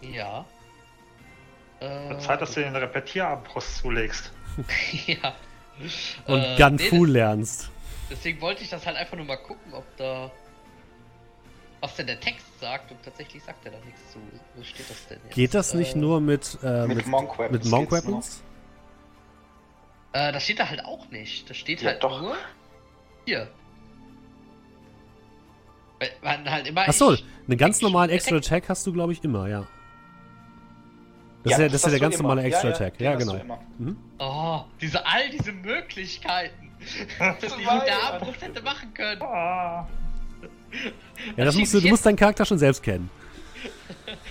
Ja. Äh, Zeit, dass du den Repetierarmbrust zulegst. ja. Und Äh, Gun nee, lernst. Deswegen wollte ich das halt einfach nur mal gucken, ob da. Was denn der Text sagt und tatsächlich sagt er da nichts zu. Wo steht das denn jetzt? Geht das nicht Äh, nur mit, äh, Mit mit, Monk Weapons mit Monk Weapons? Äh, das steht da halt auch nicht. Das steht Ja, halt doch. nur. Hier. Man halt immer. Achso, einen ganz normalen Extra Attack hast du, glaube ich, immer, ja. Das ist ja, das ist ja der du ganz normale Ja, Extra ja, Attack. Ja, du genau. Mhm. Oh, diese, all diese Möglichkeiten. Wie gut der Armbrust hätte machen können. Ah, Ja, das musst du, du musst deinen Charakter schon selbst kennen.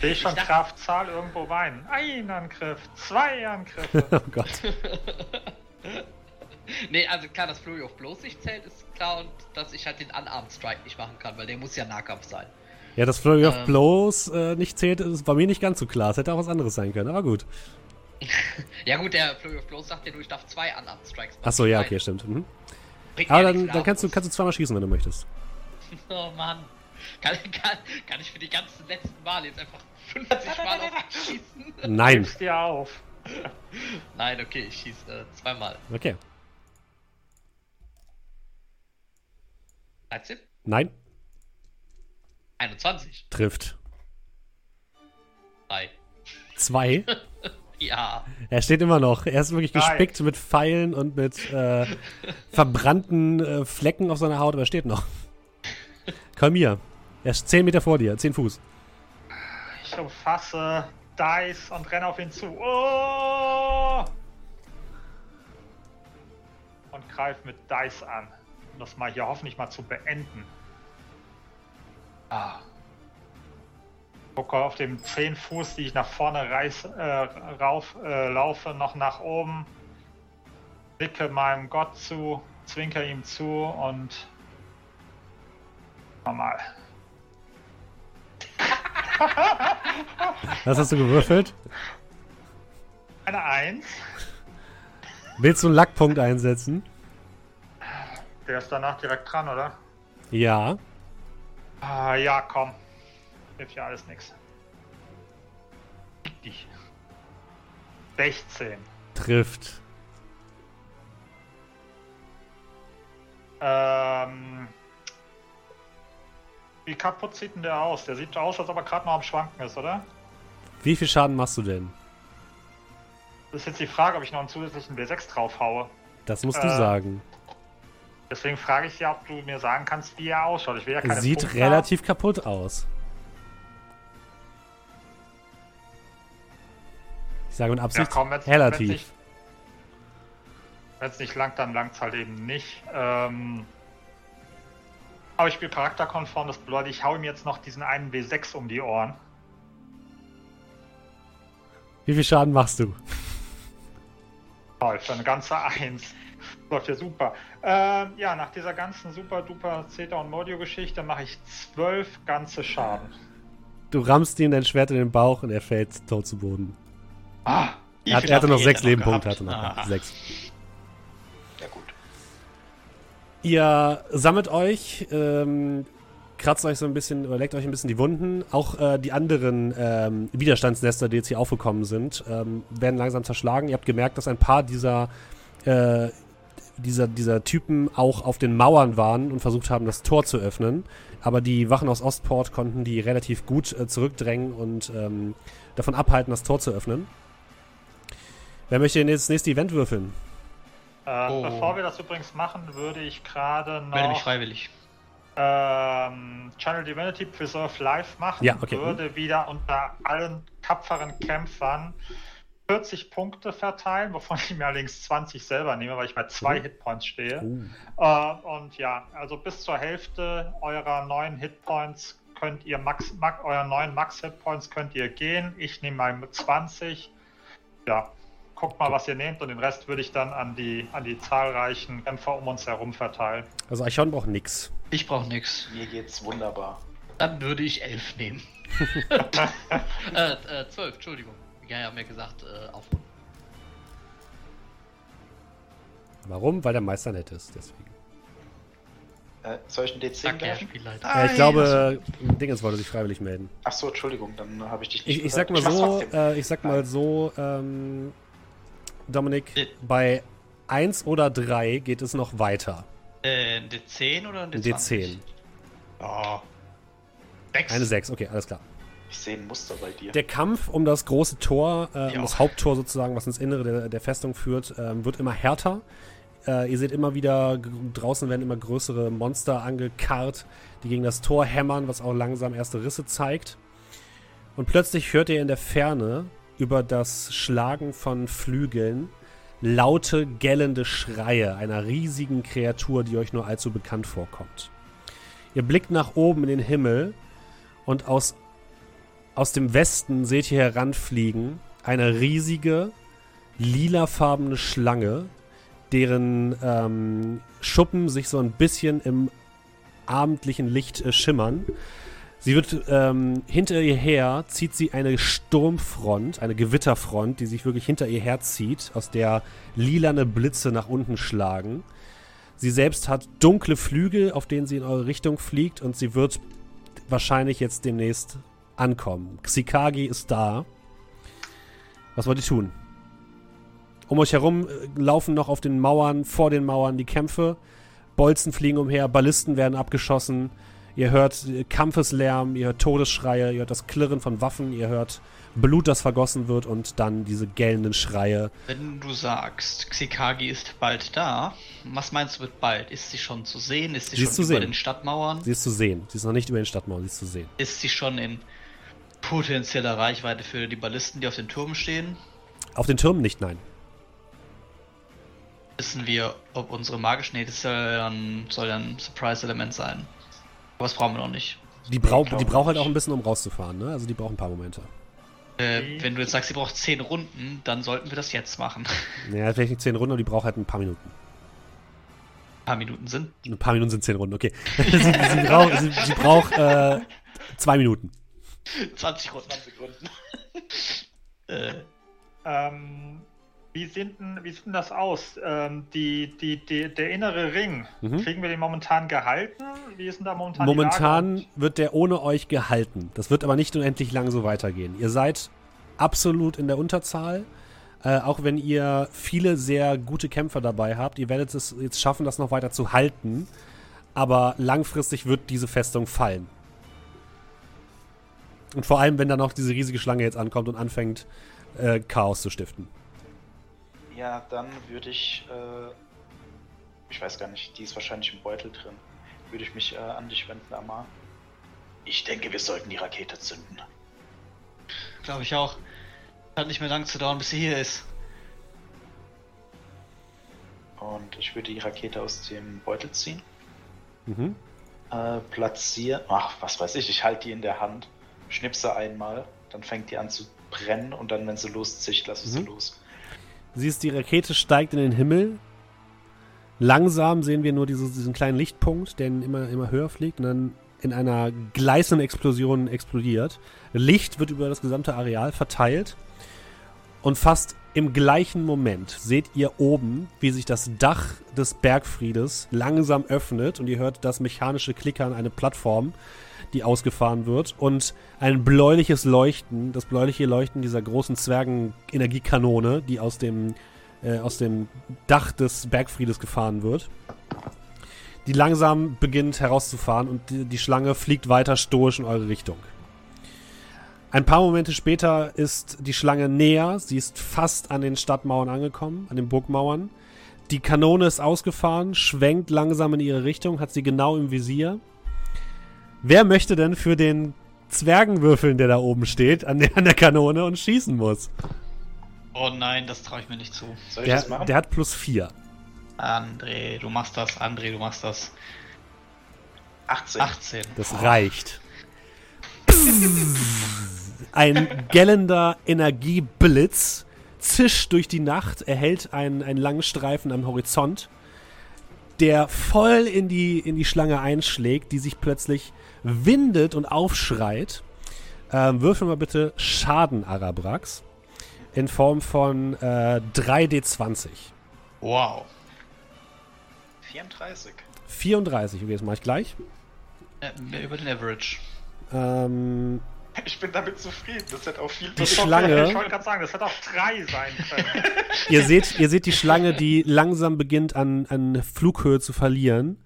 sehe ich schon Ich dachte- Kraftzahl irgendwo rein. Ein Angriff, zwei Angriffe. Oh Gott. Nee, also klar, dass Flurry of Blows nicht zählt, ist klar und dass ich halt den Unarmed Strike nicht machen kann, weil der muss ja Nahkampf sein. Ja, dass Flurry of Ähm. Blows äh, nicht zählt, ist bei mir nicht ganz so klar. Es hätte auch was anderes sein können, aber gut. Ja gut, der Flurry of Blows sagt ja nur, ich darf zwei Unarmed Strikes machen. Achso, ja, okay, stimmt. Mhm. bringt Aber dann, dann kannst du, kannst du zweimal schießen, wenn du möchtest. Oh Mann. Kann, kann, kann ich für die ganzen letzten Male jetzt einfach 50 Mal auf schießen? Nein. Gib's dir auf. Nein, okay, ich schieße äh, zweimal. Okay. 13? Nein. 21. Trifft. 3. Zwei. Ja. Er steht immer noch. Er ist wirklich Drei. gespickt mit Pfeilen und mit äh, verbrannten äh, Flecken auf seiner Haut, aber er steht noch. Kalmir. Er ist 10 Meter vor dir, 10 Fuß. Ich umfasse Dice und renne auf ihn zu. Oh! Und greife mit Dice an. Das mal hier hoffentlich mal zu beenden. Ah. Gucke auf dem 10 Fuß, die ich nach vorne reiß, äh, rauf, äh, laufe, noch nach oben. Blicke meinem Gott zu, zwinker ihm zu und nochmal. Was hast du gewürfelt? Eine 1. Willst du einen Lackpunkt einsetzen? Der ist danach direkt dran, oder? Ja. Ah, ja, komm. Hilft ja alles nix. Fick dich. 16. Trifft. Ähm. Wie kaputt sieht denn der aus? Der sieht aus, als ob er gerade noch am Schwanken ist, oder? Wie viel Schaden machst du denn? Das ist jetzt die Frage, ob ich noch einen zusätzlichen W6 draufhaue. Das musst du Äh, sagen. Deswegen frage ich ja, ob du mir sagen kannst, wie er ausschaut. Ich will ja keine Sieht Punkte relativ kaputt aus. Ich sage mit haben. Ja, Absicht komm, wenn's, relativ. Nicht, wenn's nicht langt, dann langt's halt eben nicht. Ähm, aber ich spiele charakterkonform, das bedeutet, ich hau ihm jetzt noch diesen einen W6 um die Ohren. Wie viel Schaden machst du? Toll, für eine ganze Eins. Läuft ja super. Ähm, ja, nach dieser ganzen super duper Zeta und Modio-Geschichte mache ich zwölf ganze Schaden. Du rammst ihm dein Schwert in den Bauch und er fällt tot zu Boden. Ah, Er, hat, er hatte hat noch sechs Lebenpunkte. Hatte noch. Ah. Sechs. Ja gut. Ihr sammelt euch, ähm, kratzt euch so ein bisschen, oder leckt euch ein bisschen die Wunden. Auch äh, die anderen ähm, Widerstandsnester, die jetzt hier aufgekommen sind, ähm, werden langsam zerschlagen. Ihr habt gemerkt, dass ein paar dieser, äh, dieser, dieser Typen auch auf den Mauern waren und versucht haben, das Tor zu öffnen. Aber die Wachen aus Ostport konnten die relativ gut äh, zurückdrängen und ähm, davon abhalten, das Tor zu öffnen. Wer möchte denn jetzt das nächste Event würfeln? äh, Oh. Bevor wir das übrigens machen, würde ich gerade Melde mich noch freiwillig. ähm, Channel Divinity Preserve Live machen. Ja, okay. Würde wieder unter allen tapferen Kämpfern 40 Punkte verteilen, wovon ich mir allerdings 20 selber nehme, weil ich bei zwei Mhm. Hitpoints stehe. Oh. Äh, und ja, also bis zur Hälfte eurer neuen Hitpoints könnt ihr Max, Max euren neuen Max Hitpoints könnt ihr gehen. Ich nehme mal mit 20. Ja, guckt mal, was ihr nehmt und den Rest würde ich dann an die an die zahlreichen Kämpfer um uns herum verteilen. Also Archon braucht nix. Ich brauche nix. Mir geht's wunderbar. Dann würde ich elf nehmen. Äh, äh, 12, Entschuldigung. Ja, ja, mir gesagt, äh, aufrunden. Warum? Weil der Meister nett ist, deswegen. Äh, soll ich einen D10 Danke, Herr? Spielleiter. Äh, ich glaube, Dingens wollte sich freiwillig melden. Ach so, Entschuldigung, dann habe ich dich nicht Ich, ich sag mal mach's so, äh, ich sag mal so, ähm, Dominik, Äh. bei 1 oder 3 geht es noch weiter. Äh, ein D10 oder ein Ein D20? D10. Ja. Sechs. Eine 6, okay, alles klar. Ich sehe ein Muster bei dir. Der Kampf um das große Tor, äh, Ja. um das Haupttor sozusagen, was ins Innere der, der Festung führt, ähm, wird immer härter. Äh, ihr seht immer wieder, draußen werden immer größere Monster angekarrt, die gegen das Tor hämmern, was auch langsam erste Risse zeigt. Und plötzlich hört ihr in der Ferne über das Schlagen von Flügeln laute, gellende Schreie einer riesigen Kreatur, die euch nur allzu bekannt vorkommt. Ihr blickt nach oben in den Himmel und aus, aus dem Westen seht ihr heranfliegen eine riesige, lilafarbene Schlange, deren ähm, Schuppen sich so ein bisschen im abendlichen Licht äh, schimmern. Sie wird ähm, hinter ihr her, zieht sie eine Sturmfront, eine Gewitterfront, die sich wirklich hinter ihr herzieht, aus der lilane Blitze nach unten schlagen. Sie selbst hat dunkle Flügel, auf denen sie in eure Richtung fliegt und sie wird wahrscheinlich jetzt demnächst ankommen. Xikagi ist da. Was wollt ihr tun? Um euch herum äh, laufen noch auf den Mauern, vor den Mauern die Kämpfe. Bolzen fliegen umher, Ballisten werden abgeschossen. Ihr hört äh, Kampfeslärm, ihr hört Todesschreie, ihr hört das Klirren von Waffen, ihr hört Blut, das vergossen wird und dann diese gellenden Schreie. Wenn du sagst, Xikagi ist bald da, was meinst du mit bald? Ist sie schon zu sehen? Ist sie, Sie schon über sehen. den Stadtmauern? Sie ist zu sehen. Sie ist noch nicht über den Stadtmauern, sie ist zu sehen. Ist sie schon in potenzieller Reichweite für die Ballisten, die auf den Turmen stehen? Auf den Türmen nicht, nein. Wissen wir, ob unsere magischen, nee, das soll dann, soll dann Surprise-Element sein. Aber das brauchen wir noch nicht. Die, brau die braucht halt auch ein bisschen, um rauszufahren, ne? Also die braucht ein paar Momente. Äh, wenn du jetzt sagst, sie braucht 10 Runden, dann sollten wir das jetzt machen. Naja, vielleicht nicht zehn Runden, aber die braucht halt ein paar Minuten. Ein paar Minuten sind. Ein paar Minuten sind zehn Runden, okay. sie, sie braucht, sie, sie braucht äh, zwei Minuten. 20 Runden. 20 Runden. Äh, Ähm, wie, sieht denn, wie sieht denn das aus? Ähm, die, die, die, der innere Ring, Mhm. kriegen wir den momentan gehalten? Wie ist denn da momentan die Momentan Lage? wird der ohne euch gehalten. Das wird aber nicht unendlich lang so weitergehen. Ihr seid absolut in der Unterzahl. Äh, auch wenn ihr viele sehr gute Kämpfer dabei habt. Ihr werdet es jetzt schaffen, das noch weiter zu halten. Aber langfristig wird diese Festung fallen. Und vor allem, wenn dann noch diese riesige Schlange jetzt ankommt und anfängt, äh, Chaos zu stiften. Ja, dann würde ich, äh, ich weiß gar nicht, die ist wahrscheinlich im Beutel drin. Würde ich mich äh, an dich wenden, Amar. Ich denke, wir sollten die Rakete zünden. Glaube ich auch. Hat nicht mehr lange zu dauern, bis sie hier ist. Und ich würde die Rakete aus dem Beutel ziehen, Mhm. äh, platzieren. Ach, was weiß ich, ich halte die in der Hand, schnipse einmal, dann fängt die an zu brennen und dann, wenn sie loszischt, lasse ich sie Mhm. los. Siehst, die Rakete steigt in den Himmel. Langsam sehen wir nur diese, diesen kleinen Lichtpunkt, der immer, immer höher fliegt und dann in einer gleißenden Explosion explodiert. Licht wird über das gesamte Areal verteilt. Und fast im gleichen Moment seht ihr oben, wie sich das Dach des Bergfriedes langsam öffnet und ihr hört das mechanische Klickern einer Plattform, die ausgefahren wird und ein bläuliches Leuchten, das bläuliche Leuchten dieser großen Zwergen-Energiekanone, die aus dem, äh, aus dem Dach des Bergfriedes gefahren wird, die langsam beginnt herauszufahren und die, die Schlange fliegt weiter stoisch in eure Richtung. Ein paar Momente später ist die Schlange näher, sie ist fast an den Stadtmauern angekommen, an den Burgmauern. Die Kanone ist ausgefahren, schwenkt langsam in ihre Richtung, hat sie genau im Visier. Wer möchte denn für den Zwergen würfeln, der da oben steht, an der, an der Kanone und schießen muss? Oh nein, das traue ich mir nicht zu. Soll ich das Der, machen? der hat plus vier. André, du machst das. André, du machst das. 18. 18. Das reicht. Ein gellender Energieblitz zischt durch die Nacht, erhält einen, einen langen Streifen am Horizont, der voll in die, in die Schlange einschlägt, die sich plötzlich windet und aufschreit. Ähm, würfel mal bitte Schaden, Arabrax. In Form von äh, 3d20. Wow. 34. 34, okay, das mache ich gleich. Äh, mehr über den Average. Ähm, Ich bin damit zufrieden. Das hat auch viel Die Schlange- Ich wollte gerade sagen, das hätte auch drei sein können. Ihr seht, ihr seht die Schlange, die langsam beginnt an, an Flughöhe zu verlieren.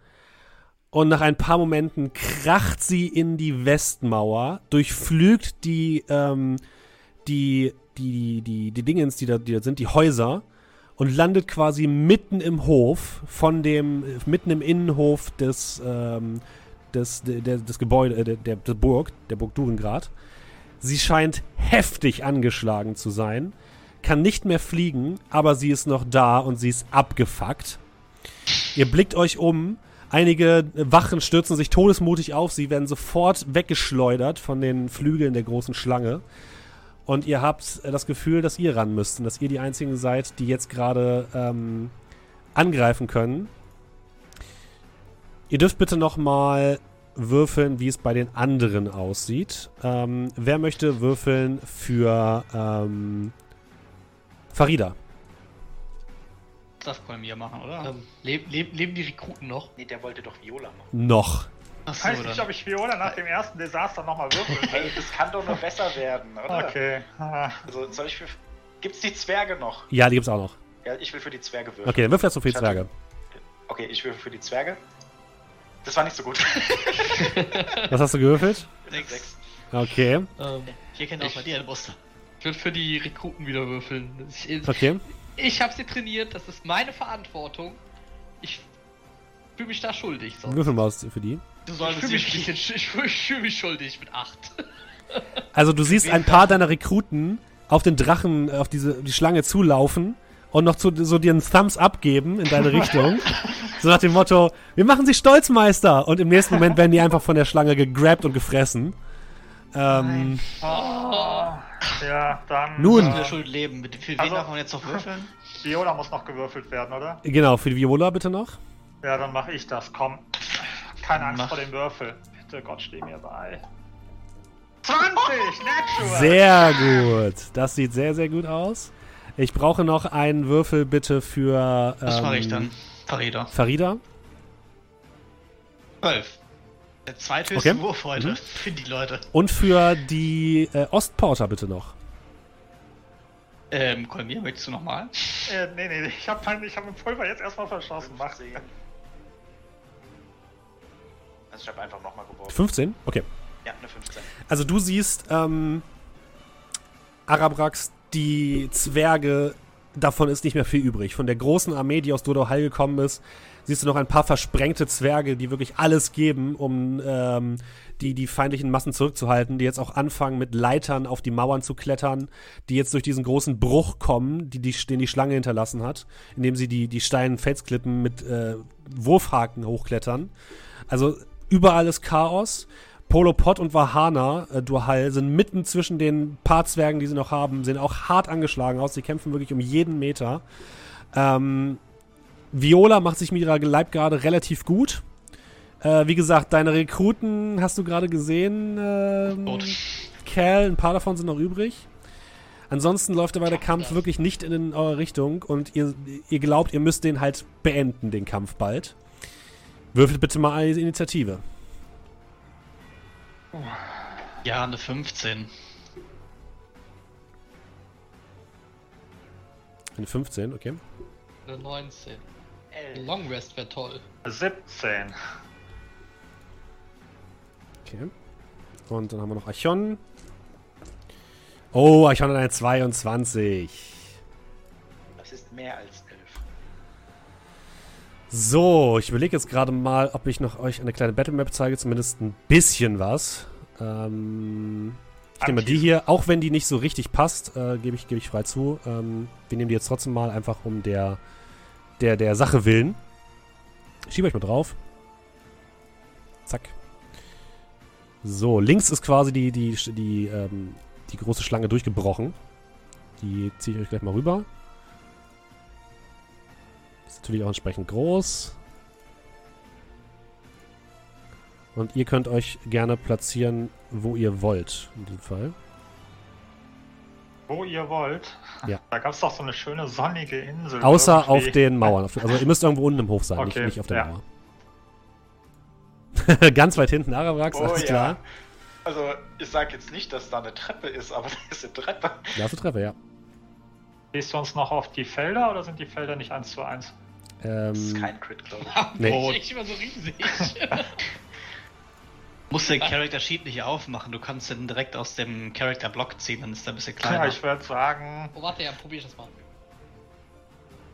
Und nach ein paar Momenten kracht sie in die Westmauer, durchflügt die, ähm, die, die, die, die Dingens, die da, die da sind, die Häuser, und landet quasi mitten im Hof von dem, mitten im Innenhof des, ähm, des, der, des Gebäude, äh, der, der, der Burg, der Burg Durengrad. Sie scheint heftig angeschlagen zu sein. kann nicht mehr fliegen, aber sie ist noch da und sie ist abgefuckt. Ihr blickt euch um. Einige Wachen stürzen sich todesmutig auf. Sie werden sofort weggeschleudert von den Flügeln der großen Schlange. Und ihr habt das Gefühl, dass ihr ran müsst und dass ihr die einzigen seid, die jetzt gerade ähm, angreifen können. Ihr dürft bitte noch mal würfeln, wie es bei den anderen aussieht. Ähm, wer möchte würfeln für ähm, Farida? Das können wir machen, oder? Ähm, leb, leb, leben die Rekruten noch? Nee, der wollte doch Viola machen. Noch. Achso, Weiß nicht, ob ich Viola nach dem ersten Desaster nochmal würfeln will. Hey, das kann doch nur besser werden, oder? Okay. Also soll ich für. Gibt's die Zwerge noch? Ja, die gibt's auch noch. Ja, ich will für die Zwerge würfeln. Okay, dann würfel jetzt so viel Ich hatte- Zwerge. Okay, ich würfel für die Zwerge. Das war nicht so gut. Was hast du gewürfelt? Nix. Sechs. Okay, Ähm, Hier kennt auch Ich- bei dir ein Muster. ich will für die Rekruten wieder würfeln. Ich, okay. Ich habe sie trainiert, das ist meine Verantwortung. Ich fühle mich da schuldig. Sonst. Würfel mal für die. Du Ich solltest fühle mich, bisschen ich fühl, ich fühl mich schuldig mit 8. Also du siehst ein paar deiner Rekruten auf den Drachen, äh, auf diese die Schlange zulaufen und noch zu, so dir einen Thumbs up geben in deine Richtung. so nach dem Motto, wir machen sie stolz, Meister. Und im nächsten Moment werden die einfach von der Schlange gegrabt und gefressen. Ähm, ah, ja, dann. Nun. der Äh, Schuld leben. Für wen Also- darf man jetzt noch würfeln? Viola muss noch gewürfelt werden, oder? genau, für die Viola bitte noch. Ja, dann mache ich das. Komm. Keine Angst Mach. vor dem Würfel. Bitte, Gott, steh mir bei. 20! Natural! Sehr gut. Das sieht sehr, sehr gut aus. Ich brauche noch einen Würfel bitte für ähm, Das mache ich dann. Farida. Farida. 12. Der zweithöchste Okay. Wurf heute. Mhm. Für die Leute. Und für die äh, Ostporter bitte noch. Ähm, Kolmir, möchtest du nochmal? Äh, nee, nee, ich habe mein, ich hab mein Pulver jetzt erstmal verschossen. Mach 15. Also ich habe einfach nochmal geworfen. 15? Okay. Ja, eine 15. Also du siehst, ähm, Arabrax, die Zwerge, davon ist nicht mehr viel übrig. Von der großen Armee, die aus Dodohal gekommen ist, siehst du noch ein paar versprengte Zwerge, die wirklich alles geben, um ähm, die, die feindlichen Massen zurückzuhalten, die jetzt auch anfangen, mit Leitern auf die Mauern zu klettern, die jetzt durch diesen großen Bruch kommen, die, die, den die Schlange hinterlassen hat, indem sie die, die steilen Felsklippen mit äh, Wurfhaken hochklettern. Also überall ist Chaos. Polo Pot und Vahana, äh, Duhal, sind mitten zwischen den paar Zwergen, die sie noch haben, sehen auch hart angeschlagen aus. Sie kämpfen wirklich um jeden Meter. Ähm, Viola macht sich mit ihrer Leibgarde relativ gut. Äh, wie gesagt, deine Rekruten hast du gerade gesehen. Ähm. Cal, ein paar davon sind noch übrig. Ansonsten läuft aber der Kampf wirklich nicht in eure Richtung und ihr, ihr glaubt, ihr müsst den halt beenden, den Kampf bald. Würfelt bitte mal eine Initiative. Ja, eine 15. Eine 15, okay. Eine 19. Elf. Long Rest wäre toll. 17. Okay. Und dann haben wir noch Archon. Oh, Archon hat eine 22. Das ist mehr als 11. So, ich überlege jetzt gerade mal, ob ich noch euch eine kleine Battlemap zeige, zumindest ein bisschen was. Ähm, ich nehme die hier, auch wenn die nicht so richtig passt, äh, gebe ich, gebe ich frei zu. Ähm, wir nehmen die jetzt trotzdem mal einfach um der, der, der Sache willen. Ich schiebe euch mal drauf. Zack. So, links ist quasi die, die, die, ähm, die große Schlange durchgebrochen. Die ziehe ich euch gleich mal rüber. Ist natürlich auch entsprechend groß. Und ihr könnt euch gerne platzieren, wo ihr wollt, in diesem Fall. Wo ihr wollt. Ja. Da gab es doch so eine schöne sonnige Insel. Außer irgendwie. auf den Mauern. Also ihr müsst irgendwo unten im Hof sein, nicht, Okay, nicht auf der ja. Mauer. Ganz weit hinten, Arabrax, Oh alles ja. klar. Also, ich sag jetzt nicht, dass da eine Treppe ist, aber da ist eine Treppe. Da ist eine Treppe, ja. Gehst du uns noch auf die Felder oder sind die Felder nicht eins zu eins? Das ist Ähm, kein Crit, glaube ich. Nee. Nee. echt immer so riesig. Musst den Character Sheet nicht aufmachen, du kannst den direkt aus dem Character Block ziehen, dann ist er ein bisschen Ja, kleiner. ich würde sagen, oh, warte, ja, probier ich das mal.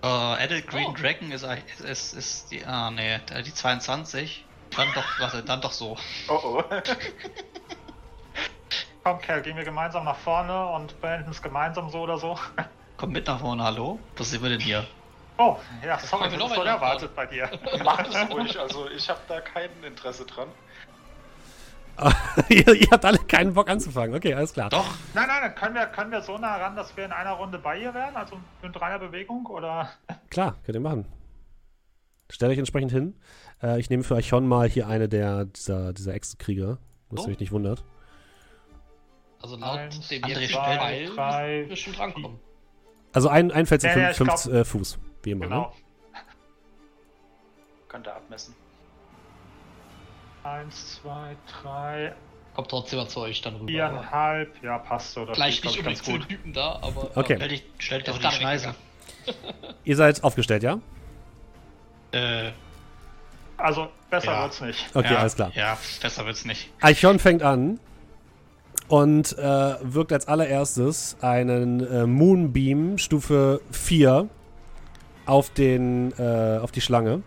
Äh, Adult Green Oh. Dragon ist, ist, ist, ist die. Ah, nee, die 22. Dann doch, warte, dann doch so. Oh oh. komm Kerl, gehen wir gemeinsam nach vorne und beenden es gemeinsam so oder so. Komm mit nach vorne, hallo? Was sehen wir denn hier? Oh, ja, sorry, das noch ist weiter unerwartet bei dir. Macht es ruhig, also ich habe da kein Interesse dran. ihr, ihr habt alle keinen Bock anzufangen. Okay, alles klar. Doch, Nein, nein, dann können wir, können wir so nah ran, dass wir in einer Runde bei ihr wären? Also in dreier Bewegung oder? Klar, könnt ihr machen. Stellt euch entsprechend hin. Äh, ich nehme für euch schon mal hier eine der dieser, dieser Echsenkrieger, was Oh. euch nicht wundert. Also laut Eins, dem André. Pfeil Drei, müssen wir schon drankommen. Also ein, ein Feld sind Ja, ja, fünf, fünf äh, Fuß, wie immer. Ne? Genau. Könnt ihr abmessen. Eins, zwei, drei, Kommt trotzdem mal zu euch dann rüber. viereinhalb. Ja, passt so. Das Vielleicht nicht glaub unbedingt zu den ganz gut. Typen da, aber. Okay. stell dich, stell dich Der doch ist in die Schneise. Ihr seid aufgestellt, ja? Äh, Also besser Ja. wird's nicht. Okay, ja, alles klar. Ja, besser wird's nicht. Eichhorn fängt an und äh, wirkt als allererstes einen äh, Moonbeam Stufe 4 auf, den, äh, auf die Schlange.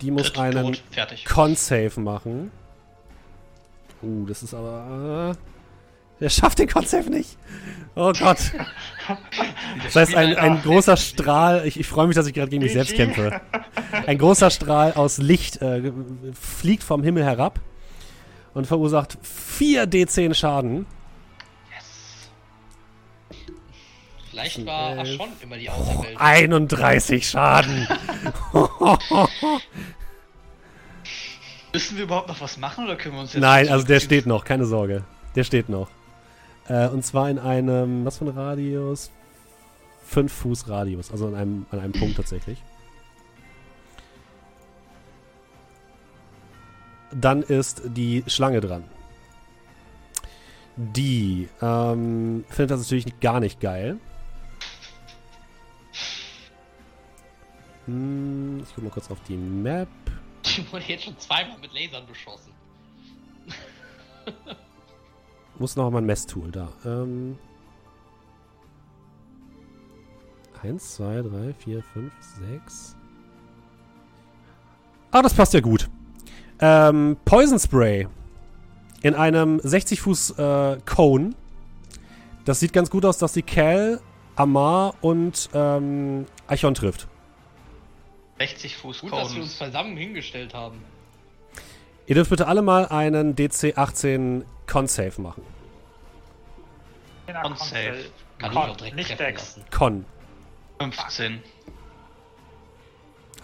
Die muss Crit, einen. Con-Save machen. Uh, das ist aber. Äh, der schafft den Con-Save nicht. Oh Gott. Das heißt, ein, ein großer Strahl. Ich, ich freue mich, dass ich gerade gegen mich selbst kämpfe. Ein großer Strahl aus Licht äh, fliegt vom Himmel herab und verursacht 4 D10 Schaden. Vielleicht war Elf. Aschon immer die Auserwählte. 31 Schaden. Müssen wir überhaupt noch was machen oder können wir uns jetzt. Nein, also der steht noch, keine Sorge. Der steht noch. Äh, und zwar in einem, was für ein Radius? 5 Fuß Radius, also an einem, an einem Punkt tatsächlich. Dann ist die Schlange dran. Die ähm, findet das natürlich gar nicht geil. Hm, ich guck mal kurz auf die Map. Die wurde jetzt schon zweimal mit Lasern beschossen. Muss noch mal ein Messtool da. Ähm. 1, 2, 3, 4, 5, 6. Ah, das passt ja gut. Ähm, Poison Spray. In einem 60 Fuß äh, Cone. Das sieht ganz gut aus, dass die Cal, Amar und ähm, Eichhorn trifft. 60 Fuß Gut, dass wir uns zusammen hingestellt haben. Ihr dürft bitte alle mal einen DC 18 Con-Save machen. Con- safe. Kann Con- ich auch direkt nicht treffen Dex. lassen. Con. 15.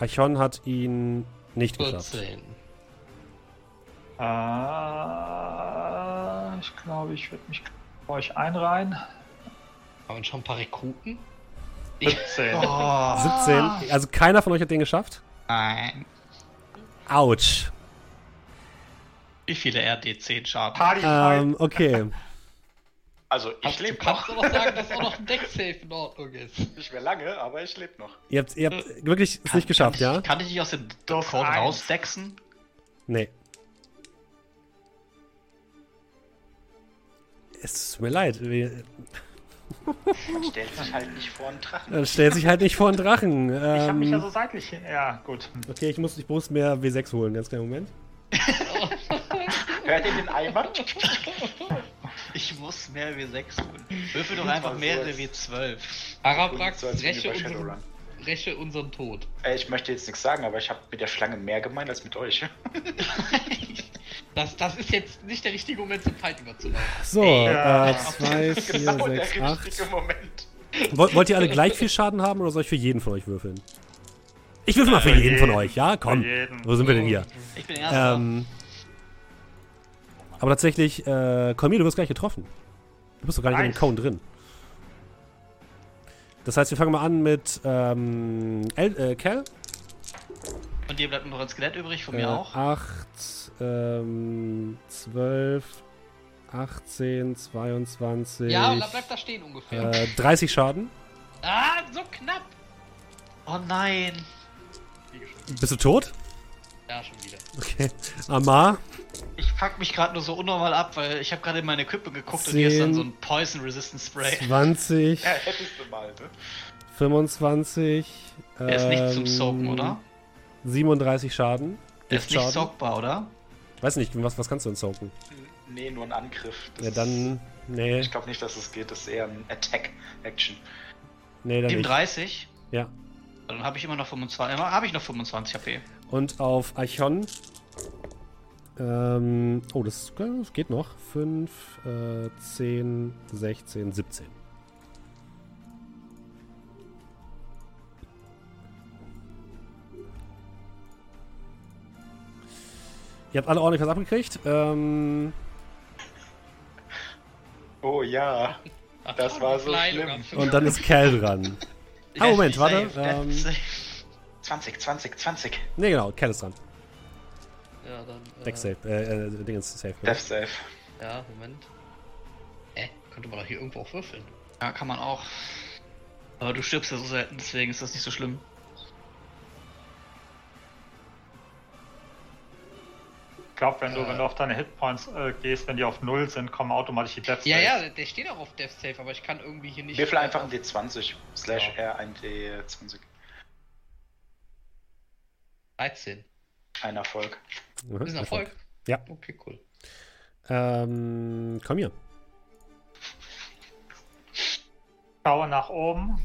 Eichhorn hat ihn nicht geschafft. 14. Äh, ich glaube, ich würde mich bei euch einreihen. Haben wir schon ein paar Rekruten? 17. Oh, 17. Also keiner von euch hat den geschafft? nein. Autsch. Wie viele RD10 Schaden? Party Ähm, okay. Also ich Hast, du lebe kannst noch. aber sagen, dass auch noch ein Deck-Safe in Ordnung ist. Nicht mehr lange, aber ich lebe noch. Ihr habt, ihr habt wirklich es nicht geschafft, kann ja? ich, Kann ich dich aus dem eins. rausdexen? Nee. Es tut mir leid. wir- Man stellt sich halt nicht vor einen Drachen. Dann stellt sich halt nicht vor einen Drachen. Ich habe mich ja Ähm, so seitlich hin. Ja, gut. okay, ich muss, ich muss mehr W6 holen. Ganz kleinen Moment. Hört ihr den Eimer? Ich muss mehr W6 holen. Würfel doch einfach mehrere W12. Arabrax, So als wenn wir räche unseren, Tod. Äh, Ich möchte jetzt nichts sagen, aber ich habe mit der Schlange mehr gemeint als mit euch. Das, das ist jetzt nicht der richtige Moment zum Fight überzulaufen. So, Ja. äh, 2, 4, genau der 6, 8. richtige Moment. Wollt, ihr alle gleich viel Schaden haben oder soll ich für jeden von euch würfeln? Ich würfel mal für Für jeden von jeden. euch, ja? Komm. Wo sind wir denn hier? Ich bin erster. Ähm, aber tatsächlich, äh, Kolmir, du wirst gar nicht getroffen. Du bist doch gar nicht in dem Nice. Cone drin. Das heißt, wir fangen mal an mit ähm, El äh, Cal. Und dir bleibt nur noch ein Skelett übrig, von Äh, mir auch. 8, ähm, 12, 18, 22. Ja, bleibt da stehen ungefähr. äh, 30 Schaden. Ah, so knapp! Oh nein. Bist du tot? Ja, schon wieder. Okay. Amar, Ich fuck mich gerade nur so unnormal ab, weil ich habe gerade in meine Equipment geguckt und hier ist dann so ein Poison Resistant Spray. 20, Ja, hättest du mal, ne? 25. Der ist nicht zum ähm, Soaken, oder? 37 Schaden. Der ist nicht soakbar, oder? Weiß nicht, was, was kannst du denn soaken? Nee, nur ein Angriff. Das Ja, dann. Nee, Ich glaube nicht, dass es geht. Das ist eher ein Attack-Action. nee, dann nicht. 37. Ja. Dann habe ich immer noch 25. Immer habe ich noch 25 HP. Und auf Archon. Ähm, oh, das, das geht noch. 5, äh, 10, 16, 17. Ihr habt alle ordentlich was abgekriegt. Ähm, Oh ja. Das war so schlimm. und dann ist Cal dran. Ah, Moment, warte. Ähm, safe. 20, 20, 20. nee, genau, Cal ist dran. Ja, dann. Äh, Deck safe. Äh, äh, Ding ist safe. Death Save. Ja, Moment. Äh, könnte man doch hier irgendwo auch würfeln. Ja, kann man auch. Aber du stirbst ja so selten, deswegen ist das nicht so schlimm. Ich glaube, wenn du, Äh. wenn du auf deine Hitpoints äh, gehst, wenn die auf Null sind, kommen automatisch die Death Ja, Saves. ja, der- der steht auch auf Death Safe, aber ich kann irgendwie hier nicht. Würfel einfach ein auf- D20 slash R ein D20. 13. Ein Erfolg. Mhm, Das ist ein Erfolg. Ja. Okay, cool. Ähm, komm hier. Schaue nach oben.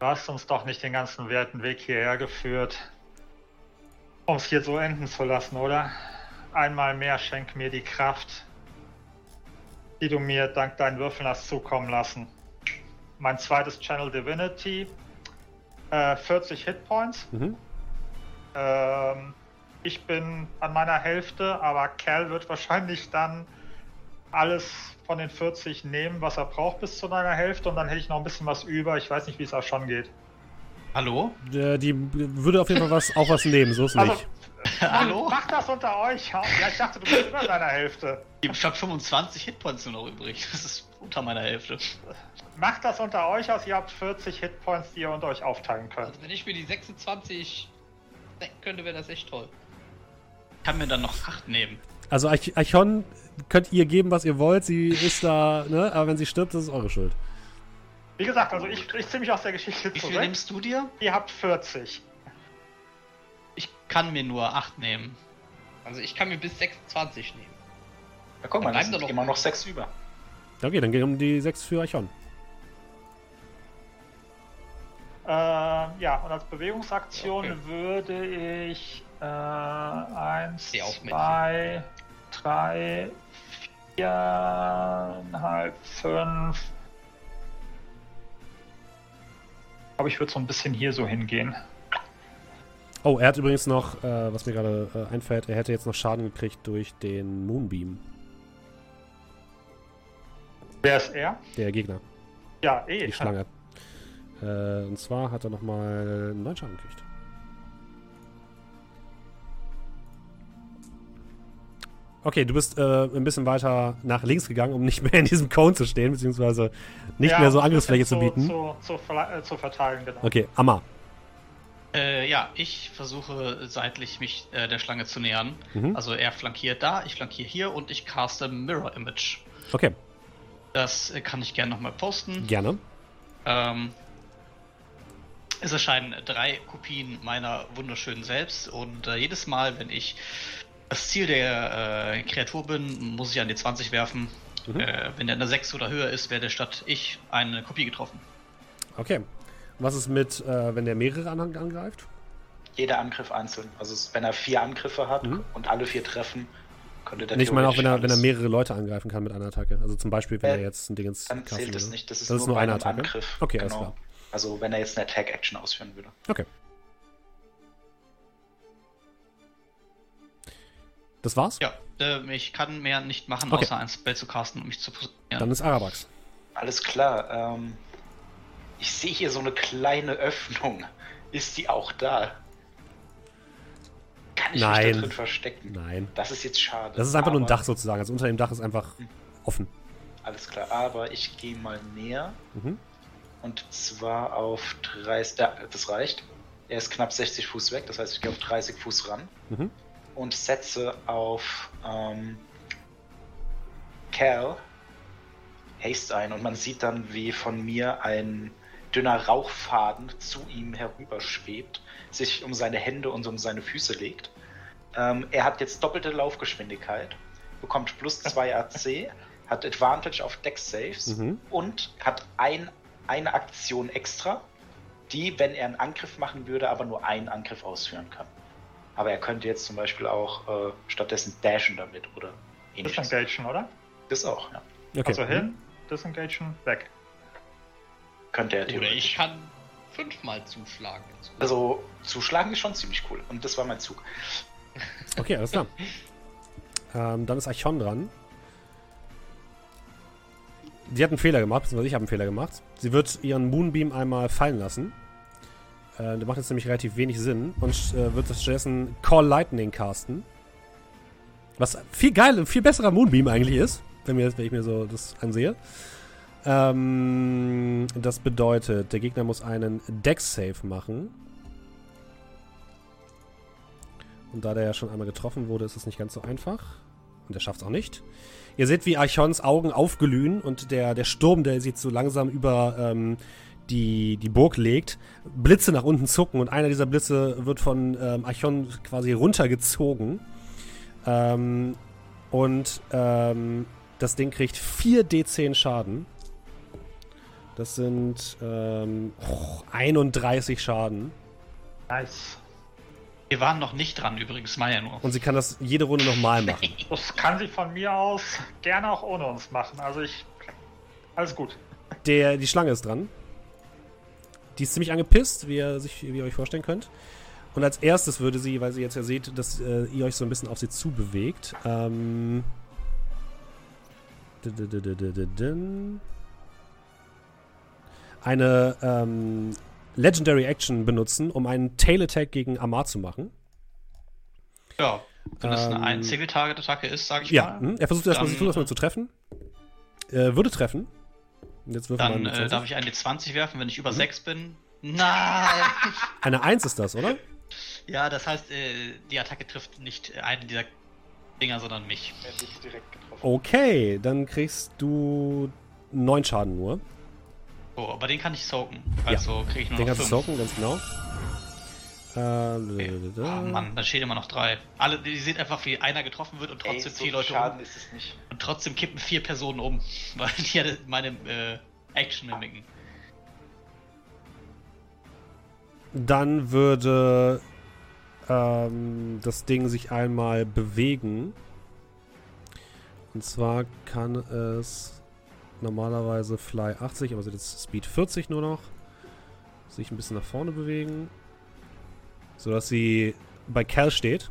Du hast uns doch nicht den ganzen werten Weg hierher geführt, um es hier so enden zu lassen, oder? Einmal mehr schenk mir die Kraft, die du mir dank deinen Würfeln hast zukommen lassen. Mein zweites Channel Divinity, äh, 40 Hitpoints. Mhm. Ähm, ich bin an meiner Hälfte, aber Cal wird wahrscheinlich dann alles von den 40 nehmen, was er braucht bis zu deiner Hälfte und dann hätte ich noch ein bisschen was über. Ich weiß nicht, wie es auch schon geht. Hallo? Äh, die würde auf jeden Fall was, auch was nehmen, so ist Also, nicht. Hallo? Mach das unter euch. Ja, ich dachte, du bist über deiner Hälfte. Ich habe 25 Hitpoints nur noch übrig. Das ist unter meiner Hälfte. Macht das unter euch aus. Ihr habt 40 Hitpoints, die ihr unter euch aufteilen könnt. Also, wenn ich mir die 26 könnte, wäre das echt toll. Ich kann mir dann noch 8 nehmen. Also Arch Archon könnt ihr geben, was ihr wollt. Sie ist da, ne? Aber wenn sie stirbt, das ist eure Schuld. Wie gesagt, also ich, ich ziehe mich aus der Geschichte Wie viel zurück. nimmst du dir? Ihr habt 40. Ich kann mir nur 8 nehmen. Also, ich kann mir bis 26 nehmen. Ja, guck mal, Dann da bleiben sind doch noch- immer noch 6 über. Okay, dann gehen um die 6 für Archon. Ja, und als Bewegungsaktion Okay. würde ich äh, eins, Steh auf, zwei, drei, viereinhalb, fünf. Ich glaube, ich würde so ein bisschen hier so hingehen. Oh, er hat übrigens noch, äh, was mir gerade äh, einfällt, er hätte jetzt noch Schaden gekriegt durch den Moonbeam, Wer ist er? der Gegner, Ja, eh. die Schlange. Äh, und zwar hat er nochmal 9 Schaden gekriegt. Okay, du bist äh, ein bisschen weiter nach links gegangen, um nicht mehr in diesem Cone zu stehen, beziehungsweise nicht Ja, mehr so Angriffsfläche zu bieten. Zu, zu, äh, zu verteilen, genau. Okay, Amma. Äh, ja, ich versuche seitlich mich äh, der Schlange zu nähern. Mhm. Also er flankiert da, ich flankiere hier und ich caste Mirror Image. Okay, Das äh, kann ich gerne nochmal posten. gerne. Ähm, es erscheinen drei Kopien meiner wunderschönen selbst und äh, jedes Mal, wenn ich das Ziel der äh, Kreatur bin, muss ich an die 20 werfen. Mhm. Äh, wenn der eine 6 oder höher ist, werde statt ich eine Kopie getroffen. Okay. Was ist mit, äh, wenn der mehrere Anhang angreift? Jeder Angriff einzeln. Also wenn er vier Angriffe hat Mhm. und alle vier treffen, könnte der Nee, ich meine auch, wenn er, wenn er alles- mehrere Leute angreifen kann mit einer Attacke. Also zum Beispiel, wenn Äh, er jetzt ein Ding ins Dann zählt es würde. nicht. Das ist, Das ist nur, nur bei eine Attacke? Angriff. Okay, alles genau. klar. Also wenn er jetzt eine Attack-Action ausführen würde. Okay. Das war's? Ja, äh, ich kann mehr nicht machen, Okay. außer ein Spell zu casten, um mich zu positionieren. Dann ist Arabax. Alles klar. Ähm, ich sehe hier so eine kleine Öffnung. Ist die auch da? Kann ich mich Nein. da drin verstecken? Nein. Das ist jetzt schade. Das ist einfach nur ein aber- Dach sozusagen. Also unter dem Dach ist einfach offen. Alles klar, aber ich gehe mal näher. Mhm. Und zwar auf 30. Ja, das reicht. Er ist knapp 60 Fuß weg, das heißt, ich gehe auf 30 Fuß ran. Mhm. Und setze auf ähm, Cal Haste ein. Und man sieht dann, wie von mir ein dünner Rauchfaden zu ihm herüberschwebt, sich um seine Hände und um seine Füße legt. Ähm, er hat jetzt doppelte Laufgeschwindigkeit, bekommt plus 2 AC, hat Advantage auf Deck Saves Mhm. und hat ein, eine Aktion extra, die, wenn er einen Angriff machen würde, aber nur einen Angriff ausführen kann. Aber er könnte jetzt zum Beispiel auch äh, stattdessen dashen damit oder ähnliches. Disengagen, oder? Das auch, ja. Okay. Also hin, disengagen, weg. Könnte er Oder theoretisch. ich kann fünfmal zuschlagen. Also zuschlagen ist schon ziemlich cool. Und das war mein Zug. Okay, alles klar. ähm, dann ist Archon dran. Sie hat einen Fehler gemacht, beziehungsweise ich habe einen Fehler gemacht. Sie wird ihren Moonbeam einmal fallen lassen. Äh, der macht jetzt nämlich relativ wenig Sinn und äh, wird stattdessen Call Lightning casten. Was viel geil und viel besserer Moonbeam eigentlich ist, wenn, mir, wenn ich mir so das ansehe. Ähm, das bedeutet, der Gegner muss einen Dex-Save machen. Und da der ja schon einmal getroffen wurde, ist es nicht ganz so einfach. Und er schafft es auch nicht. Ihr seht, wie Archons Augen aufglühen und der, der Sturm, der sich so langsam über ähm, die, die Burg legt, Blitze nach unten zucken und einer dieser Blitze wird von ähm, Archon quasi runtergezogen. Ähm, und ähm, das Ding kriegt 4 D10 Schaden. Das sind ähm, oh, 31 Schaden. Nice. Wir waren noch nicht dran übrigens, Maya nur. Und sie kann das jede Runde nochmal machen. Das kann sie von mir aus gerne auch ohne uns machen. Also ich. Alles gut. Der, die Schlange ist dran. Die ist ziemlich angepisst, wie ihr, sich, wie ihr euch vorstellen könnt. Und als erstes würde sie, weil sie jetzt ja seht, dass äh, ihr euch so ein bisschen auf sie zubewegt, ähm. Eine ähm, Legendary Action benutzen, um einen Tail Attack gegen Amar zu machen. Ja, wenn das eine Ähm, ein Single-Target-Attacke ist, sage ich Ja, mal, hm, er versucht erstmal Dann- versucht erstmal zu treffen. Äh, würde treffen. Jetzt dann äh, darf ich eine 20 werfen, wenn ich Mhm. über 6 bin. Nein! Eine 1 ist das, oder? ja, das heißt, äh, die Attacke trifft nicht einen dieser Dinger, sondern mich. Er. Okay, dann kriegst du 9 Schaden nur. So, aber den kann ich soaken. Also kriege ich nur Den noch kannst du 5. soaken, ganz genau. Äh, Okay. Oh Mann, da steht immer noch drei. Alle, die sehen einfach, wie einer getroffen wird und Ey, trotzdem so vier Leute Schaden um. ist es nicht. Und trotzdem kippen vier Personen um, weil die ja meine äh, Action mimiken. Dann würde ähm, das Ding sich einmal bewegen. Und zwar kann es normalerweise Fly 80, aber hat jetzt Speed 40 nur noch. Sich ein bisschen nach vorne bewegen. Sodass sie bei Cal steht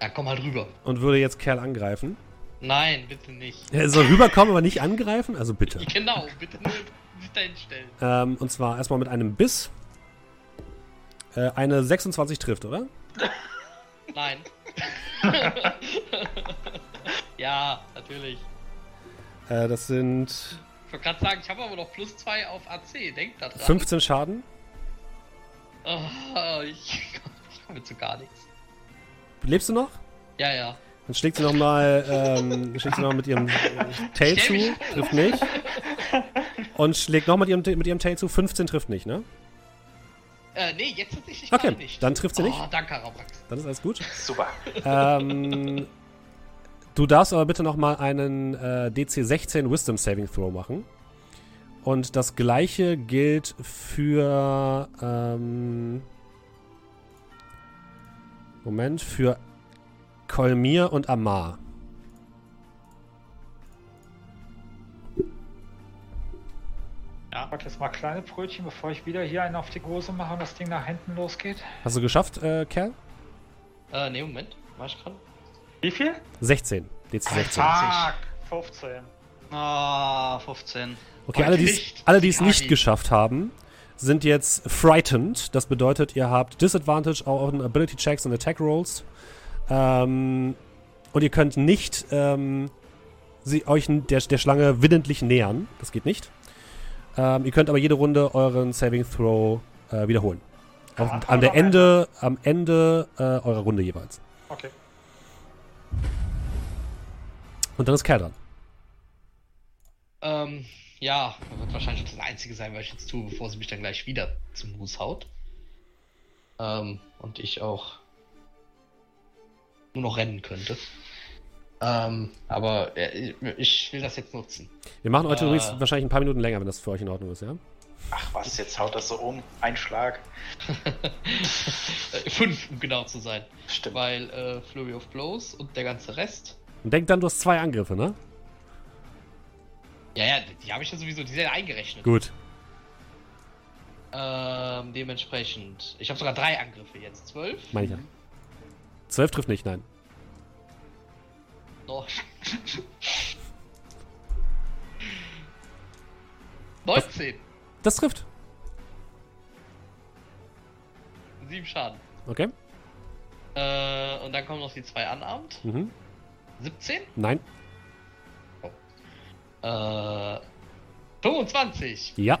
Ja, komm halt rüber. und würde jetzt Cal angreifen. Nein, bitte nicht. Er soll rüberkommen, aber nicht angreifen? Also bitte. Genau, bitte nur sich dahin stellen. Ähm, und zwar erstmal mit einem Biss. Äh, eine 26 trifft, oder? Nein. ja, natürlich. Äh, das sind Ich wollte gerade sagen, ich habe aber noch plus 2 auf AC. Denkt da dran. 15 Schaden. Oh, ich, ich komme zu gar nichts. Lebst du noch? Ja, ja. Dann schlägt sie nochmal ähm, schlägt sie noch mit ihrem Tail zu. Trifft nicht. Und schlägt noch mit ihrem, mit ihrem Tail zu. 15 trifft nicht, ne? Äh, nee, jetzt tatsächlich Okay, nicht. dann trifft sie nicht. Oh, danke, Rabrax. Dann ist alles gut. Super. ähm, du darfst aber bitte nochmal einen äh, DC 16 Wisdom Saving Throw machen. Und das gleiche gilt für. Ähm, Moment, für Kolmir und Amar. Ja. Ich jetzt mal kleine Brötchen, bevor ich wieder hier einen auf die Hose mache und das Ding nach hinten losgeht. Hast du geschafft, äh, Kerl? Äh, nee, Moment. War ich dran? Wie viel? 16. DC 16. Fuck, 15. Ah, 15. Okay, alle, die es Nicht. alle, die es nicht geschafft haben, sind jetzt frightened. Das bedeutet, ihr habt Disadvantage auf den Ability Checks und Attack Rolls. Ähm, und ihr könnt nicht ähm, sie, euch der, der Schlange willentlich nähern. Das geht nicht. Ähm, ihr könnt aber jede Runde euren Saving Throw äh, wiederholen. Auf, an der am Ende, am Ende äh, eurer Runde jeweils. Okay. Und dann ist Kerl dran. Ähm, ja, das wird wahrscheinlich das Einzige sein, was ich jetzt tue, bevor sie mich dann gleich wieder zum Hus haut. Ähm, und ich auch nur noch rennen könnte. Ähm, aber äh, ich will das jetzt nutzen. Wir machen heute Äh. übrigens wahrscheinlich ein paar Minuten länger, wenn das für euch in Ordnung ist, ja? Ach was, jetzt haut das so um. Ein Schlag. Fünf, um genau zu sein. Stimmt. Weil äh, Flurry of Blows und der ganze Rest. Und denk dann, du hast zwei Angriffe, ne? Ja, ja, die habe ich ja sowieso, die sind ja eingerechnet. Gut. Ähm, dementsprechend. Ich habe sogar drei Angriffe jetzt. Zwölf? Meine ich ja. Zwölf trifft nicht, nein. Oh. 19. Das trifft. Sieben Schaden. Okay. Äh, und dann kommen noch die zwei Unarmed. Mhm. 17. Nein. Äh, 25. Ja.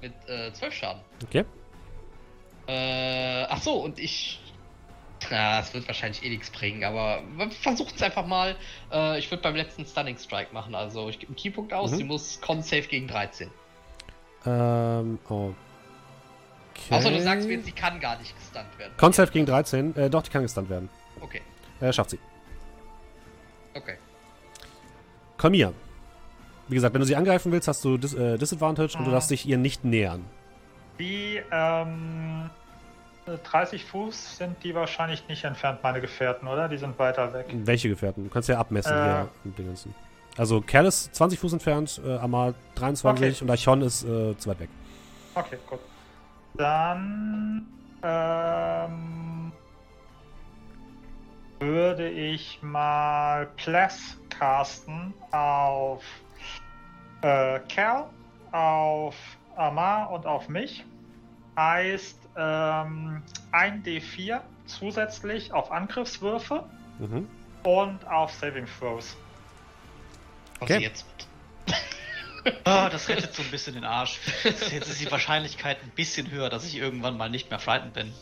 Mit äh, 12 Schaden. Okay. Äh, ach so, und ich. Ja, es wird wahrscheinlich eh nichts bringen, aber versucht es einfach mal. Äh, ich würde beim letzten Stunning Strike machen. Also ich gebe einen Keypunkt aus, Mhm. sie muss Con Save gegen 13. Ähm, okay. Außer du sagst mir jetzt, sie kann gar nicht gestunt werden. Concept gegen 13. Äh, doch, die kann gestunt werden. Okay, Äh, schafft sie. okay. Kolmir. Wie gesagt, wenn du sie angreifen willst, hast du Dis äh, Disadvantage und du Ah. darfst dich ihr nicht nähern. Die ähm, 30 Fuß sind die wahrscheinlich nicht entfernt, meine Gefährten, oder? Die sind weiter weg. Welche Gefährten? Du kannst ja abmessen Äh. hier im Dingensen. Also Kerl ist 20 Fuß entfernt, äh, Amal 23 Okay. und Archon ist äh, zu weit weg. Okay, gut. Dann ähm, würde ich mal Pless casten auf äh, Cal, auf Amar und auf mich. Heißt ähm, 1d4 zusätzlich auf Angriffswürfe mhm. und auf Saving Throws. Was okay. jetzt Ah, das rettet so ein bisschen den Arsch. Jetzt ist die Wahrscheinlichkeit ein bisschen höher, dass ich irgendwann mal nicht mehr frightened bin.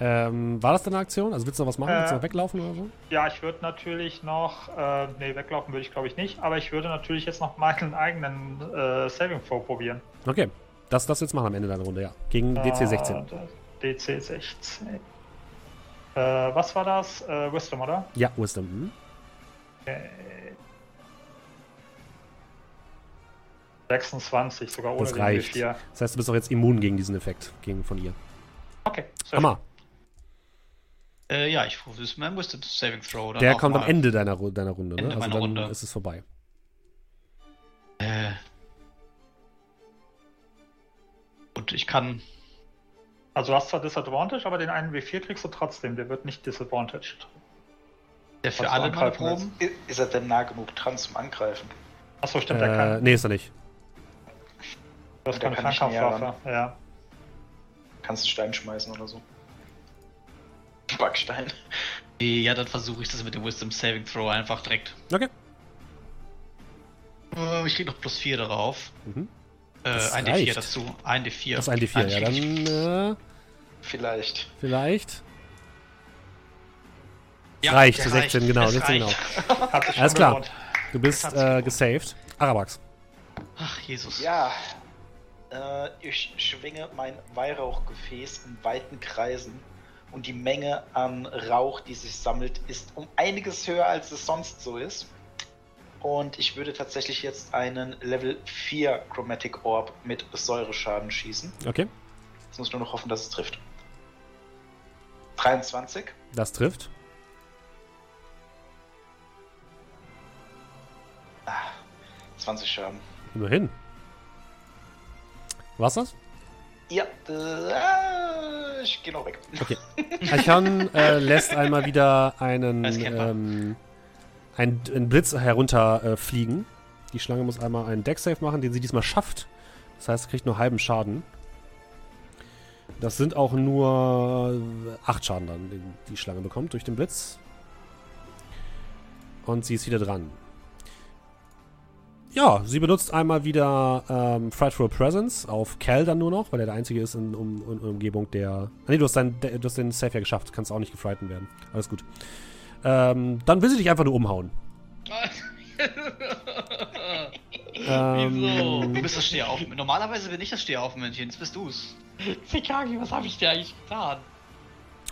Ähm, war das deine Aktion? Also willst du noch was machen? Äh, willst du noch äh, weglaufen oder so? Ja, ich würde natürlich noch, äh, nee, weglaufen würde ich glaube ich nicht, aber ich würde natürlich jetzt noch meinen eigenen äh, Saving Throw probieren. Okay, das, das jetzt machen am Ende deiner Runde, ja. Gegen äh, DC 16. Das, DC16. Äh, was war das? Äh, Wisdom, oder? Ja, Wisdom. Mhm. Okay. 26, sogar ohne das reicht. Das heißt, du bist auch jetzt immun gegen diesen Effekt, gegen von ihr. Okay, Hammer. Äh, ja, ich das ist mein Wisdom Saving Throw. Oder Der kommt am Ende deiner, deiner Runde, ne? Ende ne? Also dann Runde. ist es vorbei. Äh. Und ich kann also du hast zwar Disadvantage, aber den einen W4 kriegst du trotzdem, der wird nicht disadvantaged. Der für alle. Proben. I- Ist er denn nah genug dran zum Angreifen? Achso, stimmt, der Äh, kann. nee, ist er nicht. Du hast keine Fernkampfwaffe. Ja. Kannst einen Stein schmeißen oder so. Backstein. Ja, dann versuche ich das mit dem Wisdom Saving Throw einfach direkt. Okay. Äh, Ich krieg noch plus 4 darauf. Mhm. Äh, Das ein D4 reicht. dazu. Ein D4. Das ist ein D4, ja. Dann, äh, Vielleicht. vielleicht. Ja, reicht, der zu 16, reicht. genau, Es 16 reicht. Hat sich schon Alles klar. Du bist äh, gesaved. Arabax. Ach, Jesus. Ja. Äh, ich schwinge mein Weihrauchgefäß in weiten Kreisen und die Menge an Rauch, die sich sammelt, ist um einiges höher, als es sonst so ist. Und ich würde tatsächlich jetzt einen Level 4 Chromatic Orb mit Säureschaden schießen. Okay. Jetzt muss ich nur noch hoffen, dass es trifft. 23. Das trifft. Ah, 20 Schaden. Immerhin. War's das? Ja, äh, ich gehe noch weg. Okay. Archon äh, lässt einmal wieder einen, ähm, einen, einen Blitz herunterfliegen. Äh, die Schlange muss einmal einen Deck-Save machen, den sie diesmal schafft. Das heißt, sie kriegt nur halben Schaden. Das sind auch nur 8 Schaden dann, den die Schlange bekommt durch den Blitz. Und sie ist wieder dran. Ja, sie benutzt einmal wieder ähm, Frightful Presence auf Cal dann nur noch, weil er der Einzige ist in, um, in, Umgebung, der. Ah, nee, du hast, dein, du hast den Safe ja geschafft, kannst auch nicht gefrighten werden. Alles gut. Ähm, dann will sie dich einfach nur umhauen. Wieso? Ähm, Du bist das Stehauf. Normalerweise bin ich das Stehaufmännchen, jetzt bist du's. Sikagi, was habe ich dir eigentlich getan?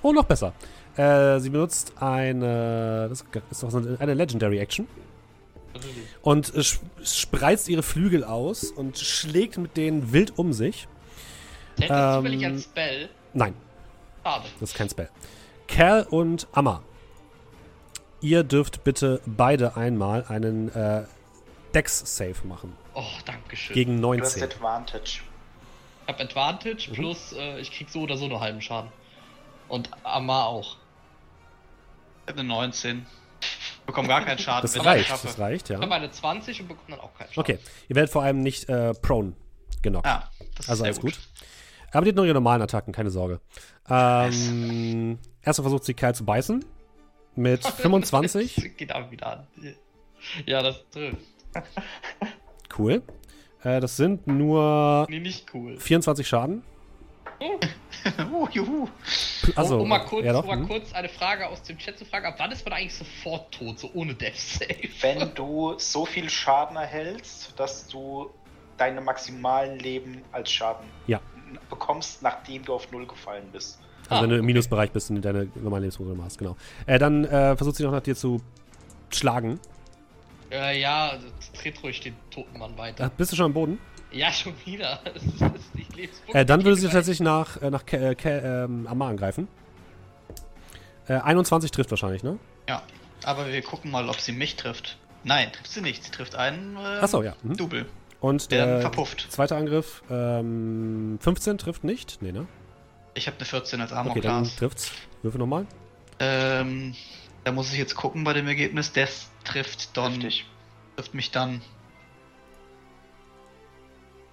Oh, noch besser. Äh, sie benutzt eine. Das ist doch so eine Legendary Action. Und äh, sp- spreizt ihre Flügel aus und schlägt mit denen wild um sich. Zählt das Ähm, zufällig als Spell? Nein, Schade. das ist kein Spell. Cal und Amma. Ihr dürft bitte beide einmal einen äh, Dex-Save machen. Oh, danke schön. Gegen Du hast 19. Advantage. Ich hab Advantage Mhm. plus äh, ich krieg so oder so nur halben Schaden. Und Amar auch. Ich hab eine 19. Bekomme gar keinen Schaden, Das wenn ich das reicht, schaffe. das reicht, Ich habe ja. eine 20 und bekomme dann auch keinen Schaden. Okay, ihr werdet vor allem nicht äh, prone genockt. Ja, das ist Also sehr alles gut. Aber die hat noch ihre normalen Attacken, keine Sorge. Ähm, erstmal versucht sie Kerl zu beißen. Mit 25. Das geht aber wieder an. Ja, das trifft. Cool. Äh, das sind nur Nee, nicht cool. 24 Schaden. uh, juhu. Also, um, um mal kurz, ja, doch, um mal hm. kurz eine Frage aus dem Chat zu fragen, ab wann ist man eigentlich sofort tot, so ohne Death Save? Wenn du so viel Schaden erhältst, dass du deine maximalen Leben als Schaden Ja. bekommst, nachdem du auf Null gefallen bist. Also Ah, wenn du im okay. Minusbereich bist und deine normalen Lebensprobleme hast, genau. Äh, dann äh, versucht sie noch nach dir zu schlagen. Äh, ja, tritt ruhig den toten Mann Äh, weiter. bist du schon am Boden? Ja, schon wieder. Das ist, das ist nicht Lebenspunkt. Äh, dann würde sie tatsächlich nach, äh, nach Ke äh, Ke ähm, Amma angreifen. Äh, 21 trifft wahrscheinlich, ne? Ja, aber wir gucken mal, ob sie mich trifft. Nein, trifft sie nicht. Sie trifft einen äh, Achso, ja. Mhm. Double. Und Der der verpufft. zweite Angriff, ähm, 15 trifft nicht. Nee, ne? Ich habe eine 14 als Armor Okay, dann Class. trifft's. Würfel nochmal. Ähm, da muss ich jetzt gucken bei dem Ergebnis. Das trifft Don. Richtig. Trifft mich dann.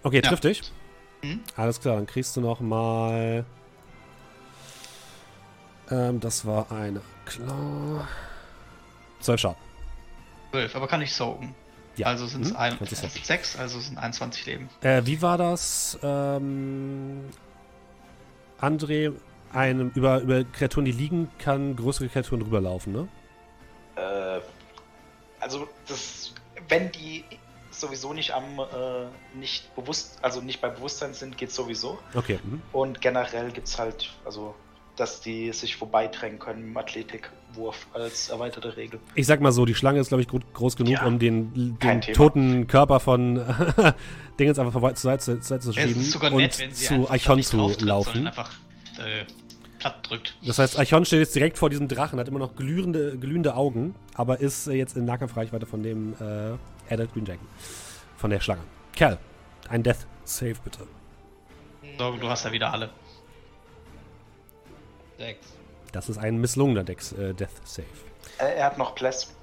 Okay, Ja. trifft dich. Mhm. Alles klar, dann kriegst du nochmal. Ähm, das war eine klar. 12 Schaden. 12, aber kann ich soaken. Ja. Also sind es soaken. 6, also sind 21 Leben. Äh, wie war das? Ähm, André, einem, über, über Kreaturen, die liegen, kann größere Kreaturen rüberlaufen, ne? Äh, also das, wenn die sowieso nicht am äh, nicht bewusst, also nicht bei Bewusstsein sind, geht sowieso. Okay. Mhm. Und generell gibt es halt, also dass die sich vorbeidrängen können im Athletikwurf als erweiterte Regel. Ich sag mal so, die Schlange ist, glaube ich, gro groß genug, Ja, um den, den toten Körper von Dingens einfach vorbei zur Seite, zur Seite zu Es schieben ist sogar und nett, wenn sie zu nicht zu laufen. einfach äh, platt drückt. Das heißt, Eichon steht jetzt direkt vor diesem Drachen, hat immer noch glühende, glühende Augen, aber ist äh, jetzt in Nahkampfreichweite von dem äh, Adult Green Dragon. Von der Schlange. Kerl, ein Death Save bitte. So, du hast ja wieder alle. Sechs. Das ist ein misslungener Dex, äh, Death Save. Äh, er hat noch Bless.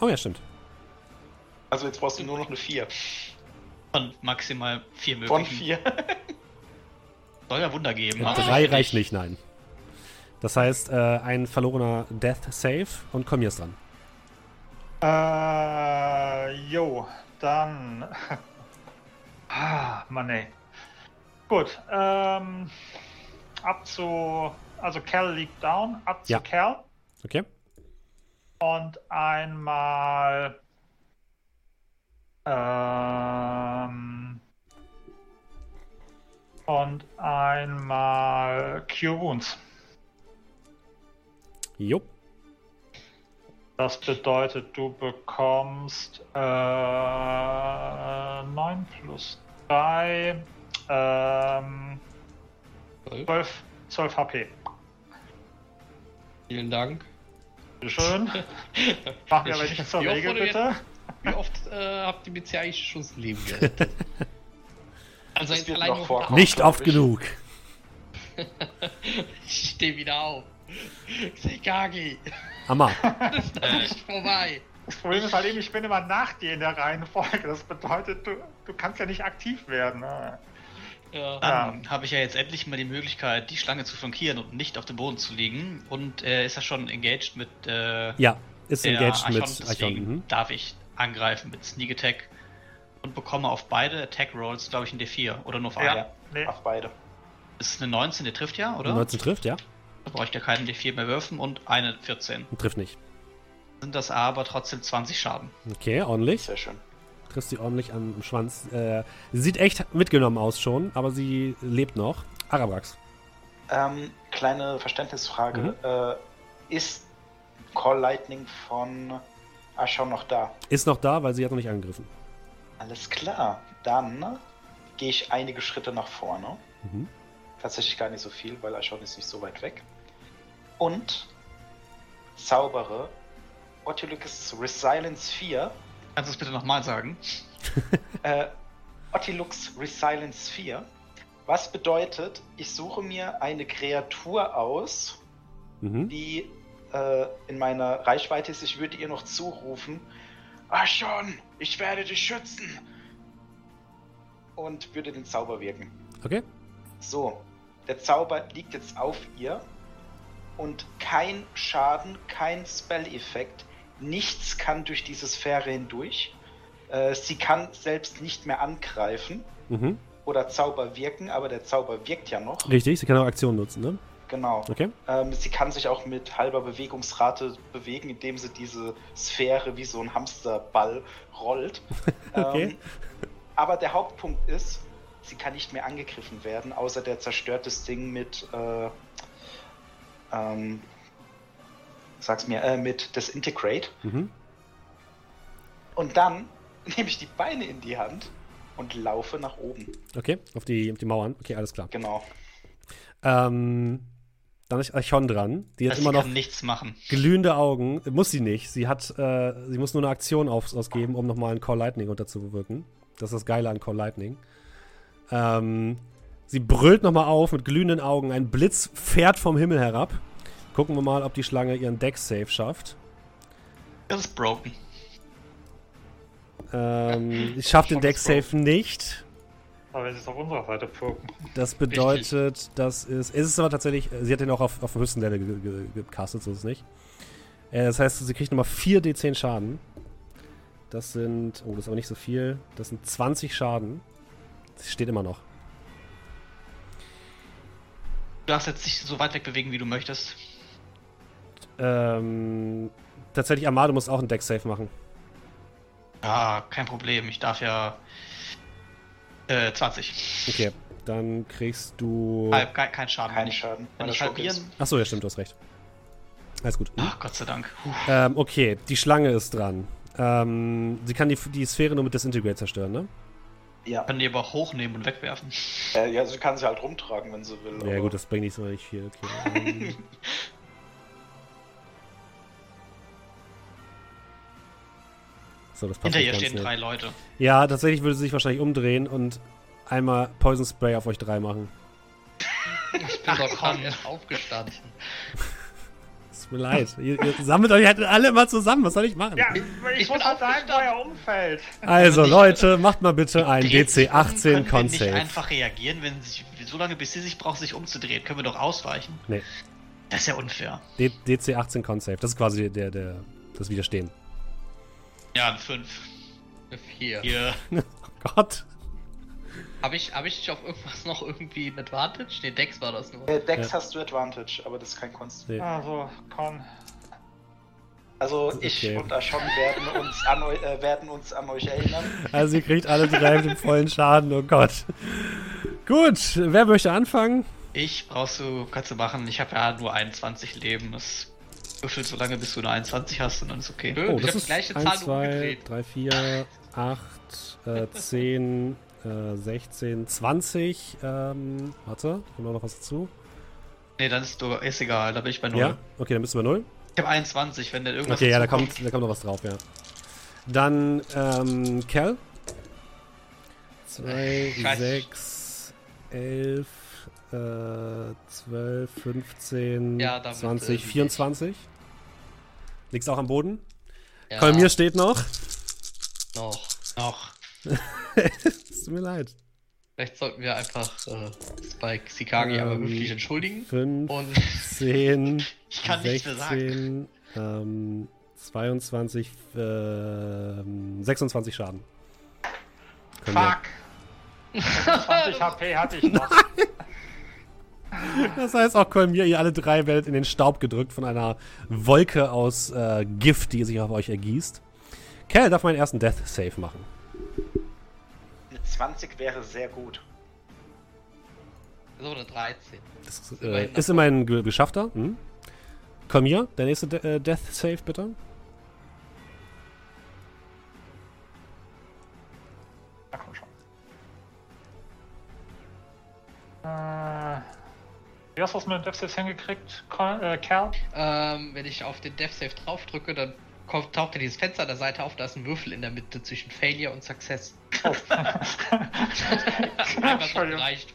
Oh ja, stimmt. Also jetzt brauchst du nur noch eine 4. Von maximal vier möglichen. Von 4. Soll ja Wunder geben. Äh, aber drei nicht. reicht nicht, nein. Das heißt, äh, ein verlorener Death Save und komm jetzt dran. Äh, jo, dann. ah, Mann ey. Gut, ähm. Ab zu. Also Cal liegt down, ab Ja. zu Cal. Okay? Und einmal. Ähm. Und einmal Cure Wounds. Jo. Das bedeutet, du bekommst äh, 9 plus 3, ähm, Zwölf. 12, 12 HP. Vielen Dank. Bitteschön. Mach mir aber nicht zur Regel, bitte. Wie oft äh, habt ihr hier eigentlich schon das Leben gerettet? Also jetzt allein noch vorkommen. Nicht oft genug. Ich stehe wieder auf. Sekagi, Amma. das ist nicht vorbei. Das Problem ist halt eben, ich bin immer nach dir in der Reihenfolge. Das bedeutet, du, du kannst ja nicht aktiv werden. Ne? Ja. Dann habe ich ja jetzt endlich mal die Möglichkeit, die Schlange zu flankieren und nicht auf dem Boden zu liegen. Und er ist ja schon engaged mit äh, Ja, ist engaged Archon, mit deswegen Eichon. Mhm. darf ich angreifen mit Sneak Attack und bekomme auf beide Attack Rolls, glaube ich, ein D4 oder nur auf Ja. eine. Nee. Auf beide. Ist eine 19, der trifft ja, oder? 19 trifft, ja. Da brauche ich ja keinen D4 mehr würfen und eine 14. Trifft nicht. Sind das aber trotzdem 20 Schaden. Okay, ordentlich. Sehr schön. Triffst sie ordentlich am am Schwanz. Äh, sie sieht echt mitgenommen aus schon, aber sie lebt noch. Arabrax. Ähm, kleine Verständnisfrage. Mhm. Äh, Ist Call Lightning von Ashon noch da? Ist noch da, weil sie hat noch nicht angegriffen. Alles klar. Dann gehe ich einige Schritte nach vorne. Mhm. Tatsächlich gar nicht so viel, weil Ashon ist nicht so weit weg. Und zaubere Otilux Resilience 4. Kannst du es bitte nochmal sagen? Äh, Otilux Resilience 4. Was bedeutet, ich suche mir eine Kreatur aus, Mhm. die äh, in meiner Reichweite ist. Ich würde ihr noch zurufen: Ashon, ich werde dich schützen. Und würde den Zauber wirken. Okay. So, der Zauber liegt jetzt auf ihr und kein Schaden, kein Spell-Effekt, nichts kann durch diese Sphäre hindurch. Äh, sie kann selbst nicht mehr angreifen Mhm. oder Zauber wirken, aber der Zauber wirkt ja noch. Richtig, sie kann auch Aktion nutzen, ne? Genau. Okay. Ähm, sie kann sich auch mit halber Bewegungsrate bewegen, indem sie diese Sphäre wie so ein Hamsterball rollt. Okay. Ähm, aber der Hauptpunkt ist, sie kann nicht mehr angegriffen werden, außer der zerstört das Ding mit, äh, ähm, sag's mir, äh, mit Disintegrate. Mhm. Und dann nehme ich die Beine in die Hand und laufe nach oben. Okay, auf die, auf die Mauern. Okay, alles klar. Genau. Ähm, dann ist Archon dran. Die hat Das immer noch nichts machen. glühende Augen. Muss sie nicht. Sie hat, äh, sie muss nur eine Aktion auf, ausgeben, um nochmal einen Call Lightning unterzuwirken. Das ist das Geile an Call Lightning. Ähm, sie brüllt nochmal auf mit glühenden Augen. Ein Blitz fährt vom Himmel herab. Gucken wir mal, ob die Schlange ihren Deck-Save schafft. Das ist broken. Ähm, sie schafft den ist Deck-Save nicht. Aber es auf unserer Seite poken. Das bedeutet, das ist. Es ist aber tatsächlich. Sie hat den auch auf, auf dem höchsten Level ge- ge- gecastet, so ist es nicht. Äh, das heißt, sie kriegt nochmal 4 D10 Schaden. Das sind. Oh, das ist aber nicht so viel. Das sind 20 Schaden. Sie steht immer noch. Du darfst jetzt dich so weit weg bewegen, wie du möchtest. Ähm, tatsächlich, Amado muss auch einen Deck-Save machen. Ja, kein Problem. Ich darf ja. Äh, 20. Okay, dann kriegst du. Kein, kein Schaden. Kein Schaden. Wenn ich er halbieren. Achso, ja, stimmt, du hast recht. Alles gut. Ach, Gott sei Dank. Ähm, okay, die Schlange ist dran. Ähm, sie kann die, die Sphäre nur mit Disintegrate zerstören, ne? Ja. Kann die aber auch hochnehmen und wegwerfen. Äh, ja, sie kann sie halt rumtragen, wenn sie will. Ja, aber- gut, das bringt nicht so nicht viel. Okay. so, das passt Hinter ihr stehen ne? drei Leute. Ja, tatsächlich würde sie sich wahrscheinlich umdrehen und einmal Poison Spray auf euch drei machen. Ich bin Ach, doch gerade erst aufgestanden. Tut mir leid. ihr, ihr sammelt euch halt alle mal zusammen. Was soll ich machen? Ja, ich, ich muss halt sagen, wo er umfällt. Also, Leute, macht mal bitte ein Dreht sich um, DC-18 können wir nicht Con-Save. einfach reagieren, wenn sie so lange bis sie sich braucht, sich umzudrehen, können wir doch ausweichen. Nee, Das ist ja unfair. D- DC-18 Con-Save. Das ist quasi der, der, das Widerstehen. Ja, ein 5. Eine Vier. Hier. Oh Gott. Habe ich, hab ich nicht auf irgendwas noch irgendwie ein Advantage? Ne, Dex war das nur. Äh, Dex Ja. hast du Advantage, aber das ist kein Kunst. Nee. Also, Con. Also Okay. ich und Ashon werden uns an, äh, werden uns an euch erinnern. Also, ihr kriegt alle drei mit dem vollen Schaden. Oh Gott. Gut, wer möchte anfangen? Ich brauchst du, kannst du machen. Ich habe ja nur 21 Leben. Das würfelt so lange, bis du nur 21 hast und dann ist okay. Oh, ich das ist gleiche 1, Zahl 2, umgedreht. 3, 4, 8, äh, 10, äh, 16, 20. Ähm, warte, kommt noch was dazu? Nee, dann ist, du, ist egal, da bin ich bei 0. Ja? Okay, dann bist du bei 0. Ich habe 21, wenn denn irgendwas Okay, ja, da kommt, da kommt noch was drauf, ja. Dann, ähm, Cal. 2, Scheiße. 6, 11, äh, 12, 15, Ja, damit, 20, äh, 24. Liegst auch am Boden? Ja, Kolmir steht noch. noch. noch. Es tut mir leid. Vielleicht sollten wir einfach äh, Spike Sikagi aber Ähm, wirklich entschuldigen. 5, Und 10, Ich kann nichts mehr sagen. 16, ähm, 22, ähm, 26 Schaden. Können Fuck! 20 HP hatte ich noch. Das heißt auch Kolmir, ihr alle drei werdet in den Staub gedrückt von einer Wolke aus äh, Gift, die sich auf euch ergießt. Cal darf meinen ersten Death Save machen. Eine 20 wäre sehr gut. so eine 13. Das ist äh, ist immerhin ge geschaffter. Hm? Komm hier, der nächste De äh, Death Save, bitte. Na komm schon. Äh, wie hast du das mit dem Death Saves hingekriegt, äh, Kerl? Ähm, wenn ich auf den Death Save draufdrücke, dann kommt, taucht ja dieses Fenster an der Seite auf, da ist ein Würfel in der Mitte zwischen Failure und Success. Oh. Einfach so Entschuldigung. reicht.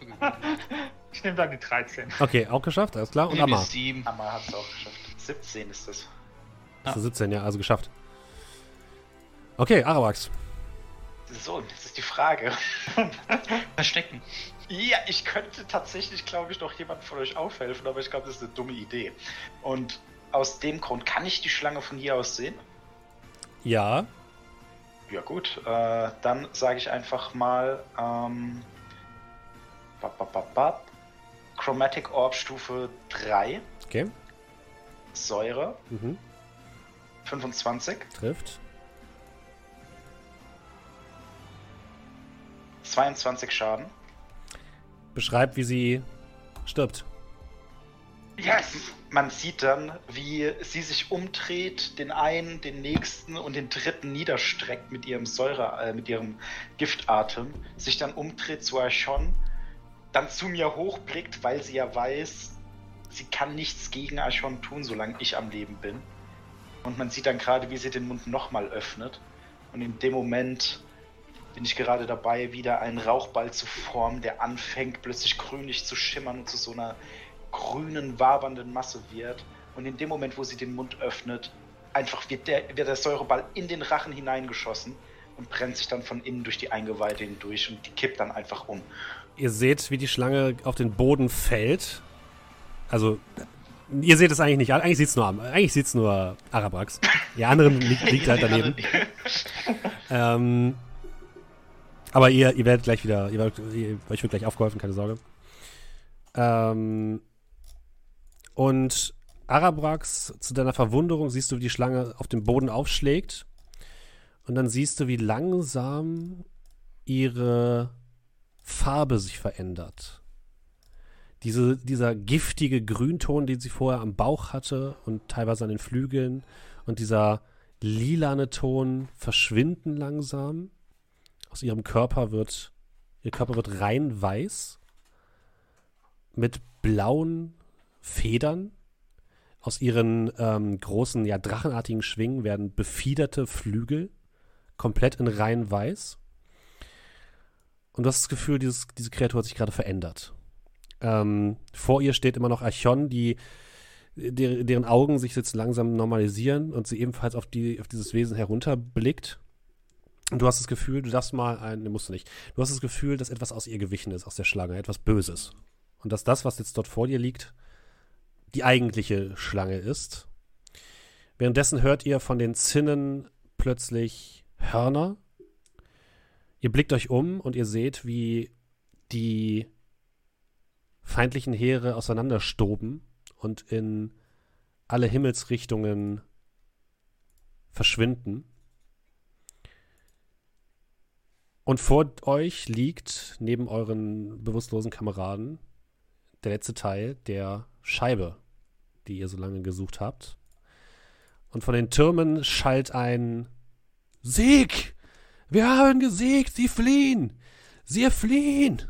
Ich nehme dann die 13. Okay, auch geschafft, alles klar. Und Amma. Amma hat es auch geschafft. 17 ist das. Hast du 17, ja, also geschafft. Okay, Arawax. So, jetzt ist die Frage. Verstecken. Ja, ich könnte tatsächlich, glaube ich, noch jemand von euch aufhelfen, aber ich glaube, das ist eine dumme Idee. Und aus dem Grund kann ich die Schlange von hier aus sehen. Ja, Ja gut, äh, dann sage ich einfach mal ähm, bap, bap, bap, bap, Chromatic Orb Stufe 3, okay. Säure Mhm. 25, Trifft. 22 Schaden. Beschreibt, wie sie stirbt. Yes! Man sieht dann, wie sie sich umdreht, den einen, den nächsten und den dritten niederstreckt mit ihrem Säure, äh, mit ihrem Giftatem, sich dann umdreht zu Archon, dann zu mir hochblickt, weil sie ja weiß, sie kann nichts gegen Archon tun, solange ich am Leben bin. Und man sieht dann gerade, wie sie den Mund nochmal öffnet. Und in dem Moment bin ich gerade dabei, wieder einen Rauchball zu formen, der anfängt plötzlich grünlich zu schimmern und zu so einer grünen, wabernden Masse wird. Und in dem Moment, wo sie den Mund öffnet, einfach wird der, wird der Säureball in den Rachen hineingeschossen und brennt sich dann von innen durch die Eingeweide hindurch und die kippt dann einfach um. Ihr seht, wie die Schlange auf den Boden fällt. Also, ihr seht es eigentlich nicht. Eigentlich sieht es nur, Am- eigentlich sieht's nur Arabrax. Die anderen liegt, liegt halt daneben. Ähm, aber ihr, ihr werdet gleich wieder, ihr werdet, ihr, euch wird gleich aufgeholfen, keine Sorge. Ähm, und Arabrax, zu deiner Verwunderung siehst du, wie die Schlange auf dem Boden aufschlägt. Und dann siehst du, wie langsam ihre Farbe sich verändert. Diese, dieser giftige Grünton, den sie vorher am Bauch hatte und teilweise an den Flügeln und dieser lilane Ton verschwinden langsam. Aus ihrem Körper wird, ihr Körper wird rein weiß mit blauen Federn. Aus ihren ähm, großen, ja, drachenartigen Schwingen werden befiederte Flügel, komplett in rein weiß. Und du hast das Gefühl, dieses, diese Kreatur hat sich gerade verändert. Ähm, vor ihr steht immer noch Archon, die, der, deren Augen sich jetzt langsam normalisieren und sie ebenfalls auf, die, auf dieses Wesen herunterblickt. Du hast das Gefühl, du darfst mal ein, ne, musst du nicht. Du hast das Gefühl, dass etwas aus ihr gewichen ist, aus der Schlange, etwas Böses. Und dass das, was jetzt dort vor dir liegt, die eigentliche Schlange ist. Währenddessen hört ihr von den Zinnen plötzlich Hörner. Ihr blickt euch um und ihr seht, wie die feindlichen Heere auseinanderstoben und in alle Himmelsrichtungen verschwinden. Und vor euch liegt neben euren bewusstlosen Kameraden der letzte Teil der Scheibe, die ihr so lange gesucht habt. Und von den Türmen schallt ein Sieg! Wir haben gesiegt! Sie fliehen! Sie fliehen!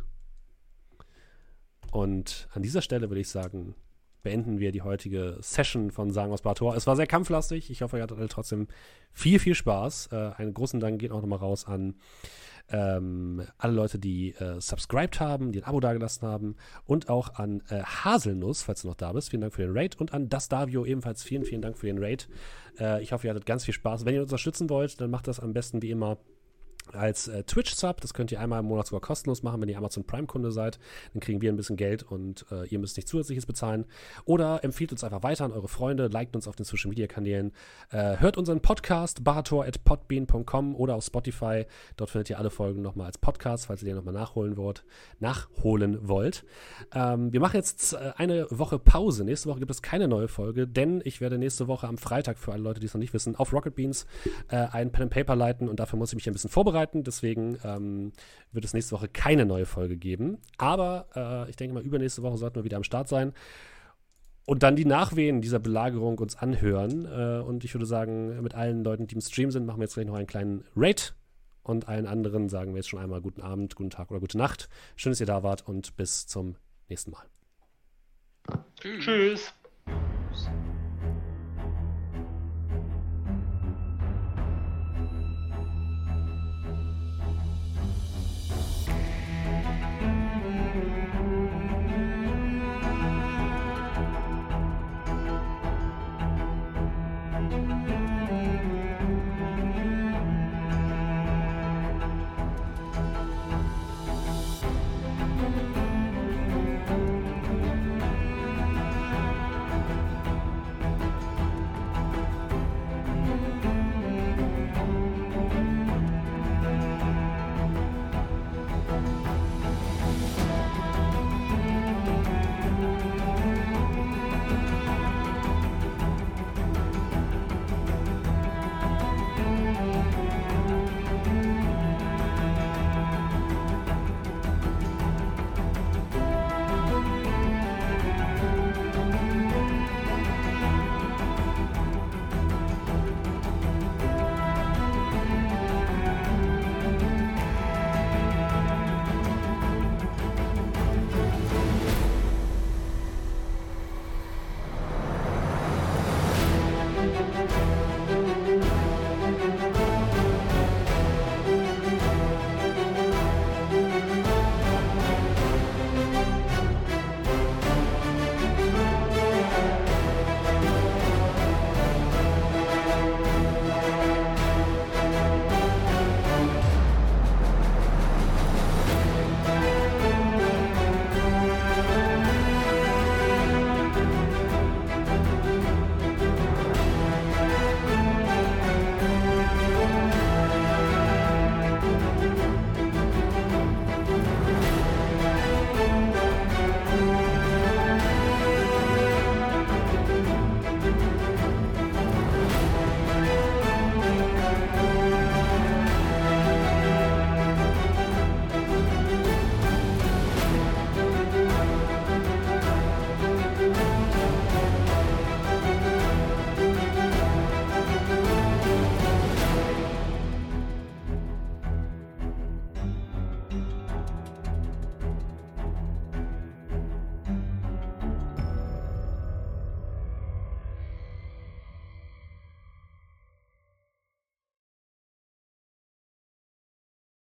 Und an dieser Stelle würde ich sagen, beenden wir die heutige Session von Sagen aus Bator. Es war sehr kampflastig. Ich hoffe, ihr hattet alle trotzdem viel, viel Spaß. Äh, einen großen Dank geht auch nochmal raus an ähm, alle Leute, die äh, subscribed haben, die ein Abo dagelassen haben und auch an äh, Haselnuss, falls du noch da bist. Vielen Dank für den Raid und an Das Davio ebenfalls vielen, vielen Dank für den Raid. Äh, ich hoffe, ihr hattet ganz viel Spaß. Wenn ihr uns unterstützen wollt, dann macht das am besten wie immer als äh, Twitch-Sub. Das könnt ihr einmal im Monat sogar kostenlos machen, wenn ihr Amazon Prime-Kunde seid. Dann kriegen wir ein bisschen Geld und äh, ihr müsst nichts Zusätzliches bezahlen. Oder empfiehlt uns einfach weiter an eure Freunde, liked uns auf den Social-Media-Kanälen, äh, hört unseren Podcast barator.podbean.com oder auf Spotify. Dort findet ihr alle Folgen nochmal als Podcast, falls ihr den nochmal nachholen wollt. Nachholen wollt. Ähm, wir machen jetzt äh, eine Woche Pause. Nächste Woche gibt es keine neue Folge, denn ich werde nächste Woche am Freitag, für alle Leute, die es noch nicht wissen, auf Rocket Beans äh, ein Pen and Paper leiten und dafür muss ich mich ein bisschen vorbereiten. Deswegen ähm, wird es nächste Woche keine neue Folge geben. Aber äh, ich denke mal, übernächste Woche sollten wir wieder am Start sein. und dann die Nachwehen dieser Belagerung uns anhören. Äh, und ich würde sagen, mit allen Leuten, die im Stream sind, machen wir jetzt gleich noch einen kleinen Raid. Und allen anderen sagen wir jetzt schon einmal guten Abend, guten Tag oder gute Nacht. Schön, dass ihr da wart und bis zum nächsten Mal. Tschüss. Tschüss.